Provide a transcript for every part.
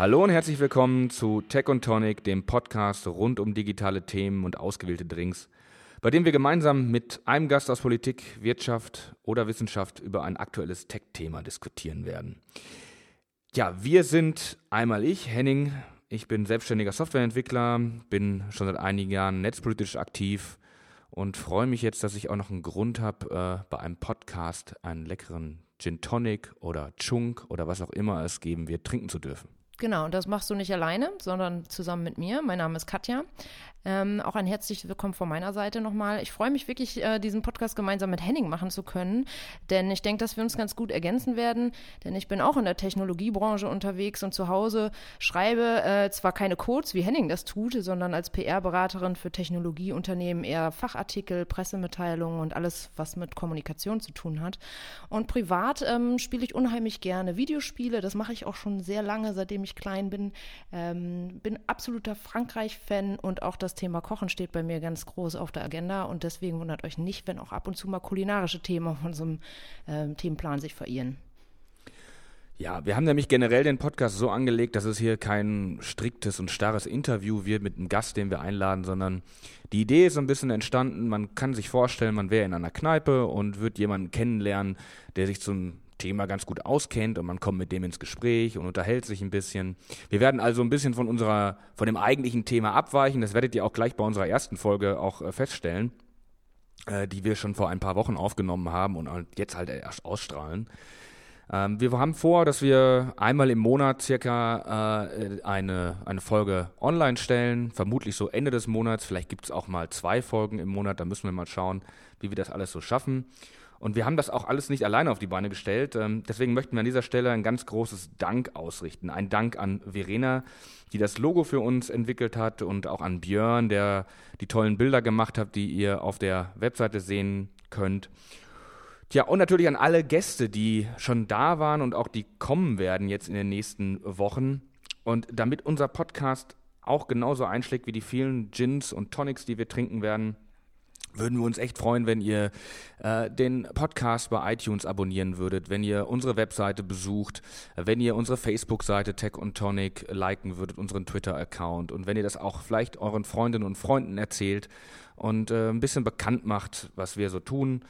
Hallo und herzlich willkommen zu Tech und Tonic, dem Podcast rund um digitale Themen und ausgewählte Drinks, bei dem wir gemeinsam mit einem Gast aus Politik, Wirtschaft oder Wissenschaft über ein aktuelles Tech-Thema diskutieren werden. Ja, wir sind einmal ich, Henning. Ich bin selbstständiger Softwareentwickler, bin schon seit einigen Jahren netzpolitisch aktiv und freue mich jetzt, dass ich auch noch einen Grund habe, äh, bei einem Podcast einen leckeren Gin Tonic oder Chunk oder was auch immer es geben wird, trinken zu dürfen. Genau, und das machst du nicht alleine, sondern zusammen mit mir. Mein Name ist Katja. Ähm, auch ein herzliches Willkommen von meiner Seite nochmal. Ich freue mich wirklich, äh, diesen Podcast gemeinsam mit Henning machen zu können, denn ich denke, dass wir uns ganz gut ergänzen werden, denn ich bin auch in der Technologiebranche unterwegs und zu Hause schreibe äh, zwar keine Codes, wie Henning das tut, sondern als PR-Beraterin für Technologieunternehmen eher Fachartikel, Pressemitteilungen und alles, was mit Kommunikation zu tun hat. Und privat ähm, spiele ich unheimlich gerne Videospiele. Das mache ich auch schon sehr lange, seitdem ich klein bin. Ähm, bin absoluter Frankreich-Fan und auch das Thema Kochen steht bei mir ganz groß auf der Agenda und deswegen wundert euch nicht, wenn auch ab und zu mal kulinarische Themen auf unserem äh, Themenplan sich verirren. Ja, wir haben nämlich generell den Podcast so angelegt, dass es hier kein striktes und starres Interview wird mit einem Gast, den wir einladen, sondern die Idee ist so ein bisschen entstanden, man kann sich vorstellen, man wäre in einer Kneipe und wird jemanden kennenlernen, der sich zum Thema ganz gut auskennt und man kommt mit dem ins Gespräch und unterhält sich ein bisschen. Wir werden also ein bisschen von unserer, von dem eigentlichen Thema abweichen. Das werdet ihr auch gleich bei unserer ersten Folge auch äh, feststellen, äh, die wir schon vor ein paar Wochen aufgenommen haben und jetzt halt erst ausstrahlen. Ähm, wir haben vor, dass wir einmal im Monat circa äh, eine, eine Folge online stellen, vermutlich so Ende des Monats. Vielleicht gibt es auch mal zwei Folgen im Monat, da müssen wir mal schauen, wie wir das alles so schaffen. Und wir haben das auch alles nicht alleine auf die Beine gestellt. Ähm, deswegen möchten wir an dieser Stelle ein ganz großes Dank ausrichten. Ein Dank an Verena, die das Logo für uns entwickelt hat und auch an Björn, der die tollen Bilder gemacht hat, die ihr auf der Webseite sehen könnt. Tja, und natürlich an alle Gäste, die schon da waren und auch die kommen werden jetzt in den nächsten Wochen. Und damit unser Podcast auch genauso einschlägt wie die vielen Gins und Tonics, die wir trinken werden, würden wir uns echt freuen, wenn ihr äh, den Podcast bei iTunes abonnieren würdet, wenn ihr unsere Webseite besucht, wenn ihr unsere Facebook-Seite Tech und Tonic liken würdet, unseren Twitter-Account und wenn ihr das auch vielleicht euren Freundinnen und Freunden erzählt und äh, ein bisschen bekannt macht, was wir so tun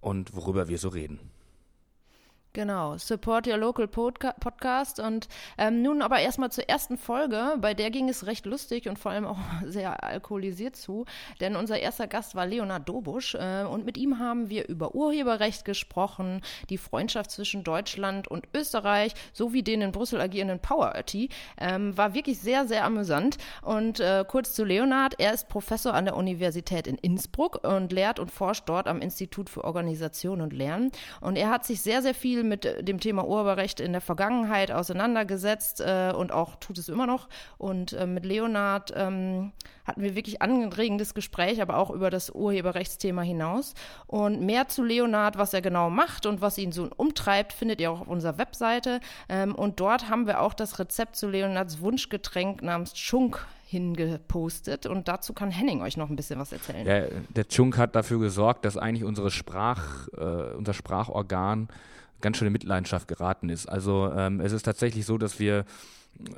und worüber wir so reden. Genau, Support Your Local Podca Podcast. Und ähm, nun aber erstmal zur ersten Folge. Bei der ging es recht lustig und vor allem auch sehr alkoholisiert zu. Denn unser erster Gast war Leonard Dobusch. Äh, und mit ihm haben wir über Urheberrecht gesprochen, die Freundschaft zwischen Deutschland und Österreich sowie den in Brüssel agierenden Power IT. Ähm, war wirklich sehr, sehr amüsant. Und äh, kurz zu Leonard. Er ist Professor an der Universität in Innsbruck und lehrt und forscht dort am Institut für Organisation und Lernen. Und er hat sich sehr, sehr viel viel mit äh, dem Thema Urheberrecht in der Vergangenheit auseinandergesetzt äh, und auch tut es immer noch. Und äh, mit Leonard ähm, hatten wir wirklich anregendes Gespräch, aber auch über das Urheberrechtsthema hinaus. Und mehr zu Leonard, was er genau macht und was ihn so umtreibt, findet ihr auch auf unserer Webseite. Ähm, und dort haben wir auch das Rezept zu Leonards Wunschgetränk namens Schunk hingepostet und dazu kann Henning euch noch ein bisschen was erzählen. Der, der Chunk hat dafür gesorgt, dass eigentlich unsere Sprach, äh, unser Sprachorgan ganz schön in Mitleidenschaft geraten ist. Also ähm, es ist tatsächlich so, dass wir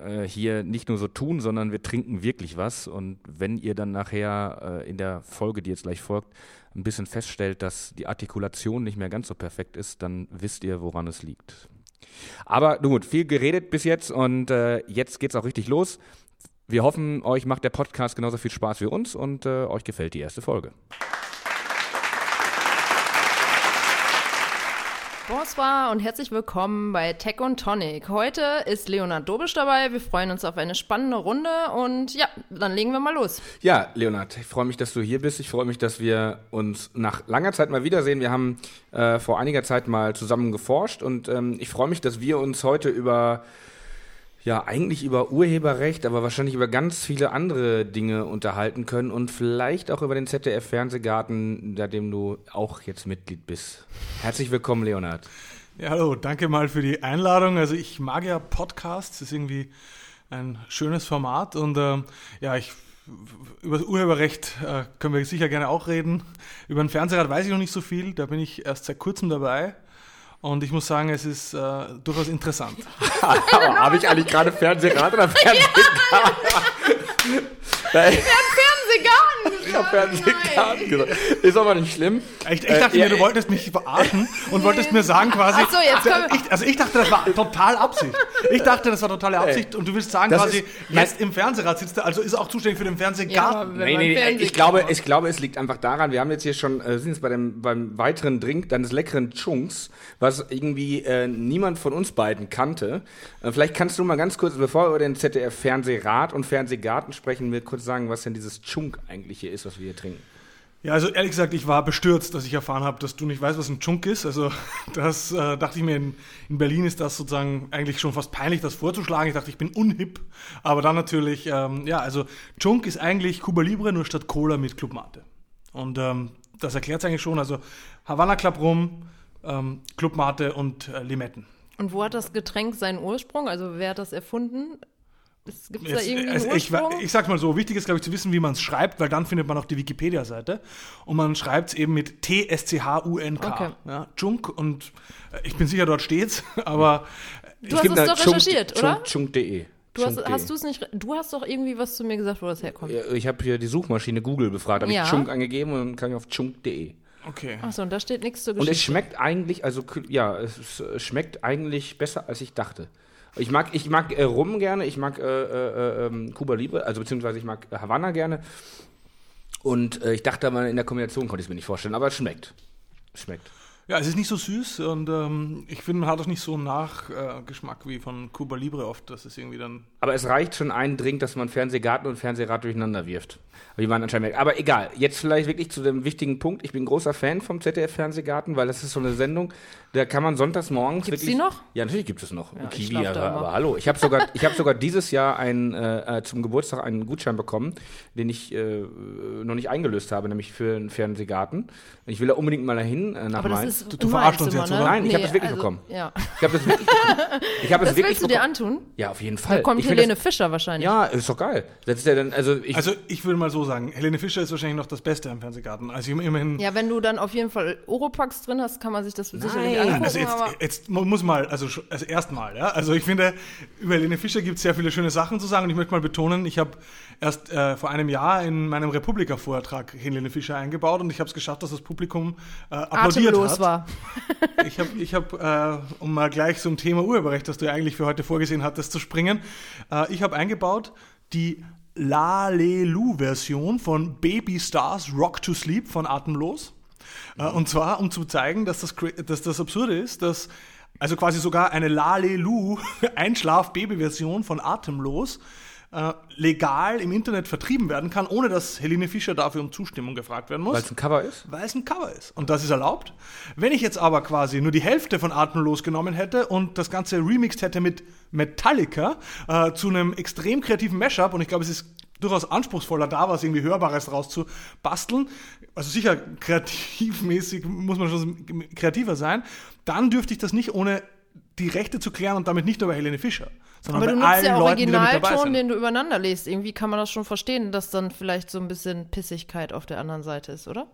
äh, hier nicht nur so tun, sondern wir trinken wirklich was. Und wenn ihr dann nachher äh, in der Folge, die jetzt gleich folgt, ein bisschen feststellt, dass die Artikulation nicht mehr ganz so perfekt ist, dann wisst ihr, woran es liegt. Aber gut, viel geredet bis jetzt und äh, jetzt geht's auch richtig los. Wir hoffen, euch macht der Podcast genauso viel Spaß wie uns und äh, euch gefällt die erste Folge. Bonsoir und herzlich willkommen bei Tech und Tonic. Heute ist Leonard Dobisch dabei. Wir freuen uns auf eine spannende Runde und ja, dann legen wir mal los. Ja, Leonard, ich freue mich, dass du hier bist. Ich freue mich, dass wir uns nach langer Zeit mal wiedersehen. Wir haben äh, vor einiger Zeit mal zusammen geforscht und ähm, ich freue mich, dass wir uns heute über ja eigentlich über Urheberrecht, aber wahrscheinlich über ganz viele andere Dinge unterhalten können und vielleicht auch über den ZDF Fernsehgarten, da dem du auch jetzt Mitglied bist. Herzlich willkommen, Leonhard. Ja, hallo, danke mal für die Einladung. Also ich mag ja Podcasts, das ist irgendwie ein schönes Format und äh, ja, ich über das Urheberrecht äh, können wir sicher gerne auch reden. Über den Fernsehrat weiß ich noch nicht so viel, da bin ich erst seit kurzem dabei. Und ich muss sagen, es ist äh, durchaus interessant. Habe ich eigentlich gerade Fernsehrat oder Fernsehgarten? Fernsehgarten Ich habe Fernsehgarten gesagt. Ist aber nicht schlimm. Ich, ich dachte Äh, mir, du ja, wolltest mich verarschen und wolltest mir sagen quasi. Ach so, jetzt ich, also ich dachte, das war total Absicht. Ich dachte, das war totale Absicht und du willst sagen Das quasi, ist- jetzt im Fernsehrat sitzt er, also ist er auch zuständig für den Fernsehgarten. Wenn Nee, nee, nee, ich glaube, ich glaube, es liegt einfach daran, wir haben jetzt hier schon, äh, sind jetzt bei dem, beim weiteren Drink deines leckeren Chunks, was irgendwie äh, niemand von uns beiden kannte. Äh, vielleicht kannst du mal ganz kurz, bevor wir über den ZDF Fernsehrat und Fernsehgarten sprechen, mir kurz sagen, was denn dieses Chunk eigentlich hier ist, was wir hier trinken. Ja, also ehrlich gesagt, ich war bestürzt, dass ich erfahren habe, dass du nicht weißt, was ein Chunk ist. Also das äh, dachte ich mir, in, in Berlin ist das sozusagen eigentlich schon fast peinlich, das vorzuschlagen. Ich dachte, ich bin unhip. Aber dann natürlich, ähm, ja, also Chunk ist eigentlich Cuba Libre nur statt Cola mit Club Mate. Und ähm, das erklärt es eigentlich schon. Also Havana Club Rum, ähm, Club Mate und äh, Limetten. Und wo hat das Getränk seinen Ursprung? Also wer hat das erfunden? Gibt es da irgendwie einen also ich, ich sag's mal so, wichtig ist, glaube ich, zu wissen, wie man es schreibt, weil dann findet man auch die Wikipedia-Seite. Und man schreibt es eben mit T-S-C-H-U-N-K. Okay. Ja, Chunk und äh, ich bin sicher, dort steht's, aber du hast es doch recherchiert, oder? Chunk.de. Du hast, Chunk.de. hast du es nicht. Du hast doch irgendwie was zu mir gesagt, wo das herkommt. Ja, Ich habe hier die Suchmaschine Google befragt, habe Ja. ich Chunk angegeben und dann kam ich auf chunk.de. okay. Achso, und da steht nichts zur Und es Geschichte. schmeckt eigentlich, also ja, es, schmeckt eigentlich besser, als ich dachte. Ich mag, ich mag äh, Rum gerne, ich mag äh, äh, ähm, Cuba Libre, also beziehungsweise ich mag äh, Havanna gerne. Und äh, ich dachte aber in der Kombination konnte ich es mir nicht vorstellen, aber es schmeckt. Schmeckt. Ja, es ist nicht so süß und ähm, ich finde, man hat auch nicht so einen Nachgeschmack wie von Cuba Libre oft. Das ist irgendwie dann. Aber es reicht schon ein Drink, dass man Fernsehgarten und Fernsehrad durcheinander wirft. Wie man anscheinend merkt. Aber egal, jetzt vielleicht wirklich zu dem wichtigen Punkt. Ich bin großer Fan vom ZDF-Fernsehgarten, weil das ist so eine Sendung, da kann man sonntags morgens Gibt's wirklich... die noch? Ja, natürlich gibt es noch. Ja, Kiwi, aber, aber hallo. Ich habe sogar, ich hab sogar dieses Jahr ein, äh, äh, zum Geburtstag einen Gutschein bekommen, den ich äh, noch nicht eingelöst habe, nämlich für einen Fernsehgarten. Ich will da unbedingt mal dahin, äh, nach Aber das Mainz. ist Du- du immer verarschst uns Zimmer, jetzt, ne? oder? Nein, ich hab das wirklich bekommen. Ja. Ich habe das wirklich bekommen. Ich habe es Das wirklich willst du dir antun? Ja, auf jeden Fall. Da kommt ich Helene das, Fischer wahrscheinlich. Ja, ist doch geil. Das ist ja dann, also ich, Also ich würde mal so sagen, Helene Fischer ist wahrscheinlich noch das Beste am Fernsehgarten. Also ich, immerhin. Ja, wenn du dann auf jeden Fall Oropax drin hast, kann man sich das sicherlich Nein, angucken. Also jetzt, jetzt man muss mal, also, also erstmal, ja. Also ich finde, über Helene Fischer gibt es sehr viele schöne Sachen zu sagen und ich möchte mal betonen, ich habe erst äh, vor einem Jahr in meinem Republika-Vortrag Helene Fischer eingebaut und ich habe es geschafft, dass das Publikum äh, applaudiert atemlos hat. War. Ich habe, ich hab, äh, um mal gleich zum Thema Urheberrecht, das du ja eigentlich für heute vorgesehen hattest, zu springen, äh, ich habe eingebaut die Lalelu-Version von Baby Stars Rock to Sleep von Atemlos. Äh, und zwar, um zu zeigen, dass das, dass das Absurde ist, dass also quasi sogar eine Lalelu Einschlaf-Baby-Version von Atemlos äh, legal im Internet vertrieben werden kann, ohne dass Helene Fischer dafür um Zustimmung gefragt werden muss weil es ein Cover ist. weil es ein Cover ist. Und das ist erlaubt. Wenn ich jetzt aber quasi nur die Hälfte von Atemlos genommen hätte und das Ganze remixed hätte mit Metallica äh, zu einem extrem kreativen Mashup, und ich glaube, es ist durchaus anspruchsvoller, da was irgendwie Hörbares rauszubasteln, also sicher kreativmäßig muss man schon kreativer sein, dann dürfte ich das nicht ohne die Rechte zu klären und damit nicht nur bei Helene Fischer, sondern Aber bei allen ja Leuten, die da mit dabei Originalton, sind. den du übereinander liest. Irgendwie kann man das schon verstehen, dass dann vielleicht so ein bisschen Pissigkeit auf der anderen Seite ist, oder?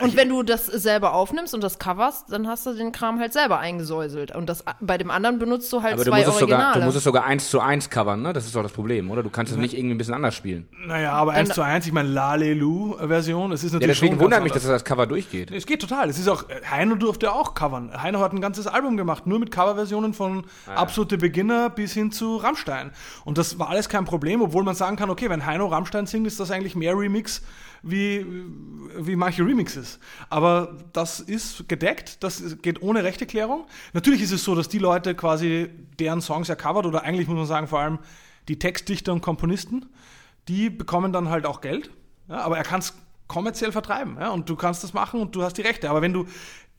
Und wenn du das selber aufnimmst und das coverst, dann hast du den Kram halt selber eingesäuselt. Und das, bei dem anderen benutzt du halt Aber du zwei musst, es sogar, Originale. du musst es sogar eins zu eins covern, ne? Das ist doch das Problem, oder? Du kannst es nicht irgendwie ein bisschen anders spielen. Naja, aber eins zu eins, ich meine, Lalelu-Version, es ist Ja, natürlich deswegen schon ganz wundert mich, anders. dass das Cover durchgeht. Es geht total. Es ist auch, Heino durfte auch covern. Heino hat ein ganzes Album gemacht, nur mit Coverversionen von absolute Beginner bis hin zu Rammstein. Und das war alles kein Problem, obwohl man sagen kann, okay, wenn Heino Rammstein singt, ist das eigentlich mehr Remix wie, wie manche Remixes. Aber das ist gedeckt, das geht ohne Rechteklärung. Natürlich ist es so, dass die Leute quasi deren Songs ja covert, oder eigentlich muss man sagen, vor allem die Textdichter und Komponisten, die bekommen dann halt auch Geld. Ja, aber er kann es kommerziell vertreiben. Ja, und du kannst das machen und du hast die Rechte. Aber wenn du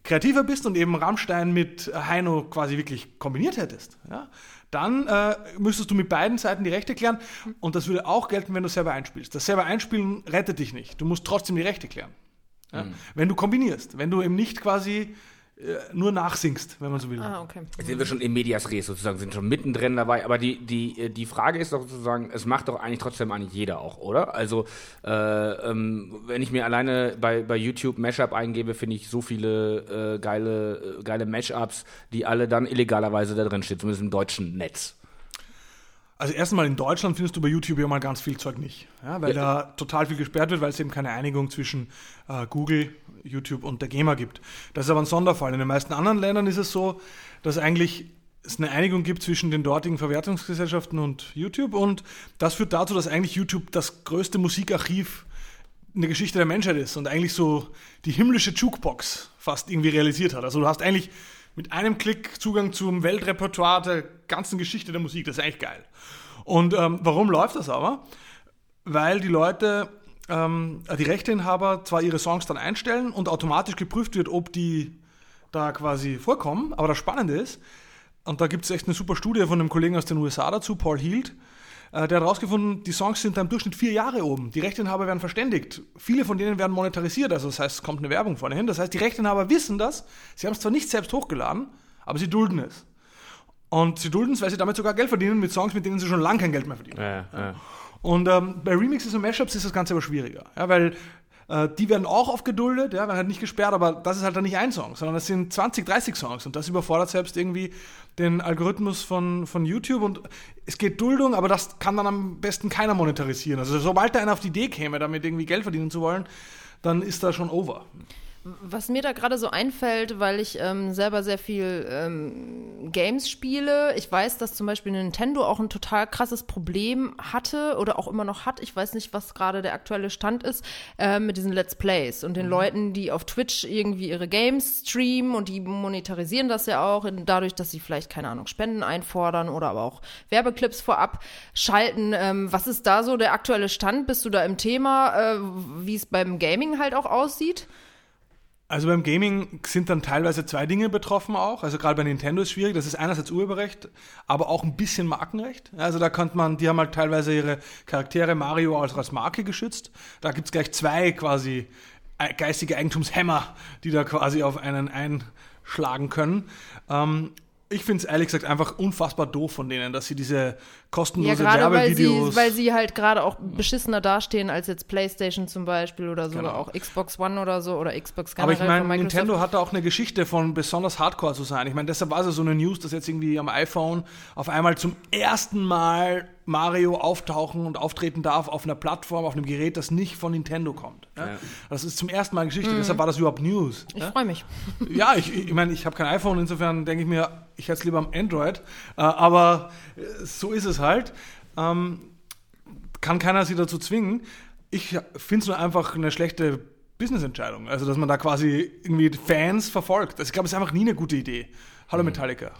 kreativer bist und eben Rammstein mit Heino quasi wirklich kombiniert hättest, ja, dann äh, müsstest du mit beiden Seiten die Rechte klären. Und das würde auch gelten, wenn du selber einspielst. Das selber einspielen rettet dich nicht. Du musst trotzdem die Rechte klären. Ja? Wenn du kombinierst, wenn du eben nicht quasi nur nachsingst, wenn man so will. Ah, okay. Jetzt sind wir schon im Medias Res sozusagen, sind schon mittendrin dabei. Aber die, die, äh, die Frage ist doch sozusagen, es macht doch eigentlich trotzdem eigentlich jeder auch, oder? Also, äh, ähm, wenn ich mir alleine bei, bei YouTube Mashup eingebe, finde ich so viele äh, geile, äh, geile Mashups, die alle dann illegalerweise da drin stehen, zumindest im deutschen Netz. Also erstmal in Deutschland findest du bei YouTube ja mal ganz viel Zeug nicht, ja, weil Ja. da total viel gesperrt wird, weil es eben keine Einigung zwischen äh, Google, YouTube und der GEMA gibt. Das ist aber ein Sonderfall. In den meisten anderen Ländern ist es so, dass eigentlich es eine Einigung gibt zwischen den dortigen Verwertungsgesellschaften und YouTube und das führt dazu, dass eigentlich YouTube das größte Musikarchiv in der Geschichte der Menschheit ist und eigentlich so die himmlische Jukebox fast irgendwie realisiert hat. Also du hast eigentlich mit einem Klick Zugang zum Weltrepertoire der ganzen Geschichte der Musik. Das ist eigentlich geil. Und ähm, warum läuft das aber? Weil die Leute, ähm, die Rechteinhaber zwar ihre Songs dann einstellen und automatisch geprüft wird, ob die da quasi vorkommen. Aber das Spannende ist, und da gibt es echt eine super Studie von einem Kollegen aus den USA dazu, Paul Hield, äh, der hat herausgefunden, die Songs sind da im Durchschnitt vier Jahre oben. Die Rechteinhaber werden verständigt. Viele von denen werden monetarisiert, also das heißt, es kommt eine Werbung vorne hin. Das heißt, die Rechteinhaber wissen das, sie haben es zwar nicht selbst hochgeladen, aber sie dulden es. Und sie dulden es, weil sie damit sogar Geld verdienen mit Songs, mit denen sie schon lange kein Geld mehr verdienen. Ja, ja. Und ähm, bei Remixes und Mashups ist das Ganze aber schwieriger, ja, weil äh, die werden auch oft geduldet, ja, werden halt nicht gesperrt, aber das ist halt dann nicht ein Song, sondern das sind 20, 30 Songs und das überfordert selbst irgendwie den Algorithmus von, von YouTube und es geht Duldung, aber das kann dann am besten keiner monetarisieren. Also sobald da einer auf die Idee käme, damit irgendwie Geld verdienen zu wollen, dann ist da schon over. Was mir da gerade so einfällt, weil ich ähm, selber sehr viel ähm, Games spiele, ich weiß, dass zum Beispiel Nintendo auch ein total krasses Problem hatte oder auch immer noch hat. Ich weiß nicht, was gerade der aktuelle Stand ist äh, mit diesen Let's Plays und den Leuten, die auf Twitch irgendwie ihre Games streamen und die monetarisieren das ja auch in, dadurch, dass sie vielleicht keine Ahnung Spenden einfordern oder aber auch Werbeclips vorab schalten. Ähm, was ist da so der aktuelle Stand? Bist du da im Thema, äh, wie es beim Gaming halt auch aussieht? Also beim Gaming sind dann teilweise zwei Dinge betroffen auch. Also gerade bei Nintendo ist schwierig. Das ist einerseits Urheberrecht, aber auch ein bisschen Markenrecht. Also da könnte man, die haben halt teilweise ihre Charaktere Mario als, als Marke geschützt. Da gibt's gleich zwei quasi äh, geistige Eigentumshämmer, die da quasi auf einen einschlagen können. Ähm, ich finde es ehrlich gesagt einfach unfassbar doof von denen, dass sie diese Ja, kostenlose weil sie, Werbevideos. weil sie halt gerade auch beschissener dastehen als jetzt PlayStation zum Beispiel oder so, Genau. oder auch Xbox One oder so oder Xbox Aber ich generell meine. Nintendo hat da auch eine Geschichte von besonders Hardcore zu sein. Ich meine, deshalb war es ja so eine News, dass jetzt irgendwie am iPhone auf einmal zum ersten Mal Mario auftauchen und auftreten darf auf einer Plattform, auf einem Gerät, das nicht von Nintendo kommt. Ja? Ja. Das ist zum ersten Mal Geschichte, deshalb war das überhaupt News. Ich ja? freue mich. Ja, ich, ich meine, ich habe kein iPhone, insofern denke ich mir, ich hätte es lieber am Android. Äh, aber äh, so ist es halt. Ähm, kann keiner sie dazu zwingen. Ich finde es nur einfach eine schlechte Business-Entscheidung. Also, dass man da quasi irgendwie Fans verfolgt. Also, ich glaube, es ist einfach nie eine gute Idee. Hallo Metallica.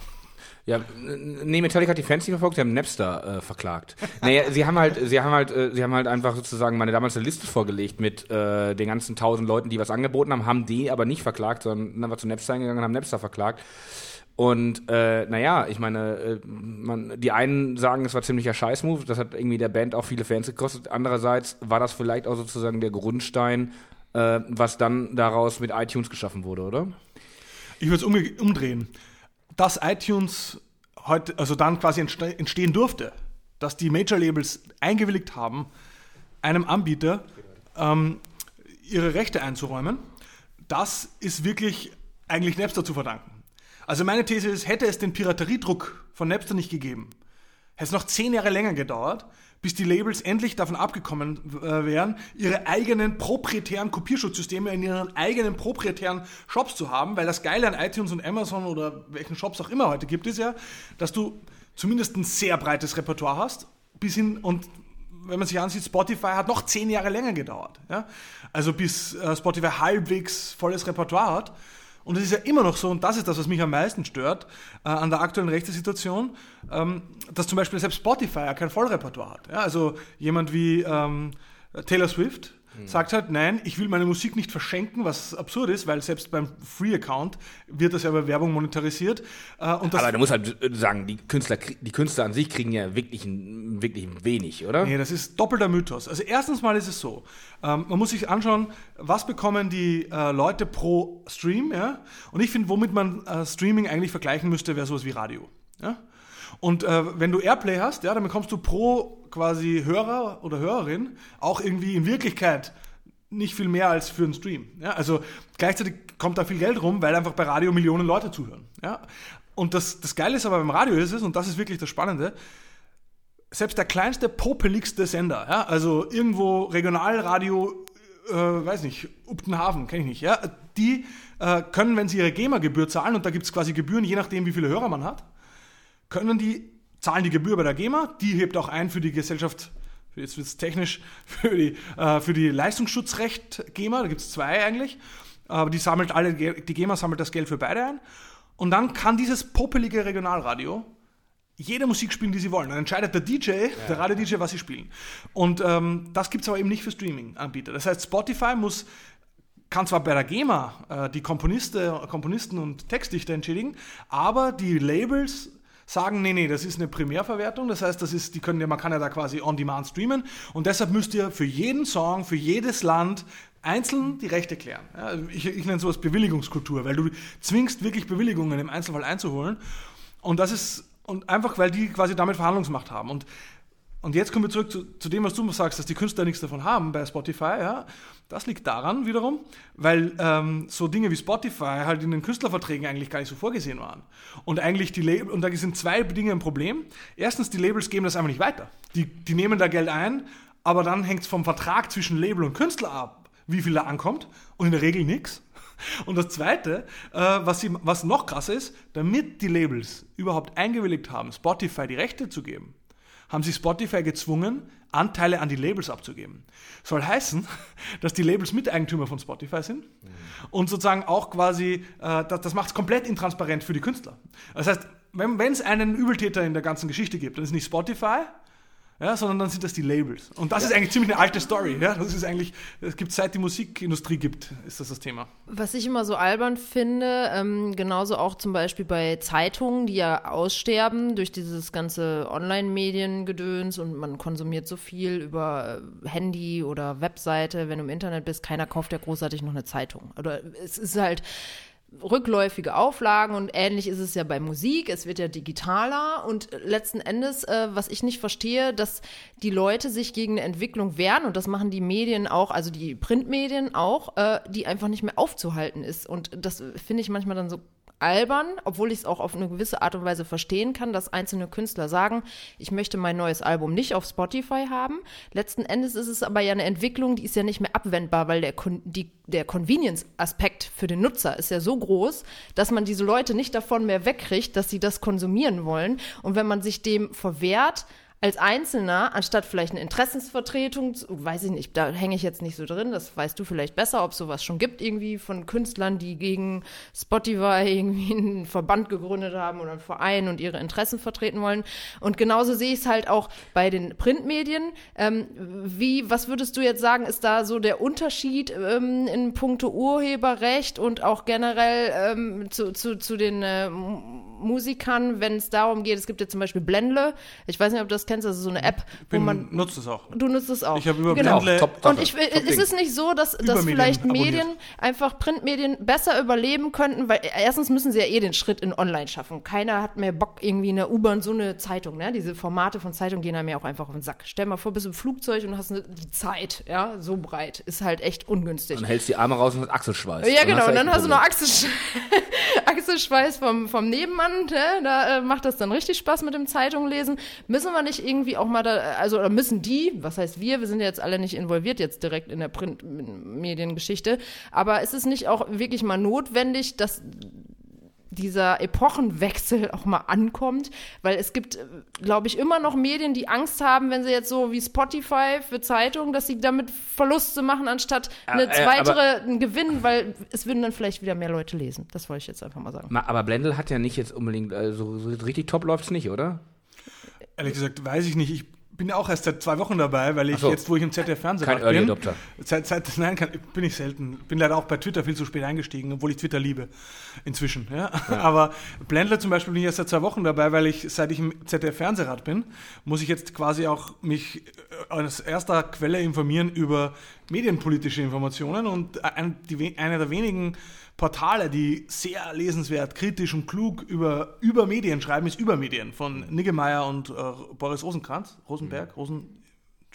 Ja, nee, Metallica hat die Fans nicht verfolgt, sie haben Napster äh, verklagt. naja, sie haben halt, sie haben halt, äh, sie haben halt einfach sozusagen meine damals eine Liste vorgelegt mit äh, den ganzen tausend Leuten, die was angeboten haben, haben die aber nicht verklagt, sondern dann war zu Napster eingegangen und haben Napster verklagt. Und äh, naja, ich meine, äh, man, die einen sagen, es war ziemlicher Scheißmove, das hat irgendwie der Band auch viele Fans gekostet. Andererseits war das vielleicht auch sozusagen der Grundstein, äh, was dann daraus mit iTunes geschaffen wurde, oder? Ich würde es umdrehen. Dass iTunes heute, also dann quasi entste entstehen durfte, dass die Major-Labels eingewilligt haben, einem Anbieter ähm, ihre Rechte einzuräumen, das ist wirklich eigentlich Napster zu verdanken. Also meine These ist, hätte es den Pirateriedruck von Napster nicht gegeben, hätte es noch zehn Jahre länger gedauert, bis die Labels endlich davon abgekommen äh, wären, ihre eigenen proprietären Kopierschutzsysteme in ihren eigenen proprietären Shops zu haben, weil das Geile an iTunes und Amazon oder welchen Shops auch immer heute gibt, ist ja, dass du zumindest ein sehr breites Repertoire hast, bis hin und wenn man sich ansieht, Spotify hat noch zehn Jahre länger gedauert. Ja? Also bis äh, Spotify halbwegs volles Repertoire hat. Und es ist ja immer noch so, und das ist das, was mich am meisten stört äh, an der aktuellen Rechtssituation, ähm, dass zum Beispiel selbst Spotify ja kein Vollrepertoire hat. Ja? Also jemand wie ähm, Taylor Swift sagt halt, nein, ich will meine Musik nicht verschenken, was absurd ist, weil selbst beim Free-Account wird das ja über Werbung monetarisiert. Äh, Aber du musst halt sagen, die Künstler, die Künstler an sich kriegen ja wirklich, wirklich wenig, oder? Nee, das ist doppelter Mythos. Also erstens mal ist es so, ähm, man muss sich anschauen, was bekommen die äh, Leute pro Stream, ja? Und ich finde, womit man äh, Streaming eigentlich vergleichen müsste, wäre sowas wie Radio, ja? Und äh, wenn du Airplay hast, ja, dann bekommst du pro quasi Hörer oder Hörerin auch irgendwie in Wirklichkeit nicht viel mehr als für einen Stream. Ja? Also gleichzeitig kommt da viel Geld rum, weil einfach bei Radio Millionen Leute zuhören. Ja? Und das, das Geile ist aber beim Radio ist es, und das ist wirklich das Spannende, selbst der kleinste, popeligste Sender, ja, also irgendwo Regionalradio, äh, weiß nicht, Uptenhaven, kenne ich nicht, ja, die äh, können, wenn sie ihre GEMA-Gebühr zahlen, und da gibt es quasi Gebühren, je nachdem, wie viele Hörer man hat, können die, zahlen die Gebühr bei der GEMA, die hebt auch ein für die Gesellschaft, jetzt wird es technisch, für die, äh, für die Leistungsschutzrecht GEMA, da gibt es zwei eigentlich, aber die sammelt alle, die GEMA sammelt das Geld für beide ein. Und dann kann dieses popelige Regionalradio jede Musik spielen, die sie wollen. Dann entscheidet der DJ, der Radio-DJ, was sie spielen. Und ähm, das gibt es aber eben nicht für Streaming-Anbieter. Das heißt, Spotify muss, kann zwar bei der GEMA äh, die Komponiste, Komponisten und Textdichter entschädigen, aber die Labels sagen, nee, nee, das ist eine Primärverwertung, das heißt, das ist, die können man kann ja da quasi on demand streamen. Und deshalb müsst ihr für jeden Song, für jedes Land einzeln die Rechte klären. Ja, ich, ich nenne sowas Bewilligungskultur, weil du zwingst wirklich Bewilligungen im Einzelfall einzuholen. Und das ist, und einfach weil die quasi damit Verhandlungsmacht haben. Und und jetzt kommen wir zurück zu, zu dem, was du sagst, dass die Künstler nichts davon haben bei Spotify. Ja? Das liegt daran wiederum, weil ähm, so Dinge wie Spotify halt in den Künstlerverträgen eigentlich gar nicht so vorgesehen waren. Und eigentlich die Label, und da sind zwei Dinge ein Problem. Erstens, die Labels geben das einfach nicht weiter. Die, die nehmen da Geld ein, aber dann hängt es vom Vertrag zwischen Label und Künstler ab, wie viel da ankommt. Und in der Regel nichts. Und das Zweite, äh, was, sie, was noch krasser ist, damit die Labels überhaupt eingewilligt haben, Spotify die Rechte zu geben, haben sie Spotify gezwungen, Anteile an die Labels abzugeben. Soll heißen, dass die Labels Miteigentümer von Spotify sind und sozusagen auch quasi, äh, das, das macht es komplett intransparent für die Künstler. Das heißt, wenn es einen Übeltäter in der ganzen Geschichte gibt, dann ist nicht Spotify, ja, sondern dann sind das die Labels. Und das ist eigentlich ziemlich eine alte Story. Ja? Das ist eigentlich, es gibt seit die Musikindustrie gibt, ist das das Thema. Was ich immer so albern finde, ähm, genauso auch zum Beispiel bei Zeitungen, die ja aussterben durch dieses ganze Online-Mediengedöns und man konsumiert so viel über äh, Handy oder Webseite, wenn du im Internet bist, keiner kauft ja großartig noch eine Zeitung. Oder es ist halt rückläufige Auflagen und ähnlich ist es ja bei Musik. Es wird ja digitaler und letzten Endes, äh, was ich nicht verstehe, dass die Leute sich gegen eine Entwicklung wehren und das machen die Medien auch, also die Printmedien auch, äh, die einfach nicht mehr aufzuhalten ist. Und das finde ich manchmal dann so albern, obwohl ich es auch auf eine gewisse Art und Weise verstehen kann, dass einzelne Künstler sagen, ich möchte mein neues Album nicht auf Spotify haben. Letzten Endes ist es aber ja eine Entwicklung, die ist ja nicht mehr abwendbar, weil der, die, der Convenience-Aspekt für den Nutzer ist ja so groß, dass man diese Leute nicht davon mehr wegkriegt, dass sie das konsumieren wollen. Und wenn man sich dem verwehrt, als Einzelner, anstatt vielleicht eine Interessensvertretung, weiß ich nicht, da hänge ich jetzt nicht so drin, das weißt du vielleicht besser, ob sowas schon gibt, irgendwie von Künstlern, die gegen Spotify irgendwie einen Verband gegründet haben oder einen Verein und ihre Interessen vertreten wollen. Und genauso sehe ich es halt auch bei den Printmedien. Ähm, wie, was würdest du jetzt sagen, ist da so der Unterschied ähm, in puncto Urheberrecht und auch generell ähm, zu, zu, zu den äh, Musikern, wenn es darum geht, es gibt ja zum Beispiel Blendle, ich weiß nicht, ob du das kennst, das ist so eine App, wo Bin, man nutzt es auch. Du nutzt es auch. Ich habe über genau. Blendle- Top, top, Und ich, top ist Ding. es nicht so, dass, dass vielleicht abonniert. Medien, einfach Printmedien besser überleben könnten, weil erstens müssen sie ja eh den Schritt in Online schaffen. Keiner hat mehr Bock, irgendwie in der U-Bahn so eine Zeitung, ne? Diese Formate von Zeitung gehen einem ja auch einfach auf den Sack. Stell mal vor, bist im Flugzeug und hast eine, die Zeit, ja, so breit. Ist halt echt ungünstig. Dann hältst die Arme raus und hast Achselschweiß. Ja, genau. Und dann hast du noch Problem. Achselsch Achselschweiß vom, vom Nebenmann. Ne? Da äh, macht das dann richtig Spaß mit dem Zeitung lesen. Müssen wir nicht irgendwie auch mal da, also oder müssen die, was heißt wir, wir sind ja jetzt alle nicht involviert jetzt direkt in der Printmediengeschichte, aber ist es nicht auch wirklich mal notwendig, dass dieser Epochenwechsel auch mal ankommt, weil es gibt, glaube ich, immer noch Medien, die Angst haben, wenn sie jetzt so wie Spotify für Zeitungen, dass sie damit Verluste machen, anstatt eine äh, weitere einen Gewinn, weil es würden dann vielleicht wieder mehr Leute lesen. Das wollte ich jetzt einfach mal sagen. Aber Blendl hat ja nicht jetzt unbedingt, also so richtig top läuft's nicht, oder? Ehrlich gesagt, weiß ich nicht. Ich bin ja auch erst seit zwei Wochen dabei, weil ich so. jetzt, wo ich im ZDF Fernsehen Kein Early bin, Adopter. Seit, seit, nein, kann, bin ich selten. Bin leider auch bei Twitter viel zu spät eingestiegen, obwohl ich Twitter liebe. Inzwischen, ja. Aber Blendler zum Beispiel bin ich erst seit zwei Wochen dabei, weil ich, seit ich im ZDF Fernsehrat bin, muss ich jetzt quasi auch mich äh, als erster Quelle informieren über medienpolitische Informationen und ein, die, einer der wenigen Portale, die sehr lesenswert, kritisch und klug über, über Medien schreiben, ist Übermedien von Niggemeier und äh, Boris Rosenkranz, Rosenberg, Rosen,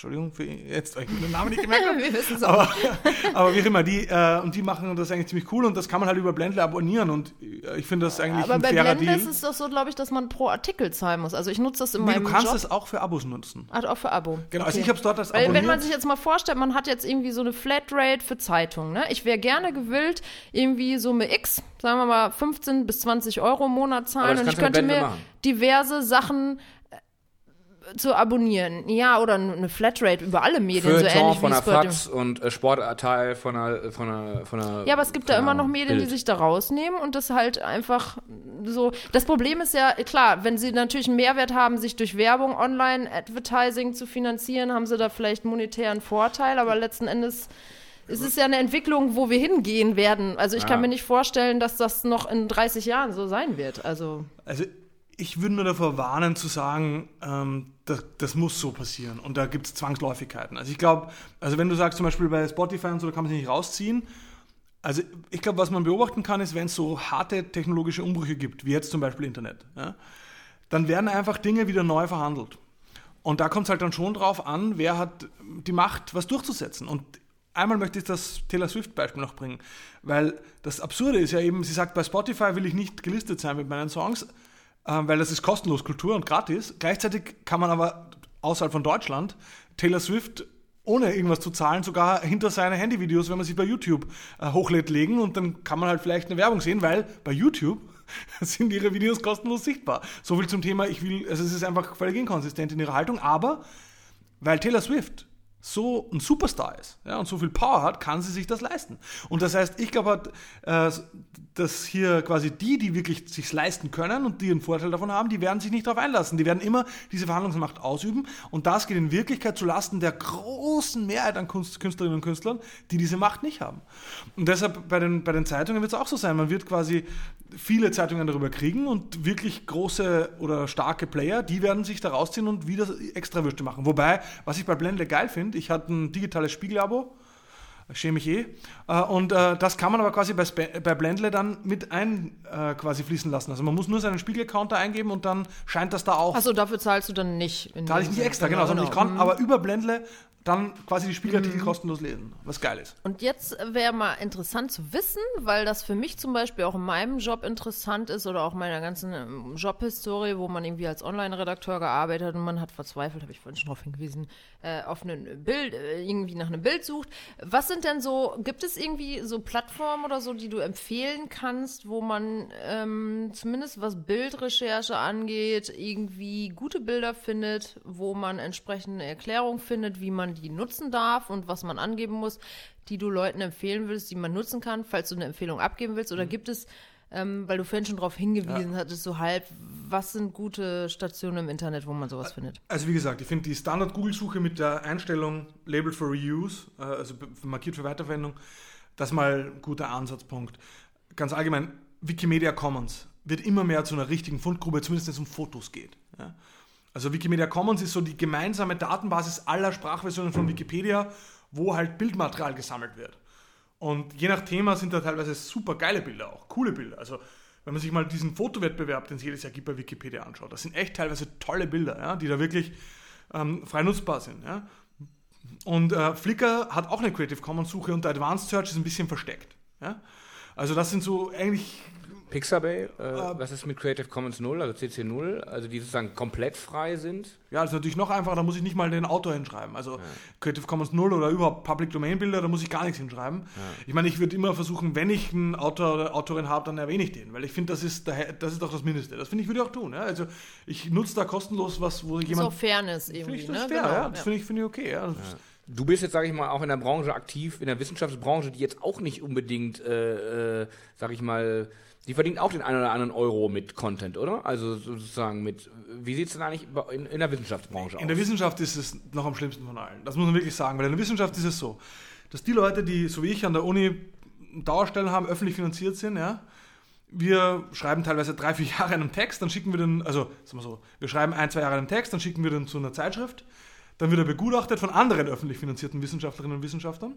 Entschuldigung für jetzt, weil ich den Namen nicht gemerkt habe. Wir wissen es aber, aber wie auch immer, die, äh, und die machen das eigentlich ziemlich cool und das kann man halt über Blendle abonnieren und äh, ich finde das eigentlich Aber ein bei fairer Blendle Deal. ist es doch so, glaube ich, dass man pro Artikel zahlen muss. Also ich nutze das in Nee, meinem du kannst Job. es auch für Abos nutzen. Hat auch für Abo. Genau, also Okay. ich habe es dort als Weil abonniert. wenn man sich jetzt mal vorstellt, man hat jetzt irgendwie so eine Flatrate für Zeitungen. Ne? Ich wäre gerne gewillt, irgendwie Summe X, sagen wir mal 15 bis 20 Euro im Monat Aber zahlen und ich könnte Blendle mir machen. diverse Sachen zu abonnieren. Ja, oder eine Flatrate über alle Medien, so Feuilleton ähnlich von wie der. FAZ und äh, Sportteil von der, von der, von der Ja, aber es gibt da immer noch Medien, die Bild. sich da rausnehmen und das halt einfach so. Das Problem ist ja, klar, wenn sie natürlich einen Mehrwert haben, sich durch Werbung, Online-Advertising zu finanzieren, haben sie da vielleicht monetären Vorteil, aber letzten Endes ist es ja eine Entwicklung, wo wir hingehen werden. Also ich Ja. kann mir nicht vorstellen, dass das noch in 30 Jahren so sein wird. Also Also ich würde nur davor warnen zu sagen, ähm, das, das muss so passieren und da gibt es Zwangsläufigkeiten. Also ich glaube, also wenn du sagst zum Beispiel bei Spotify und so, da kann man sich nicht rausziehen. Also ich glaube, was man beobachten kann, ist, wenn es so harte technologische Umbrüche gibt, wie jetzt zum Beispiel Internet, ja, dann werden einfach Dinge wieder neu verhandelt. Und da kommt es halt dann schon drauf an, wer hat die Macht, was durchzusetzen. Und einmal möchte ich das Taylor Swift-Beispiel noch bringen, weil das Absurde ist ja eben, sie sagt, bei Spotify will ich nicht gelistet sein mit meinen Songs, äh, weil das ist kostenlos Kultur und gratis. Gleichzeitig kann man aber außerhalb von Deutschland Taylor Swift ohne irgendwas zu zahlen, sogar hinter seine Handyvideos, wenn man sie bei YouTube äh, hochlädt, legen und dann kann man halt vielleicht eine Werbung sehen, weil bei YouTube sind ihre Videos kostenlos sichtbar. So viel zum Thema, ich will, also es ist einfach völlig inkonsistent in ihrer Haltung, aber weil Taylor Swift so ein Superstar ist ja, und so viel Power hat, kann sie sich das leisten. Und das heißt, ich glaube, äh, dass hier quasi die, die wirklich sich leisten können und die einen Vorteil davon haben, die werden sich nicht darauf einlassen. Die werden immer diese Verhandlungsmacht ausüben und das geht in Wirklichkeit zu Lasten der großen Mehrheit an Kunst, Künstlerinnen und Künstlern, die diese Macht nicht haben. Und deshalb bei den, bei den Zeitungen wird es auch so sein. Man wird quasi viele Zeitungen darüber kriegen und wirklich große oder starke Player, die werden sich da rausziehen und wieder Extrawürste machen. Wobei, was ich bei Blendle geil finde, ich hatte ein digitales Spiegelabo, schäme mich eh, äh, und äh, das kann man aber quasi bei, Blendle dann mit ein äh, quasi fließen lassen. Also man muss nur seinen Spiegelcounter eingeben und dann scheint das da auch. Achso, dafür zahlst du dann nicht. Zahle ich nicht extra, genau, sondern ich kann Mhm. aber über Blendle dann quasi die Spiegelartikel kostenlos lesen, was geil ist. Und jetzt wäre mal interessant zu wissen, weil das für mich zum Beispiel auch in meinem Job interessant ist oder auch meiner ganzen ähm, Jobhistorie, wo man irgendwie als Online-Redakteur gearbeitet hat und man hat verzweifelt, habe ich vorhin schon darauf hingewiesen, äh, auf ein Bild, irgendwie nach einem Bild sucht. Was sind denn so, gibt es irgendwie so Plattformen oder so, die du empfehlen kannst, wo man ähm, zumindest was Bildrecherche angeht, irgendwie gute Bilder findet, wo man entsprechende Erklärung findet, wie man die nutzen darf und was man angeben muss, die du Leuten empfehlen willst, die man nutzen kann, falls du eine Empfehlung abgeben willst? Oder gibt es, ähm, weil du vorhin schon darauf hingewiesen hattest, so halb, was sind gute Stationen im Internet, wo man sowas findet? Also wie gesagt, ich finde die Standard-Google-Suche mit der Einstellung Label for Reuse, äh, also markiert für Weiterverwendung, das mal ein guter Ansatzpunkt. Ganz allgemein, Wikimedia Commons wird immer mehr zu einer richtigen Fundgrube, zumindest wenn es um Fotos geht. Ja? Also Wikimedia Commons ist so die gemeinsame Datenbasis aller Sprachversionen von Wikipedia, wo halt Bildmaterial gesammelt wird. Und je nach Thema sind da teilweise super geile Bilder, auch coole Bilder. Also wenn man sich mal diesen Fotowettbewerb, den es jedes Jahr gibt bei Wikipedia anschaut, das sind echt teilweise tolle Bilder, ja, die da wirklich ähm, frei nutzbar sind. Ja. Und äh, Flickr hat auch eine Creative Commons Suche und der Advanced Search ist ein bisschen versteckt. Ja. Also das sind so eigentlich Pixabay, äh, was ist mit Creative Commons 0, also CC 0, also die sozusagen komplett frei sind? Ja, das ist natürlich noch einfacher, da muss ich nicht mal den Autor hinschreiben. Also Creative Commons 0 oder überhaupt Public Domain Bilder, da muss ich gar nichts hinschreiben. Ich meine, ich würde immer versuchen, wenn ich einen Autor oder Autorin habe, dann erwähne ich den, weil ich finde, das ist das ist doch das Mindeste. Das finde ich, würde ich auch tun. Ja? Also ich nutze da kostenlos was, wo So jemand. Fairness Finde irgendwie, ich das ne? fair, Genau, ja. Das finde ich, finde ich okay. Ja. Du bist jetzt, sage ich mal, auch in der Branche aktiv, in der Wissenschaftsbranche, die jetzt auch nicht unbedingt, äh, äh, sage ich mal, die verdient auch den einen oder anderen Euro mit Content, oder? Also sozusagen mit, wie sieht es denn eigentlich in, in, der Wissenschaftsbranche aus? In der Wissenschaft ist es noch am schlimmsten von allen. Das muss man wirklich sagen, weil in der Wissenschaft ist es so, dass die Leute, die so wie ich an der Uni Dauerstellen haben, öffentlich finanziert sind, ja, wir schreiben teilweise drei, vier Jahre einen Text, dann schicken wir den, also sagen wir so, wir schreiben ein, zwei Jahre einen Text, dann schicken wir den zu einer Zeitschrift, dann wird er begutachtet von anderen öffentlich finanzierten Wissenschaftlerinnen und Wissenschaftlern.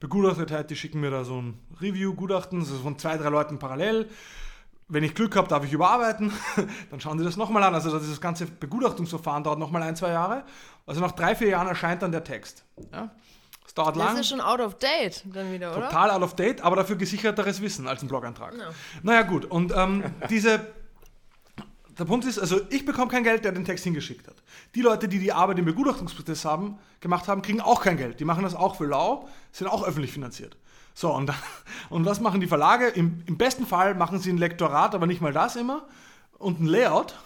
Begutachtet halt, die schicken mir da so ein Review-Gutachten, das ist von zwei, drei Leuten parallel. Wenn ich Glück habe, darf ich überarbeiten. dann schauen die das nochmal an. Also das ganze Begutachtungsverfahren dauert nochmal ein, zwei Jahre. Also nach drei, vier Jahren erscheint dann der Text. Ja? Das dauert das lang. Das ist schon out of date dann wieder, oder? Total out of date, aber dafür gesicherteres Wissen als ein Blogantrag. No. Naja gut, und ähm, diese der Punkt ist, also ich bekomme kein Geld, der den Text hingeschickt hat. Die Leute, die die Arbeit im Begutachtungsprozess haben, gemacht haben, kriegen auch kein Geld. Die machen das auch für lau, sind auch öffentlich finanziert. So, und, dann, und was machen die Verlage? Im, Im besten Fall machen sie ein Lektorat, aber nicht mal das immer, und ein Layout.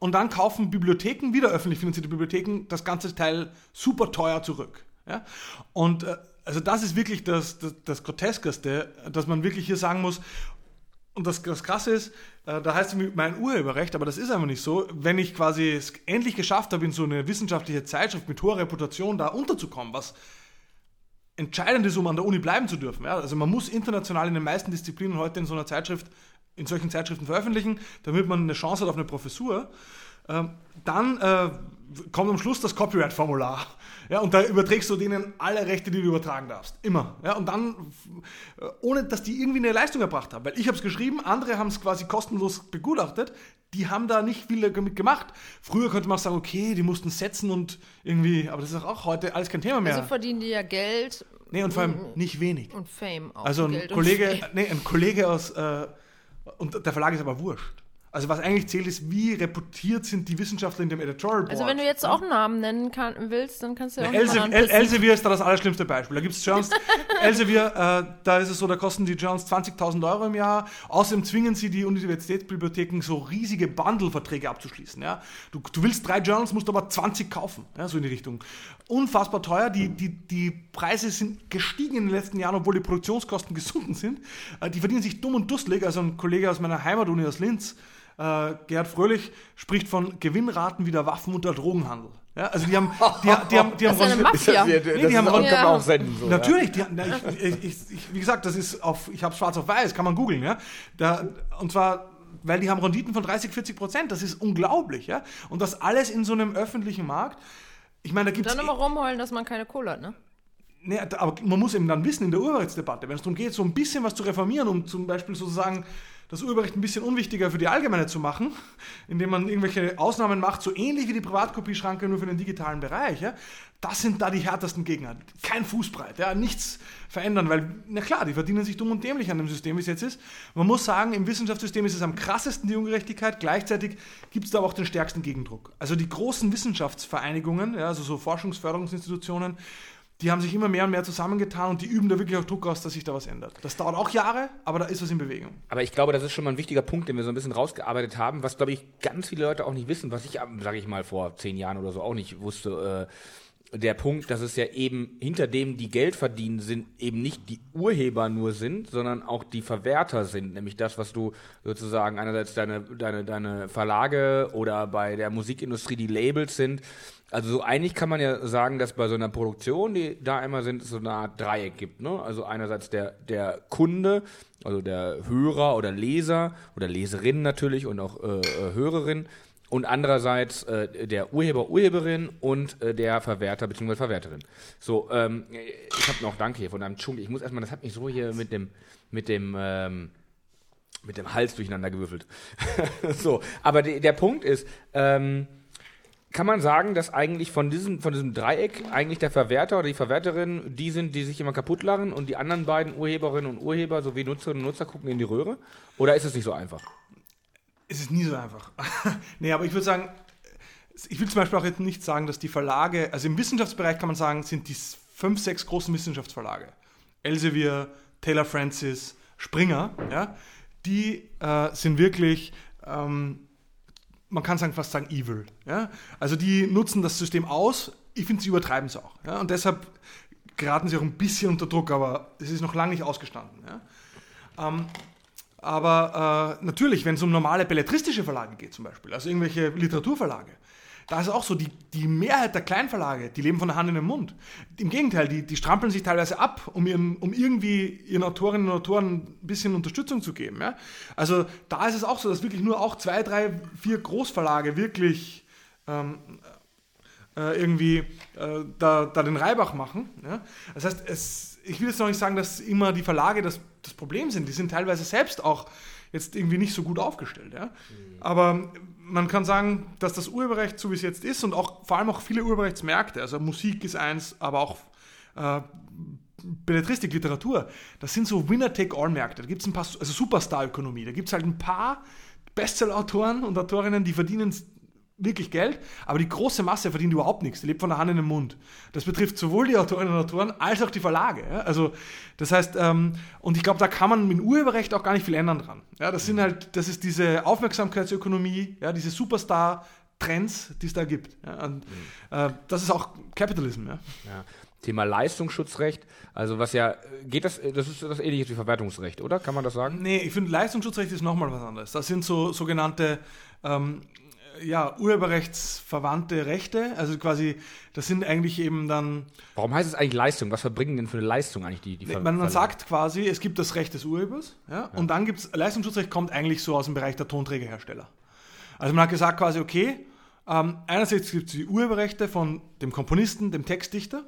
Und dann kaufen Bibliotheken, wieder öffentlich finanzierte Bibliotheken, das ganze Teil super teuer zurück. Ja? Und äh, also das ist wirklich das, das, das Groteskeste, dass man wirklich hier sagen muss, und das, das Krasse ist, äh, da heißt es mein Urheberrecht, aber das ist einfach nicht so. Wenn ich quasi es endlich geschafft habe, in so eine wissenschaftliche Zeitschrift mit hoher Reputation da unterzukommen, was entscheidend ist, um an der Uni bleiben zu dürfen. Ja? Also man muss international in den meisten Disziplinen heute in so einer Zeitschrift, in solchen Zeitschriften veröffentlichen, damit man eine Chance hat auf eine Professur. Ähm, dann äh, kommt am Schluss das Copyright-Formular. Ja, und da überträgst du denen alle Rechte, die du übertragen darfst. Immer. Ja, und dann, äh, ohne dass die irgendwie eine Leistung erbracht haben. Weil ich habe es geschrieben, andere haben es quasi kostenlos begutachtet. Die haben da nicht viel damit gemacht. Früher könnte man auch sagen, okay, die mussten setzen und irgendwie, aber das ist auch heute alles kein Thema mehr. Also verdienen die ja Geld. Nee, und vor allem nicht wenig. Und Fame auch. Also ein Geld Kollege, nee, ein Kollege aus, äh, und der Verlag ist aber wurscht. Also was eigentlich zählt, ist, wie reputiert sind die Wissenschaftler in dem Editorial Board. Also wenn du jetzt auch einen Namen nennen kann, willst, dann kannst du ja auch Elsevier, El Elsevier ist da das allerschlimmste Beispiel. Da gibt es Journals, Elsevier, äh, da ist es so, da kosten die Journals 20.000 Euro im Jahr. Außerdem zwingen sie die Universitätsbibliotheken so riesige Bundle-Verträge abzuschließen. Ja? Du, du willst drei Journals, musst aber 20 kaufen, ja? so in die Richtung. Unfassbar teuer, die, die, die Preise sind gestiegen in den letzten Jahren, obwohl die Produktionskosten gesunken sind. Äh, die verdienen sich dumm und dusselig. Also ein Kollege aus meiner Heimatuni aus Linz, äh, Gerhard Fröhlich spricht von Gewinnraten wie der Waffen- und der Drogenhandel. Ja, also die haben, die, die haben, die haben, das ist eine Mafia. Nee, die das haben auch, ja. auch senden, so, natürlich, die, na, ich, ich, ich, wie gesagt, das ist auf, ich habe schwarz auf weiß, kann man googeln, ja. Da, und zwar, weil die haben Renditen von 30, 40 Prozent, das ist unglaublich, ja. Und das alles in so einem öffentlichen Markt. Ich meine, da gibt es. Dann immer rumheulen, dass man keine Kohle hat, ne? Nee, aber man muss eben dann wissen in der Urheberrechtsdebatte, wenn es darum geht, so ein bisschen was zu reformieren, um zum Beispiel sozusagen das Urheberrecht ein bisschen unwichtiger für die Allgemeine zu machen, indem man irgendwelche Ausnahmen macht, so ähnlich wie die Privatkopieschranke nur für den digitalen Bereich. Ja? Das sind da die härtesten Gegner. Kein Fußbreit, ja? nichts verändern, weil, na klar, die verdienen sich dumm und dämlich an dem System, wie es jetzt ist. Man muss sagen, im Wissenschaftssystem ist es am krassesten die Ungerechtigkeit, gleichzeitig gibt es da aber auch den stärksten Gegendruck. Also die großen Wissenschaftsvereinigungen, ja, also so Forschungsförderungsinstitutionen, die haben sich immer mehr und mehr zusammengetan und die üben da wirklich auch Druck aus, dass sich da was ändert. Das dauert auch Jahre, aber da ist was in Bewegung. Aber ich glaube, das ist schon mal ein wichtiger Punkt, den wir so ein bisschen rausgearbeitet haben, was, glaube ich, ganz viele Leute auch nicht wissen, was ich, sage ich mal, vor zehn Jahren oder so auch nicht wusste. Äh, der Punkt, dass es ja eben hinter dem, die Geld verdienen, sind eben nicht die Urheber nur sind, sondern auch die Verwerter sind. Nämlich das, was du sozusagen einerseits deine, deine, deine Verlage oder bei der Musikindustrie die Labels sind also so eigentlich kann man ja sagen, dass bei so einer Produktion, die da immer sind, so eine Art Dreieck gibt. Ne? Also einerseits der, der Kunde, also der Hörer oder Leser oder Leserin natürlich und auch äh, äh, Hörerin und andererseits äh, der Urheber, Urheberin und äh, der Verwerter bzw. Verwerterin. So, ähm, ich habe noch, danke hier von einem Dschungel. Ich muss erstmal, das hat mich so hier mit dem, mit dem, ähm, mit dem Hals durcheinander gewürfelt. so, aber die, der Punkt ist, ähm, kann man sagen, dass eigentlich von diesem, von diesem Dreieck eigentlich der Verwerter oder die Verwerterin die sind, die sich immer kaputt lachen und die anderen beiden Urheberinnen und Urheber sowie Nutzerinnen und Nutzer gucken in die Röhre? Oder ist es nicht so einfach? Es ist nie so einfach. nee, aber ich würde sagen, ich will zum Beispiel auch jetzt nicht sagen, dass die Verlage, also im Wissenschaftsbereich kann man sagen, sind die fünf, sechs großen Wissenschaftsverlage, Elsevier, Taylor Francis, Springer, ja, die äh, sind wirklich ähm, man kann sagen, fast sagen evil. Ja? Also die nutzen das System aus, ich finde, sie übertreiben es auch. Ja? Und deshalb geraten sie auch ein bisschen unter Druck, aber es ist noch lange nicht ausgestanden. Ja? Ähm, aber äh, natürlich, wenn es um normale belletristische Verlage geht zum Beispiel, also irgendwelche Literaturverlage, da ist auch so, die, die Mehrheit der Kleinverlage, die leben von der Hand in den Mund. Im Gegenteil, die, die strampeln sich teilweise ab, um, ihren, um irgendwie ihren Autorinnen und Autoren ein bisschen Unterstützung zu geben. Ja? Also da ist es auch so, dass wirklich nur auch zwei, drei, vier Großverlage wirklich ähm, äh, irgendwie äh, da, da den Reibach machen. Ja? Das heißt, es, ich will jetzt noch nicht sagen, dass immer die Verlage das, das Problem sind. Die sind teilweise selbst auch jetzt irgendwie nicht so gut aufgestellt. Ja? Mhm. Aber man kann sagen, dass das Urheberrecht, so wie es jetzt ist, und auch vor allem auch viele Urheberrechtsmärkte, also Musik ist eins, aber auch äh, Belletristik, Literatur, das sind so Winner-Take-All-Märkte. Da gibt es ein paar, also Superstar-Ökonomie, da gibt es halt ein paar Bestseller-Autoren und Autorinnen, die verdienen wirklich Geld, aber die große Masse verdient überhaupt nichts. Die lebt von der Hand in den Mund. Das betrifft sowohl die Autorinnen und Autoren als auch die Verlage. Ja? Also das heißt, ähm, und ich glaube, da kann man mit Urheberrecht auch gar nicht viel ändern dran. Ja, das sind halt, das ist diese Aufmerksamkeitsökonomie, ja, diese Superstar-Trends, die es da gibt. Ja? Und, äh, das ist auch Capitalism. Ja? ja. Thema Leistungsschutzrecht, also was ja, geht das, das ist das ähnliche wie Verwertungsrecht, oder? Kann man das sagen? Nee, ich finde Leistungsschutzrecht ist nochmal was anderes. Das sind so sogenannte ähm, ja, urheberrechtsverwandte Rechte. Also quasi, das sind eigentlich eben dann. Warum heißt es eigentlich Leistung? Was verbringen denn für eine Leistung eigentlich die, die Ver man, man sagt quasi, es gibt das Recht des Urhebers, ja, ja. und dann gibt es, Leistungsschutzrecht kommt eigentlich so aus dem Bereich der Tonträgerhersteller. Also man hat gesagt quasi, okay, ähm, einerseits gibt es die Urheberrechte von dem Komponisten, dem Textdichter,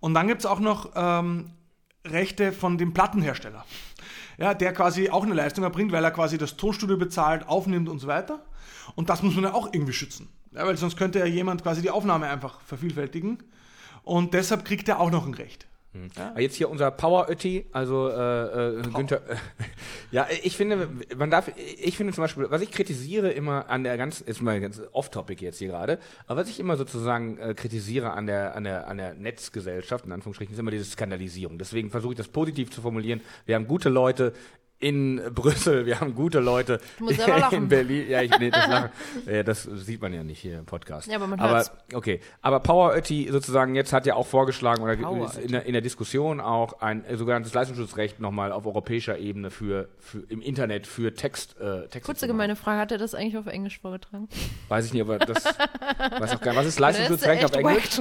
und dann gibt es auch noch ähm, Rechte von dem Plattenhersteller. Ja, der quasi auch eine Leistung erbringt, weil er quasi das Tonstudio bezahlt, aufnimmt und so weiter. Und das muss man ja auch irgendwie schützen. Ja, weil sonst könnte ja jemand quasi die Aufnahme einfach vervielfältigen. Und deshalb kriegt er auch noch ein Recht. Hm. Ja. Jetzt hier unser Power Ötti, also äh, äh, Günther. Äh, ja, ich finde, man darf, ich finde zum Beispiel, was ich kritisiere immer an der ganz, ist mal ganz off-topic jetzt hier gerade, aber was ich immer sozusagen äh, kritisiere an der, an der, an der Netzgesellschaft, in Anführungsstrichen, ist immer diese Skandalisierung. Deswegen versuche ich das positiv zu formulieren. Wir haben gute Leute, in Brüssel, wir haben gute Leute in Berlin. Ja, ich, nee, das, lachen, ja, das sieht man ja nicht hier im Podcast. Ja, aber man aber, hört's. Okay, aber Power Ötti sozusagen jetzt hat ja auch vorgeschlagen oder in der, in der, Diskussion auch ein sogenanntes Leistungsschutzrecht nochmal auf europäischer Ebene für, für im Internet für Text. Äh, Text Kurze gemeine Frage, hat er das eigentlich auf Englisch vorgetragen? Weiß ich nicht, aber das weiß auch gar nicht. Was ist Leistungsschutzrecht auf Englisch?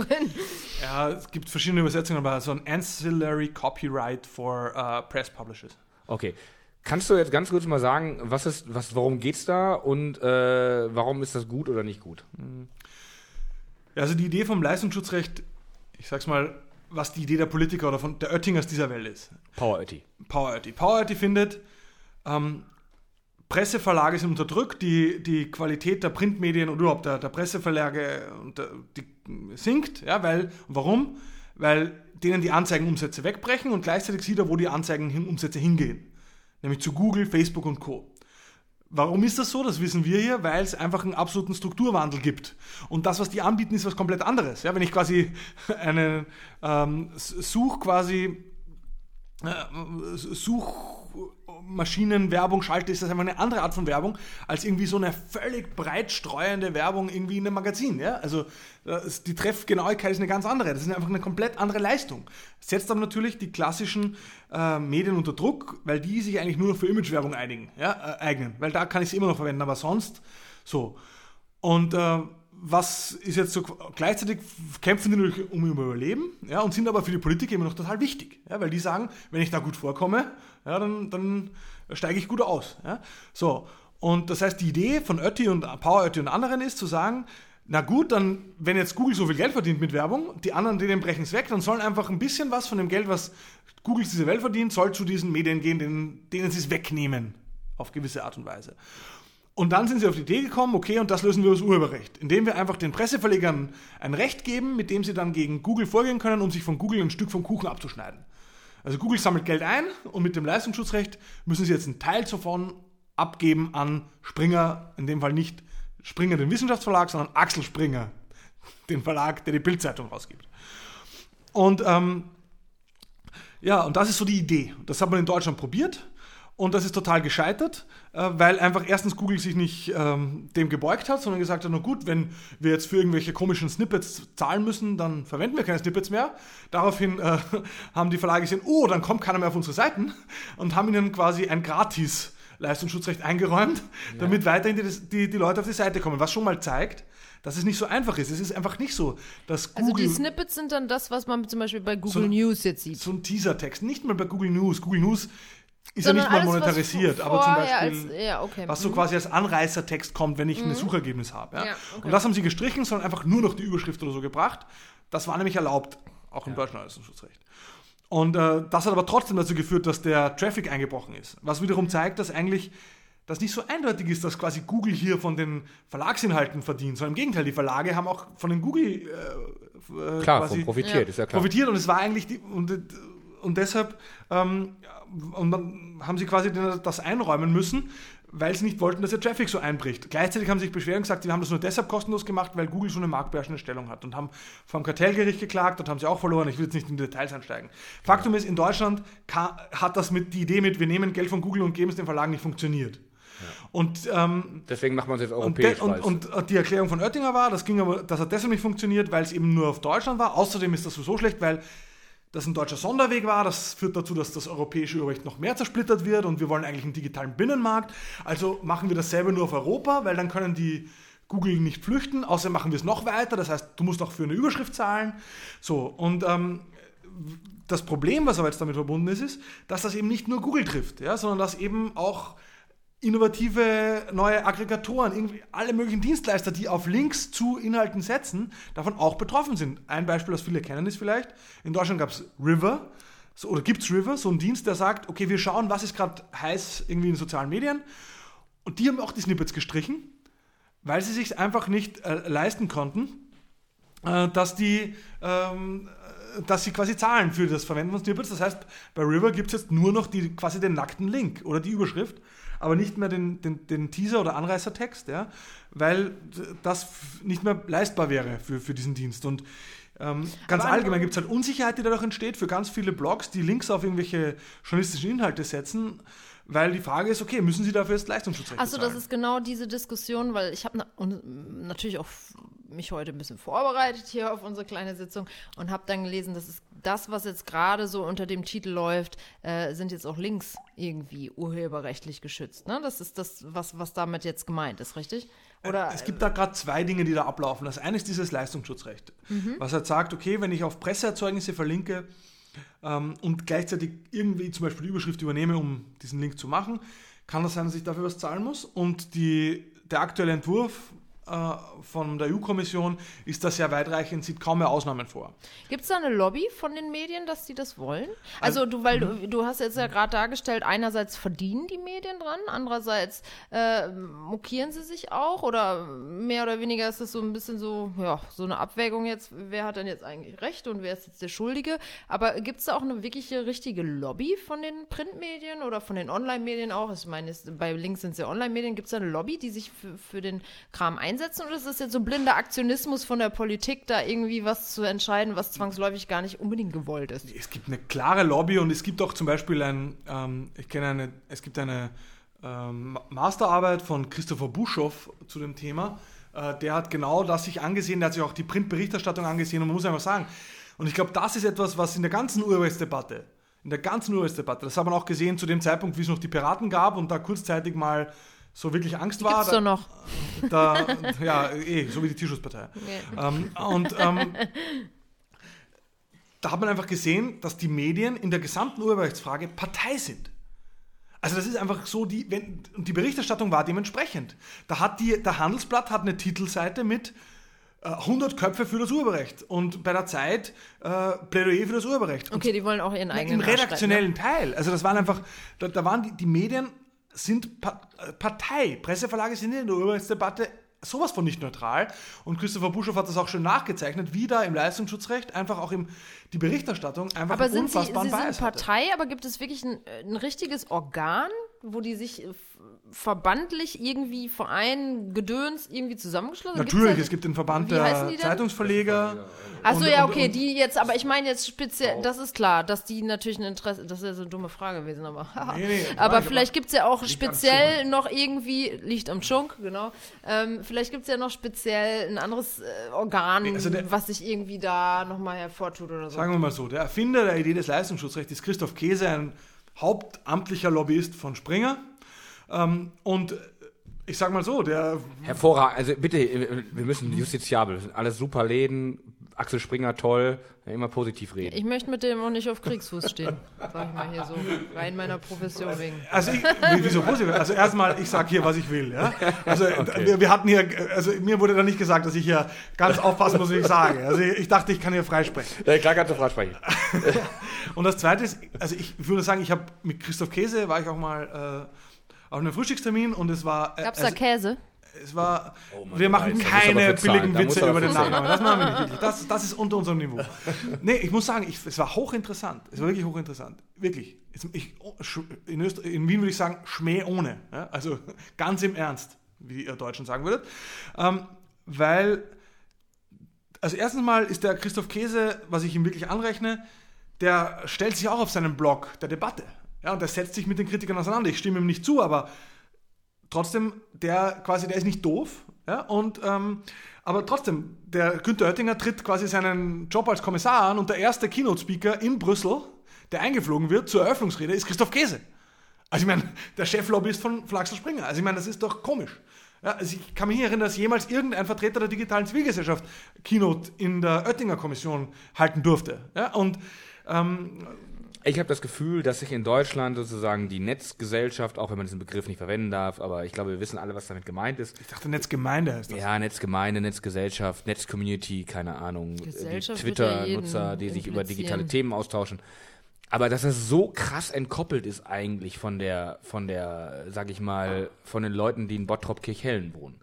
Ja, es gibt verschiedene Übersetzungen, aber so ein Ancillary Copyright for uh, Press Publishers. Okay. Kannst du jetzt ganz kurz mal sagen, was ist, was, worum geht's da und äh, warum ist das gut oder nicht gut? Also die Idee vom Leistungsschutzrecht, ich sag's mal, was die Idee der Politiker oder von der Oettingers dieser Welt ist. Power Oetti. Power Oetti. Power Oetti findet, ähm, Presseverlage sind unterdrückt, die, die Qualität der Printmedien und überhaupt der, der Presseverlage der, sinkt. Ja, weil, warum? Weil denen die Anzeigenumsätze wegbrechen und gleichzeitig sieht er, wo die Anzeigenumsätze hingehen nämlich zu Google, Facebook und Co. Warum ist das so? Das wissen wir hier, weil es einfach einen absoluten Strukturwandel gibt. Und das, was die anbieten, ist was komplett anderes. Ja, wenn ich quasi eine ähm, Such quasi äh, Suchmaschinenwerbung schalte, ist das einfach eine andere Art von Werbung als irgendwie so eine völlig breit streuende Werbung irgendwie in einem Magazin. Ja? Also die Treffgenauigkeit ist eine ganz andere. Das ist einfach eine komplett andere Leistung. Setzt aber natürlich die klassischen äh, Medien unter Druck, weil die sich eigentlich nur noch für Imagewerbung einigen, ja, äh, eignen. Weil da kann ich sie immer noch verwenden, aber sonst so. Und äh, was ist jetzt so, gleichzeitig kämpfen die natürlich um ihr Überleben, ja, und sind aber für die Politiker immer noch total wichtig, ja, weil die sagen, wenn ich da gut vorkomme, ja, dann, dann steige ich gut aus, ja. So. Und das heißt, die Idee von Ötti und Power Ötti und anderen ist zu sagen, na gut, dann, wenn jetzt Google so viel Geld verdient mit Werbung, die anderen, denen brechen es weg, dann sollen einfach ein bisschen was von dem Geld, was Google diese Welt verdient, soll zu diesen Medien gehen, denen, denen sie es wegnehmen, auf gewisse Art und Weise. Und dann sind sie auf die Idee gekommen, okay, und das lösen wir aus Urheberrecht, indem wir einfach den Presseverlegern ein Recht geben, mit dem sie dann gegen Google vorgehen können, um sich von Google ein Stück vom Kuchen abzuschneiden. Also Google sammelt Geld ein und mit dem Leistungsschutzrecht müssen sie jetzt einen Teil davon abgeben an Springer, in dem Fall nicht Springer den Wissenschaftsverlag, sondern Axel Springer, den Verlag, der die Bildzeitung rausgibt. Und ähm, ja, und das ist so die Idee. Das hat man in Deutschland probiert Und das ist total gescheitert, äh, weil einfach erstens Google sich nicht ähm, dem gebeugt hat, sondern gesagt hat, na gut, wenn wir jetzt für irgendwelche komischen Snippets zahlen müssen, dann verwenden wir keine Snippets mehr. Daraufhin äh, haben die Verlage gesehen, oh, dann kommt keiner mehr auf unsere Seiten und haben ihnen quasi ein gratis Leistungsschutzrecht eingeräumt, ja. damit weiterhin die, die, die Leute auf die Seite kommen. Was schon mal zeigt, dass es nicht so einfach ist. Es ist einfach nicht so, dass Google... Also die Snippets sind dann das, was man zum Beispiel bei Google so, News jetzt sieht. So ein Teasertext. Nicht mal bei Google News. Google News ist Sondern ja nicht mal monetarisiert, aber zum Beispiel, als, ja, okay. was so mhm. quasi als Anreißertext kommt, wenn ich mhm. ein Suchergebnis habe. Ja? ja okay. Und das haben sie gestrichen, sondern einfach nur noch die Überschrift oder so gebracht. Das war nämlich erlaubt, auch im ja. deutschen Leistungsschutzrecht. Und äh, das hat aber trotzdem dazu geführt, dass der Traffic eingebrochen ist. Was wiederum zeigt, dass eigentlich das nicht so eindeutig ist, dass quasi Google hier von den Verlagsinhalten verdient, sondern im Gegenteil, die Verlage haben auch von den Google äh, äh klar, quasi profitiert, ja. ist ja klar. Profitiert und es war eigentlich die, und, und deshalb ähm, und dann haben sie quasi das einräumen müssen, weil sie nicht wollten, dass der Traffic so einbricht. Gleichzeitig haben sie sich beschwert und gesagt, sie haben das nur deshalb kostenlos gemacht, weil Google so eine marktbeherrschende Stellung hat und haben vom Kartellgericht geklagt und haben sie auch verloren. Ich will jetzt nicht in die Details einsteigen. Faktum ist, in Deutschland hat das mit die Idee mit, wir nehmen Geld von Google und geben es den Verlagen nicht funktioniert. Ja. Und, ähm, Deswegen machen wir es jetzt europäisch. Und, und, und, die Erklärung von Oettinger war, das ging aber, das hat deshalb nicht funktioniert, weil es eben nur auf Deutschland war. Außerdem ist das so schlecht, weil das ein deutscher Sonderweg war. Das führt dazu, dass das europäische Urrecht noch mehr zersplittert wird und wir wollen eigentlich einen digitalen Binnenmarkt. Also machen wir dasselbe nur auf Europa, weil dann können die Google nicht flüchten. Außerdem machen wir es noch weiter. Das heißt, du musst auch für eine Überschrift zahlen. So, und ähm, das Problem, was aber jetzt damit verbunden ist, ist, dass das eben nicht nur Google trifft, ja, sondern dass eben auch innovative neue Aggregatoren, irgendwie alle möglichen Dienstleister, die auf Links zu Inhalten setzen, davon auch betroffen sind. Ein Beispiel, das viele kennen, ist vielleicht, in Deutschland gab es River, so, oder gibt es River, so ein Dienst, der sagt, okay, wir schauen, was ist gerade heiß irgendwie in sozialen Medien. Und die haben auch die Snippets gestrichen, weil sie sich einfach nicht äh, leisten konnten, äh, dass die ähm, dass sie quasi zahlen für das Verwenden von Snippets. Das heißt, bei River gibt es jetzt nur noch die, quasi den nackten Link oder die Überschrift aber nicht mehr den, den, den Teaser oder Anreißertext, ja, weil das nicht mehr leistbar wäre für, für diesen Dienst. Und ähm, ganz aber allgemein gibt es halt Unsicherheit, die dadurch entsteht für ganz viele Blogs, die Links auf irgendwelche journalistischen Inhalte setzen. Weil die Frage ist, okay, müssen sie dafür jetzt Leistungsschutzrecht Achso, das ist genau diese Diskussion, weil ich habe na natürlich auch mich heute ein bisschen vorbereitet hier auf unsere kleine Sitzung und habe dann gelesen, dass es das, was jetzt gerade so unter dem Titel läuft, äh, sind jetzt auch Links irgendwie urheberrechtlich geschützt. Ne? Das ist das, was, was damit jetzt gemeint ist, richtig? Oder, es gibt da gerade zwei Dinge, die da ablaufen. Das eine ist dieses Leistungsschutzrecht, mhm. was halt sagt, okay, wenn ich auf Presseerzeugnisse verlinke ähm, und gleichzeitig irgendwie zum Beispiel die Überschrift übernehme, um diesen Link zu machen, kann das sein, dass ich dafür was zahlen muss. Und die, der aktuelle Entwurf äh, von der EU-Kommission ist das sehr weitreichend, sieht kaum mehr Ausnahmen vor. Gibt es da eine Lobby von den Medien, dass die das wollen? Also, also du, weil du, mhm. du hast jetzt ja gerade dargestellt, einerseits verdienen die Medien dran, andererseits äh, mokieren sie sich auch oder mehr oder weniger ist es so ein bisschen so, ja, so eine Abwägung jetzt, wer hat denn jetzt eigentlich recht und wer ist jetzt der Schuldige? Aber gibt es da auch eine wirkliche richtige Lobby von den Printmedien oder von den Online-Medien auch? Ich meine, bei Links sind es ja Online-Medien. Gibt es da eine Lobby, die sich für, für den Kram einsetzt? Einsetzen oder ist das jetzt so blinder Aktionismus von der Politik, da irgendwie was zu entscheiden, was zwangsläufig gar nicht unbedingt gewollt ist? Es gibt eine klare Lobby und es gibt auch zum Beispiel ein, ähm, ich kenne eine, es gibt eine ähm, Masterarbeit von Christopher Buschow zu dem Thema. Äh, der hat genau das sich angesehen, der hat sich auch die Printberichterstattung angesehen und man muss einfach sagen, und ich glaube, das ist etwas, was in der ganzen Urheberrechtsdebatte, in der ganzen Urheberrechtsdebatte, das hat man auch gesehen zu dem Zeitpunkt, wie es noch die Piraten gab und da kurzzeitig mal so wirklich Angst die war. Gibt's da, noch. Da, ja, eh, so wie die Tierschutzpartei. Okay. Ähm, und ähm, da hat man einfach gesehen, dass die Medien in der gesamten Urheberrechtsfrage Partei sind. Also das ist einfach so, die, wenn, und die Berichterstattung war dementsprechend. Da hat die, der Handelsblatt hat eine Titelseite mit 100 äh, Köpfe für das Urheberrecht und bei der Zeit äh, Plädoyer für das Urheberrecht. Okay, und die wollen auch ihren eigenen Im redaktionellen Teil. Also das waren einfach, da, da waren die, die Medien sind äh, Partei. Presseverlage sind in der Urheberrechtsdebatte sowas von nicht neutral. Und Christopher Buschow hat das auch schon nachgezeichnet, wie da im Leistungsschutzrecht einfach auch im, die Berichterstattung einfach aber sind unfassbaren Sie, Sie sind Partei, aber gibt es wirklich ein, ein richtiges Organ, wo die sich äh, verbandlich irgendwie Verein, Gedöns irgendwie zusammengeschlossen haben? Natürlich, es gibt den Verband der? Zeitungsverleger. Achso, und- ja, und- okay, und- die jetzt, aber ich meine jetzt speziell, das ist klar, dass die natürlich ein Interesse, das ist ja so eine dumme Frage gewesen, aber. Nee, nee, aber nein, vielleicht gibt es ja auch speziell noch irgendwie, liegt am Schunk, genau. Ähm, vielleicht gibt es ja noch speziell ein anderes äh, Organ, also der- was sich irgendwie da nochmal hervortut oder so. Sagen wir mal so, der Erfinder der Idee des Leistungsschutzrechts ist Christoph Käse, ein hauptamtlicher Lobbyist von Springer. Ähm, und ich sage mal so, der Hervorragend. Also bitte, äh, wir müssen justiziabel. Alles super Läden. Axel Springer toll. Ja, immer positiv reden. Ich möchte mit dem auch nicht auf Kriegsfuß stehen, sag ich mal hier so, rein meiner Profession wegen. Also ich, wie- wieso positiv? Also erstmal, ich sage hier, was ich will. Ja? Also wir, wir hatten hier, also mir wurde da nicht gesagt, dass ich hier ganz aufpassen muss, was ich sage. Also ich, ich dachte, ich kann hier frei sprechen. Ja, klar kannst du frei sprechen. Und das Zweite ist, also ich würde sagen, ich habe mit Christoph Käse war ich auch mal äh, auf einem Frühstückstermin und es war, äh, Gab's da also, Käse? Es war, Oh wir machen keine billigen Witze über den. Nachnamen. Das machen wir nicht wirklich. Das, das ist unter unserem Niveau. Nee, ich muss sagen, ich, es war hochinteressant. Es war wirklich hochinteressant. Wirklich. Ich, in, Öster in Wien würde ich sagen, Schmäh ohne. Ja? Also ganz im Ernst, wie ihr Deutschen sagen würdet. Ähm, weil, also erstens mal ist der Christoph Käse, was ich ihm wirklich anrechne, der stellt sich auch auf seinen Blog der Debatte. Ja, und der setzt sich mit den Kritikern auseinander. Ich stimme ihm nicht zu, aber trotzdem, der quasi, der ist nicht doof. Ja, und, ähm, aber trotzdem, der Günther Oettinger tritt quasi seinen Job als Kommissar an und der erste Keynote-Speaker in Brüssel, der eingeflogen wird zur Eröffnungsrede, ist Christoph Käse. Also ich meine, der Cheflobbyist von, Axel Springer. Also ich meine, das ist doch komisch. Ja, also ich kann mich nicht erinnern, dass jemals irgendein Vertreter der digitalen Zivilgesellschaft Keynote in der Oettinger Kommission halten durfte. Ja, und ähm, Ich habe das Gefühl, dass sich in Deutschland sozusagen die Netzgesellschaft, auch wenn man diesen Begriff nicht verwenden darf, aber ich glaube, wir wissen alle, was damit gemeint ist. ich dachte, Netzgemeinde heißt das. Ja, Netzgemeinde, Netzgesellschaft, Netzcommunity, keine Ahnung, Twitter-Nutzer, die sich über digitale Themen austauschen. Aber dass es so krass entkoppelt ist eigentlich von der, von der, sag ich mal, von den Leuten, die in Bottrop-Kirchhellen wohnen.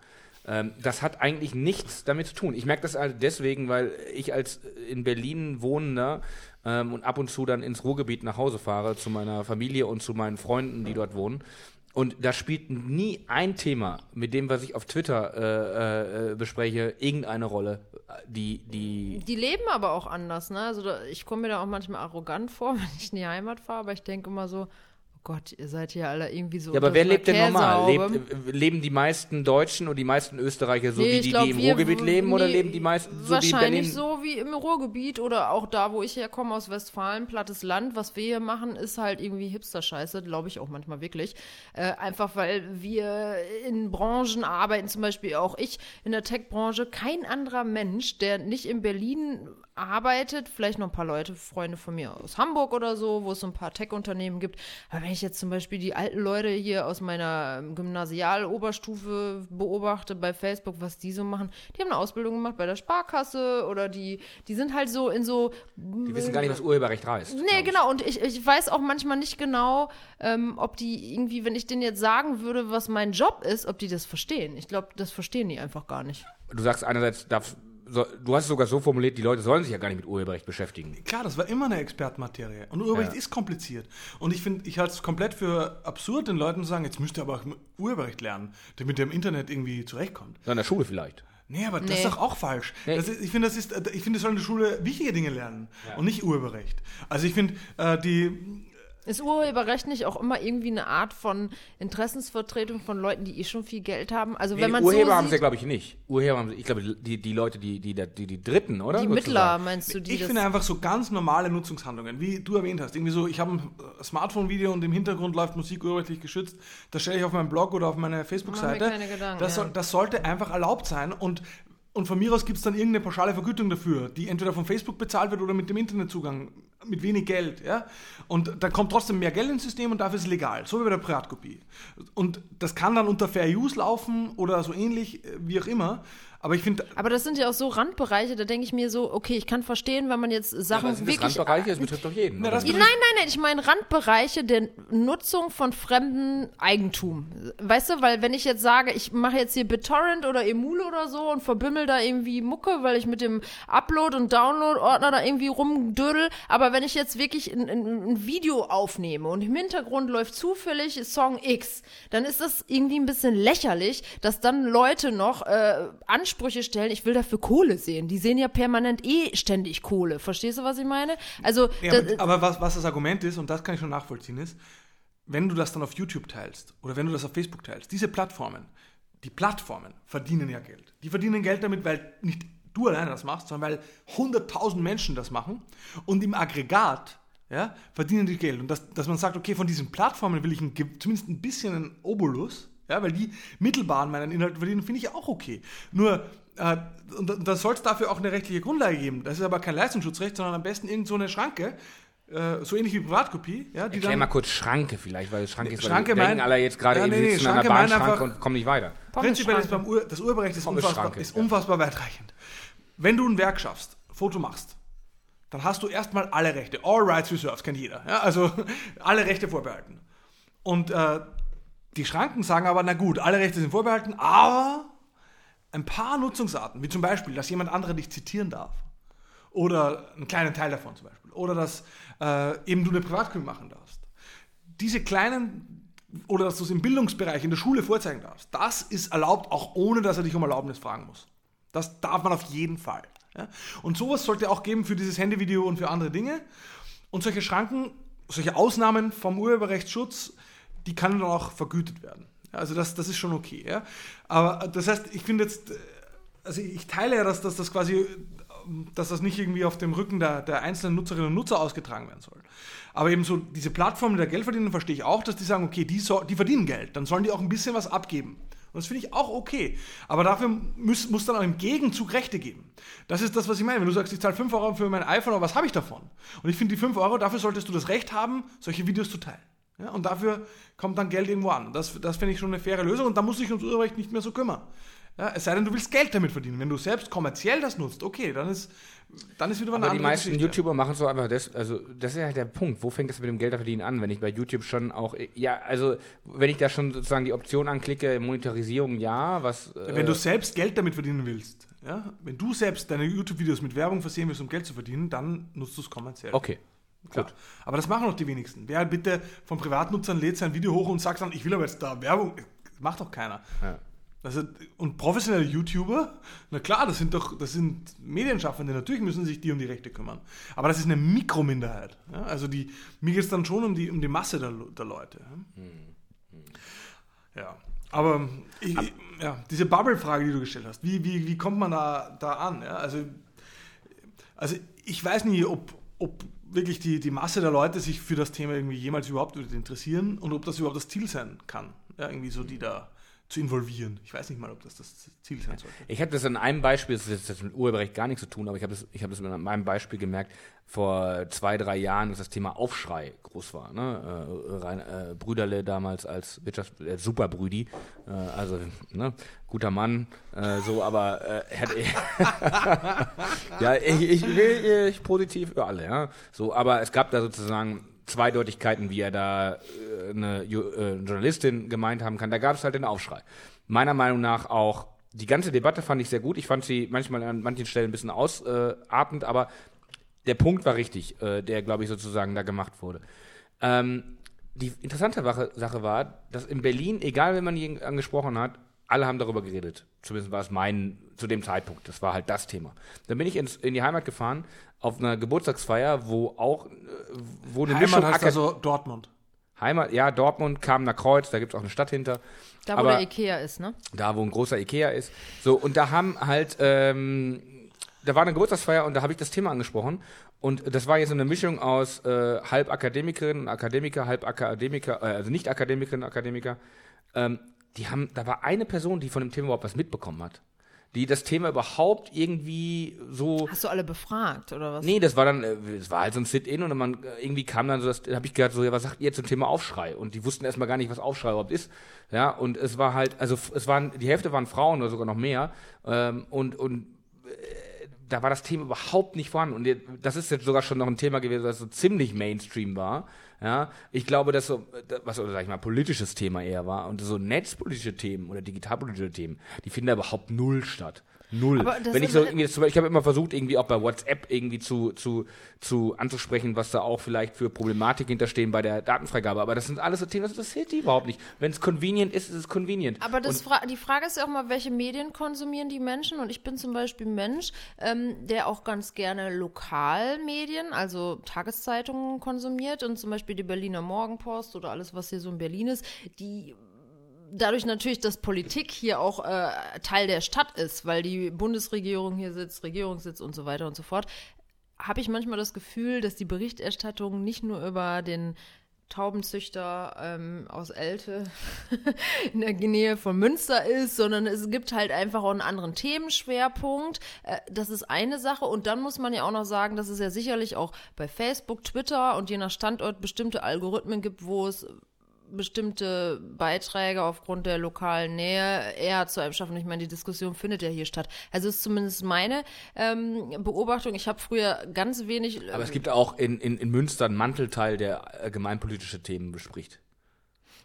Ähm, das hat eigentlich nichts damit zu tun. Ich merke das halt deswegen, weil ich als in Berlin wohnender ähm, und ab und zu dann ins Ruhrgebiet nach Hause fahre zu meiner Familie und zu meinen Freunden, die dort wohnen. Und da spielt nie ein Thema, mit dem, was ich auf Twitter äh, äh, bespreche, irgendeine Rolle. Die, die, Die leben aber auch anders, ne? Also da, ich komme mir da auch manchmal arrogant vor, wenn ich in die Heimat fahre, aber ich denke immer so, Gott, ihr seid hier alle irgendwie so. ja, aber wer lebt denn normal? Lebt, äh, leben die meisten Deutschen und die meisten Österreicher so Nee, wie die, glaub, die im Ruhrgebiet leben oder nee, leben die meisten so wie Wahrscheinlich so wie im Ruhrgebiet oder auch da, wo ich herkomme, aus Westfalen, plattes Land. Was wir hier machen, ist halt irgendwie Hipster-Scheiße, glaube ich auch manchmal wirklich. Äh, einfach weil wir in Branchen arbeiten, zum Beispiel auch ich in der Tech-Branche. Kein anderer Mensch, der nicht in Berlin arbeitet, vielleicht noch ein paar Leute, Freunde von mir aus Hamburg oder so, wo es so ein paar Tech-Unternehmen gibt. Aber wenn ich jetzt zum Beispiel die alten Leute hier aus meiner Gymnasial-Oberstufe beobachte bei Facebook, was die so machen, die haben eine Ausbildung gemacht bei der Sparkasse oder die, die sind halt so in so Die wissen gar nicht, was Urheberrecht heißt. Nee, genau. Und ich, ich weiß auch manchmal nicht genau, ähm, ob die irgendwie, wenn ich denen jetzt sagen würde, was mein Job ist, ob die das verstehen. Ich glaube, das verstehen die einfach gar nicht. Du sagst einerseits, darf, du hast es sogar so formuliert, die Leute sollen sich ja gar nicht mit Urheberrecht beschäftigen. Klar, das war immer eine Expertenmaterie. Und Urheberrecht Ja. ist kompliziert. Und ich finde, ich halte es komplett für absurd, den Leuten zu sagen, jetzt müsst ihr aber auch Urheberrecht lernen, damit ihr im Internet irgendwie zurechtkommt. In der Schule vielleicht. Nee, aber das Nee. ist doch auch falsch. Nee. Das ist, ich finde, das ist, ich finde, soll in der Schule wichtige Dinge lernen und nicht Urheberrecht. Also ich finde, äh, die, Ist Urheberrecht nicht auch immer irgendwie eine Art von Interessensvertretung von Leuten, die eh schon viel Geld haben? Also wenn Nee, man Urheber so haben sie, glaube ich, nicht. Urheber haben sie, ich glaube, die, die Leute, die, die, die, die Dritten, oder? die. Mittler, meinst du, die ich finde einfach so ganz normale Nutzungshandlungen, wie du erwähnt hast. Irgendwie so, ich habe ein Smartphone-Video und im Hintergrund läuft Musik urheberrechtlich geschützt. Das stelle ich auf meinen Blog oder auf meine Facebook-Seite. Das, ja. das sollte einfach erlaubt sein und und von mir aus gibt es dann irgendeine pauschale Vergütung dafür, die entweder von Facebook bezahlt wird oder mit dem Internetzugang, mit wenig Geld. Ja? Und dann kommt trotzdem mehr Geld ins System und dafür ist es legal, so wie bei der Privatkopie. Und das kann dann unter Fair Use laufen oder so ähnlich, äh, wie auch immer. Aber ich finde, Aber das sind ja auch so Randbereiche, da denke ich mir so, okay, ich kann verstehen, wenn man jetzt Sachen sind das wirklich. Randbereiche? Das betrifft doch jeden. Na, das? Nein, nein, nein, ich meine Randbereiche der Nutzung von fremdem Eigentum. Weißt du, weil wenn ich jetzt sage, ich mache jetzt hier BitTorrent oder Emule oder so und verbimmel da irgendwie Mucke, weil ich mit dem Upload- und Download-Ordner da irgendwie rumdödel, aber wenn ich jetzt wirklich ein, ein, ein Video aufnehme und im Hintergrund läuft zufällig Song X, dann ist das irgendwie ein bisschen lächerlich, dass dann Leute noch äh, Ansprüche stellen, ich will dafür Kohle sehen. Die sehen ja permanent eh ständig Kohle. Verstehst du, was ich meine? Also, Ja, aber, aber was, was das Argument ist, und das kann ich schon nachvollziehen, ist, wenn du das dann auf YouTube teilst oder wenn du das auf Facebook teilst, diese Plattformen, die Plattformen verdienen ja Geld. Die verdienen Geld damit, weil nicht du alleine das machst, sondern weil 100.000 Menschen das machen und im Aggregat ja, verdienen die Geld. Und dass, dass man sagt, okay, von diesen Plattformen will ich ein, zumindest ein bisschen einen Obolus, ja, weil die mittelbar an meinen Inhalten verdienen, finde ich auch okay. Nur, äh, und da- da soll es dafür auch eine rechtliche Grundlage geben. Das ist aber kein Leistungsschutzrecht, sondern am besten irgend so eine Schranke, äh, so ähnlich wie Privatkopie, ja, die Erklär dann mal kurz Schranke vielleicht, weil Schranke ist, Schranke weil meint- alle jetzt gerade Ja, eben nee, nee, an der Bahnschranke und kommen nicht weiter. Prinzipiell ist beim Ur das Urheberrecht ist unfassbar, ist ja. unfassbar weitreichend. Wenn du ein Werk schaffst, Foto machst, dann hast du erstmal alle Rechte. All rights reserved, kennt jeder. Ja, also alle Rechte vorbehalten. Und äh, die Schranken sagen aber, na gut, alle Rechte sind vorbehalten, aber ein paar Nutzungsarten, wie zum Beispiel, dass jemand andere dich zitieren darf. Oder einen kleinen Teil davon zum Beispiel. Oder dass äh, eben du eine Privatkopie machen darfst. Diese kleinen, oder dass du es im Bildungsbereich, in der Schule vorzeigen darfst, das ist erlaubt, auch ohne dass er dich um Erlaubnis fragen muss. Das darf man auf jeden Fall. Ja? Und sowas sollte auch geben für dieses Handyvideo und für andere Dinge. Und solche Schranken, solche Ausnahmen vom Urheberrechtsschutz, die können dann auch vergütet werden. Also das, das ist schon okay. Ja? Aber das heißt, ich finde jetzt, äh, also ich teile ja, dass, dass das quasi, dass das nicht irgendwie auf dem Rücken der, der einzelnen Nutzerinnen und Nutzer ausgetragen werden soll. Aber eben so diese Plattformen, die da Geld verdienen, verstehe ich auch, dass die sagen, okay, die, so, die verdienen Geld, dann sollen die auch ein bisschen was abgeben. Und das finde ich auch okay. Aber dafür muss, muss dann auch im Gegenzug Rechte geben. Das ist das, was ich meine. Wenn du sagst, ich zahle 5 Euro für mein iPhone, aber was habe ich davon? Und ich finde, die 5 Euro, dafür solltest du das Recht haben, solche Videos zu teilen. Ja, und dafür kommt dann Geld irgendwo an. Das, das finde ich schon eine faire Lösung und da muss sich ums Urheberrecht nicht mehr so kümmern. Ja, es sei denn, du willst Geld damit verdienen. Wenn du selbst kommerziell das nutzt, okay, dann ist, dann ist wieder eine Aber die meisten Geschichte. YouTuber machen so einfach das, also das ist ja halt der Punkt. Wo fängt das mit dem Gelderverdienen an, wenn ich bei YouTube schon auch, ja, also wenn ich da schon sozusagen die Option anklicke, Monetarisierung, ja, was. äh, Wenn du selbst Geld damit verdienen willst, ja, wenn du selbst deine YouTube-Videos mit Werbung versehen willst, um Geld zu verdienen, dann nutzt du es kommerziell. Okay. Klar. Aber das machen doch die wenigsten. Wer bitte von Privatnutzern lädt sein Video hoch und sagt dann, ich will aber jetzt da Werbung, das macht doch keiner. Ja. Also, und professionelle YouTuber, na klar, das sind doch, das sind Medienschaffende, natürlich müssen sich die um die Rechte kümmern. Aber das ist eine Mikrominderheit. Ja? Also die, mir geht es dann schon um die, um die Masse der, der Leute. Ja, ja. aber ich, ja, diese Bubble-Frage, die du gestellt hast, wie, wie, wie kommt man da, da an? Ja? Also, also ich weiß nie, ob, ob wirklich die, die Masse der Leute sich für das Thema irgendwie jemals überhaupt interessieren und ob das überhaupt das Ziel sein kann. Ja, irgendwie so die da zu involvieren. Ich weiß nicht mal, ob das das Ziel sein sollte. Ich habe das an einem Beispiel, das hat jetzt mit Urheberrecht gar nichts zu tun, aber ich habe das, ich hab das an meinem Beispiel gemerkt, vor zwei, drei Jahren, dass das Thema Aufschrei groß war. Ne? Äh, Rein, äh, Brüderle damals als Wirtschafts-, äh, Superbrüdi, äh, also ne? guter Mann, äh, so, aber äh, ja, ich, ich will ich positiv für alle, ja. So, aber es gab da sozusagen Zweideutigkeiten, wie er da äh, eine äh, Journalistin gemeint haben kann. Da gab es halt den Aufschrei. Meiner Meinung nach auch die ganze Debatte fand ich sehr gut. Ich fand sie manchmal an manchen Stellen ein bisschen ausatmend, aber der Punkt war richtig, äh, der, glaube ich, sozusagen da gemacht wurde. Ähm, die interessante Sache war, dass in Berlin, egal wen man ihn angesprochen hat, alle haben darüber geredet. Zumindest war es mein, zu dem Zeitpunkt. Das war halt das Thema. Dann bin ich ins, in die Heimat gefahren, auf einer Geburtstagsfeier, wo auch, äh, wo eine Heimat Mischung heißt also Dortmund. Heimat, ja, Dortmund, Kamener Kreuz, da gibt es auch eine Stadt hinter. Da, wo Aber- der Ikea ist, ne? Da, wo ein großer Ikea ist. So, und da haben halt, ähm, da war eine Geburtstagsfeier und da habe ich das Thema angesprochen. Und das war jetzt so eine Mischung aus äh, halb Akademikerinnen und Akademiker, halb Akademiker, äh, also nicht Akademikerinnen und Akademiker. Ähm, die haben, da war eine Person, die von dem Thema überhaupt was mitbekommen hat. die das Thema überhaupt irgendwie so. Hast du alle befragt oder was? Nee, das war dann, äh, es war halt so ein Sit-In und man äh, irgendwie kam dann so, das habe ich gehört, so, ja, was sagt ihr zum Thema Aufschrei? Und die wussten erstmal gar nicht, was Aufschrei überhaupt ist. Ja, und es war halt, also es waren, die Hälfte waren Frauen oder sogar noch mehr. Ähm, und, und äh, da war das Thema überhaupt nicht vorhanden. Und das ist jetzt sogar schon noch ein Thema gewesen, das so ziemlich Mainstream war. Ja, ich glaube, dass so, was, oder sag ich mal, politisches Thema eher war und so netzpolitische Themen oder digitalpolitische Themen, die finden da überhaupt null statt. Null. Wenn ich so irgendwie, ich habe immer versucht, irgendwie auch bei WhatsApp irgendwie zu, zu, zu anzusprechen, was da auch vielleicht für Problematik hinterstehen bei der Datenfreigabe. Aber das sind alles so Themen, das interessiert die überhaupt nicht. Wenn es convenient ist, ist es convenient. Aber das Fra die Frage ist ja auch mal, welche Medien konsumieren die Menschen? Und ich bin zum Beispiel Mensch, ähm, der auch ganz gerne Lokalmedien, also Tageszeitungen konsumiert und zum Beispiel die Berliner Morgenpost oder alles, was hier so in Berlin ist, die dadurch natürlich, dass Politik hier auch äh, Teil der Stadt ist, weil die Bundesregierung hier sitzt, Regierungssitz und so weiter und so fort, habe ich manchmal das Gefühl, dass die Berichterstattung nicht nur über den Taubenzüchter ähm, aus Elte in der Nähe von Münster ist, sondern es gibt halt einfach auch einen anderen Themenschwerpunkt. Äh, das ist eine Sache. Und dann muss man ja auch noch sagen, dass es ja sicherlich auch bei Facebook, Twitter und je nach Standort bestimmte Algorithmen gibt, wo es bestimmte Beiträge aufgrund der lokalen Nähe eher zu einem schaffen. Ich meine, die Diskussion findet ja hier statt. Also ist zumindest meine ähm, Beobachtung. Ich habe früher ganz wenig. Aber es gibt auch in, in, in Münster einen Mantelteil, der äh, gemeinpolitische Themen bespricht.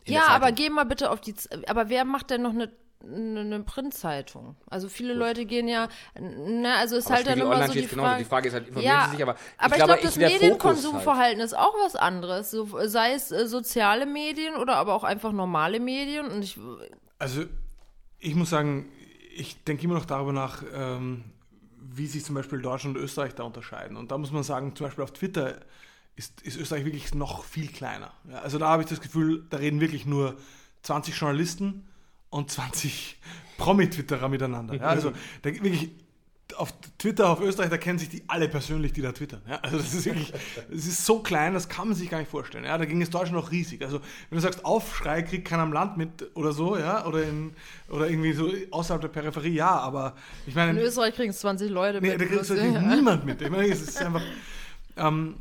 ja, aber geh mal bitte auf die. Z aber wer macht denn noch eine eine Printzeitung. Also viele Gut. Leute gehen ja, na, also ist aber halt dann immer so die Frage, die Frage ist halt, informieren ja, sie sich, aber aber ich, glaube, das Medienkonsumverhalten halt. ist auch was anderes, so, sei es äh, soziale Medien oder aber auch einfach normale Medien und ich Also ich muss sagen, ich denke immer noch darüber nach, ähm, wie sich zum Beispiel Deutschland und Österreich da unterscheiden und da muss man sagen, zum Beispiel auf Twitter ist, ist Österreich wirklich noch viel kleiner. Ja, also da habe ich das Gefühl, da reden wirklich nur 20 Journalisten und 20 Promi-Twitterer miteinander. Ja, also da, wirklich auf Twitter, auf Österreich, da kennen sich die alle persönlich, die da twittern. Ja, also das ist wirklich, das ist so klein, das kann man sich gar nicht vorstellen. Ja, da ging es Deutschland noch riesig. Also wenn du sagst, Aufschrei kriegt keiner am Land mit oder so, ja, oder, in, oder irgendwie so außerhalb der Peripherie, ja, aber ich meine... In Österreich kriegen es 20 Leute nee, mit. Nee, da kriegt ja. niemand mit. Ich meine, es ist einfach... Ähm,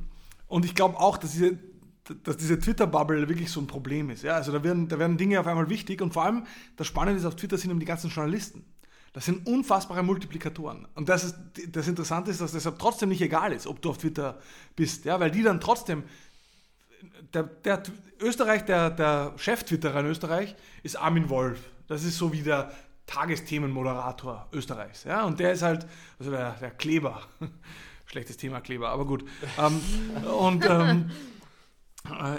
und ich glaube auch, dass diese dass diese Twitter-Bubble wirklich so ein Problem ist. Ja? Also da werden, da werden Dinge auf einmal wichtig und vor allem das Spannende ist, auf Twitter sind eben die ganzen Journalisten. Das sind unfassbare Multiplikatoren. Und das, ist, das Interessante ist, dass deshalb trotzdem nicht egal ist, ob du auf Twitter bist, ja? weil die dann trotzdem der, der Österreich, der, der Chef-Twitterer in Österreich ist Armin Wolf. Das ist so wie der Tagesthemenmoderator Österreichs. Ja? Und der ist halt, also der, der Kleber. Schlechtes Thema Kleber, aber gut. ähm, und ähm, äh,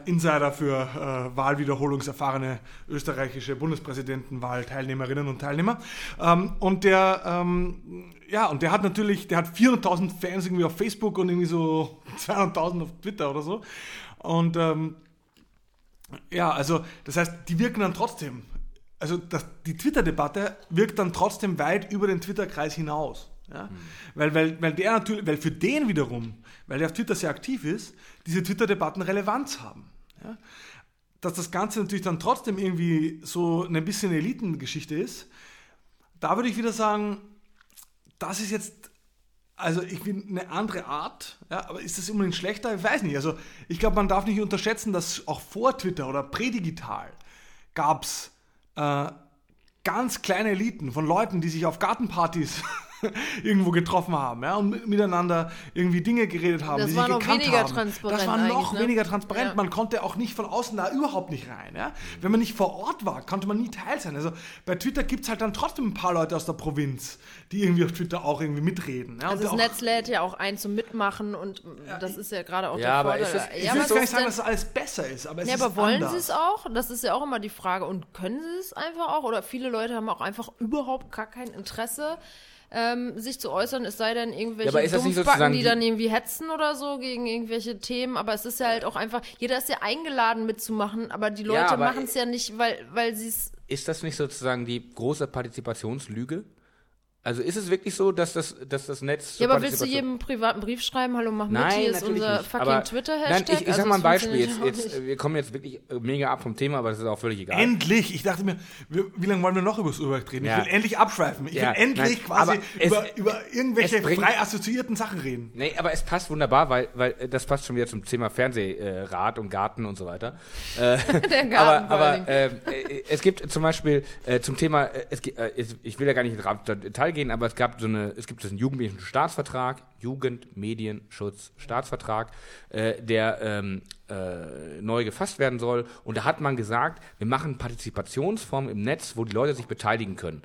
Insider für äh, wahlwiederholungserfahrene österreichische Bundespräsidentenwahlteilnehmerinnen und Teilnehmer. Ähm, und der, ähm, ja, und der hat natürlich, der hat 400.000 Fans irgendwie auf Facebook und irgendwie so 200.000 auf Twitter oder so. Und ähm, ja, also das heißt, die wirken dann trotzdem. Also das, die Twitter-Debatte wirkt dann trotzdem weit über den Twitter-Kreis hinaus. Ja? Mhm. Weil, weil, weil der natürlich, weil für den wiederum, weil der auf Twitter sehr aktiv ist, diese Twitter-Debatten Relevanz haben. Ja? Dass das Ganze natürlich dann trotzdem irgendwie so ein bisschen Elitengeschichte ist, da würde ich wieder sagen, das ist jetzt, also ich bin eine andere Art, ja, aber ist das unbedingt schlechter? Ich weiß nicht. Also ich glaube, man darf nicht unterschätzen, dass auch vor Twitter oder prädigital gab es äh, ganz kleine Eliten von Leuten, die sich auf Gartenpartys irgendwo getroffen haben ja, und miteinander irgendwie Dinge geredet haben, das die war sich noch gekannt weniger haben. Transparent das war noch ne? weniger transparent. Ja. Man konnte auch nicht von außen da überhaupt nicht rein. Ja. Wenn man nicht vor Ort war, konnte man nie Teil sein. Also bei Twitter gibt es halt dann trotzdem ein paar Leute aus der Provinz, die irgendwie auf Twitter auch irgendwie mitreden. Ja. Also das Netz lädt ja auch ein zum Mitmachen und das ist ja gerade auch ja, der Vorteil. Es, ich ja, will gar nicht sagen, dass alles besser ist, aber es ja, ist aber wollen anders. sie es auch? Das ist ja auch immer die Frage. Und können sie es einfach auch? Oder viele Leute haben auch einfach überhaupt gar kein Interesse ähm, sich zu äußern, es sei denn irgendwelche ja, Dumpfbacken, die dann irgendwie hetzen oder so gegen irgendwelche Themen. Aber es ist ja halt auch einfach, jeder ist ja eingeladen mitzumachen, aber die Leute ja, machen es ja nicht, weil, weil sie es. Ist das nicht sozusagen die große Partizipationslüge? Also ist es wirklich so, dass das, dass das Netz. Ja, aber willst du jedem privaten Brief schreiben, hallo, mach mit, Nein, hier ist unser nicht. fucking Aber- Twitter-Hashtag? Nein, ich, ich Also sag mal ein Beispiel. Jetzt, jetzt, wir kommen jetzt wirklich mega ab vom Thema, aber das ist auch völlig egal. Endlich! Ich dachte mir, wir, wie lange wollen wir noch über das Urheberrecht reden? Ja. Ich will endlich abschweifen. Ich Ja, will endlich nein, quasi aber es- über, über irgendwelche bringt- frei assoziierten Sachen reden. Nee, aber es passt wunderbar, weil, weil äh, das passt schon wieder zum Thema Fernsehrat und Garten und so weiter. Äh, Der Garten aber aber äh, äh, es gibt zum Beispiel äh, zum Thema, äh, es, äh, ich will ja gar nicht ins Detail gehen, aber es gab so eine, es gibt diesen Jugendmedienstaatsvertrag, Jugendmedienschutzstaatsvertrag, äh, der ähm, äh, neu gefasst werden soll. Und da hat man gesagt, wir machen Partizipationsformen im Netz, wo die Leute sich beteiligen können.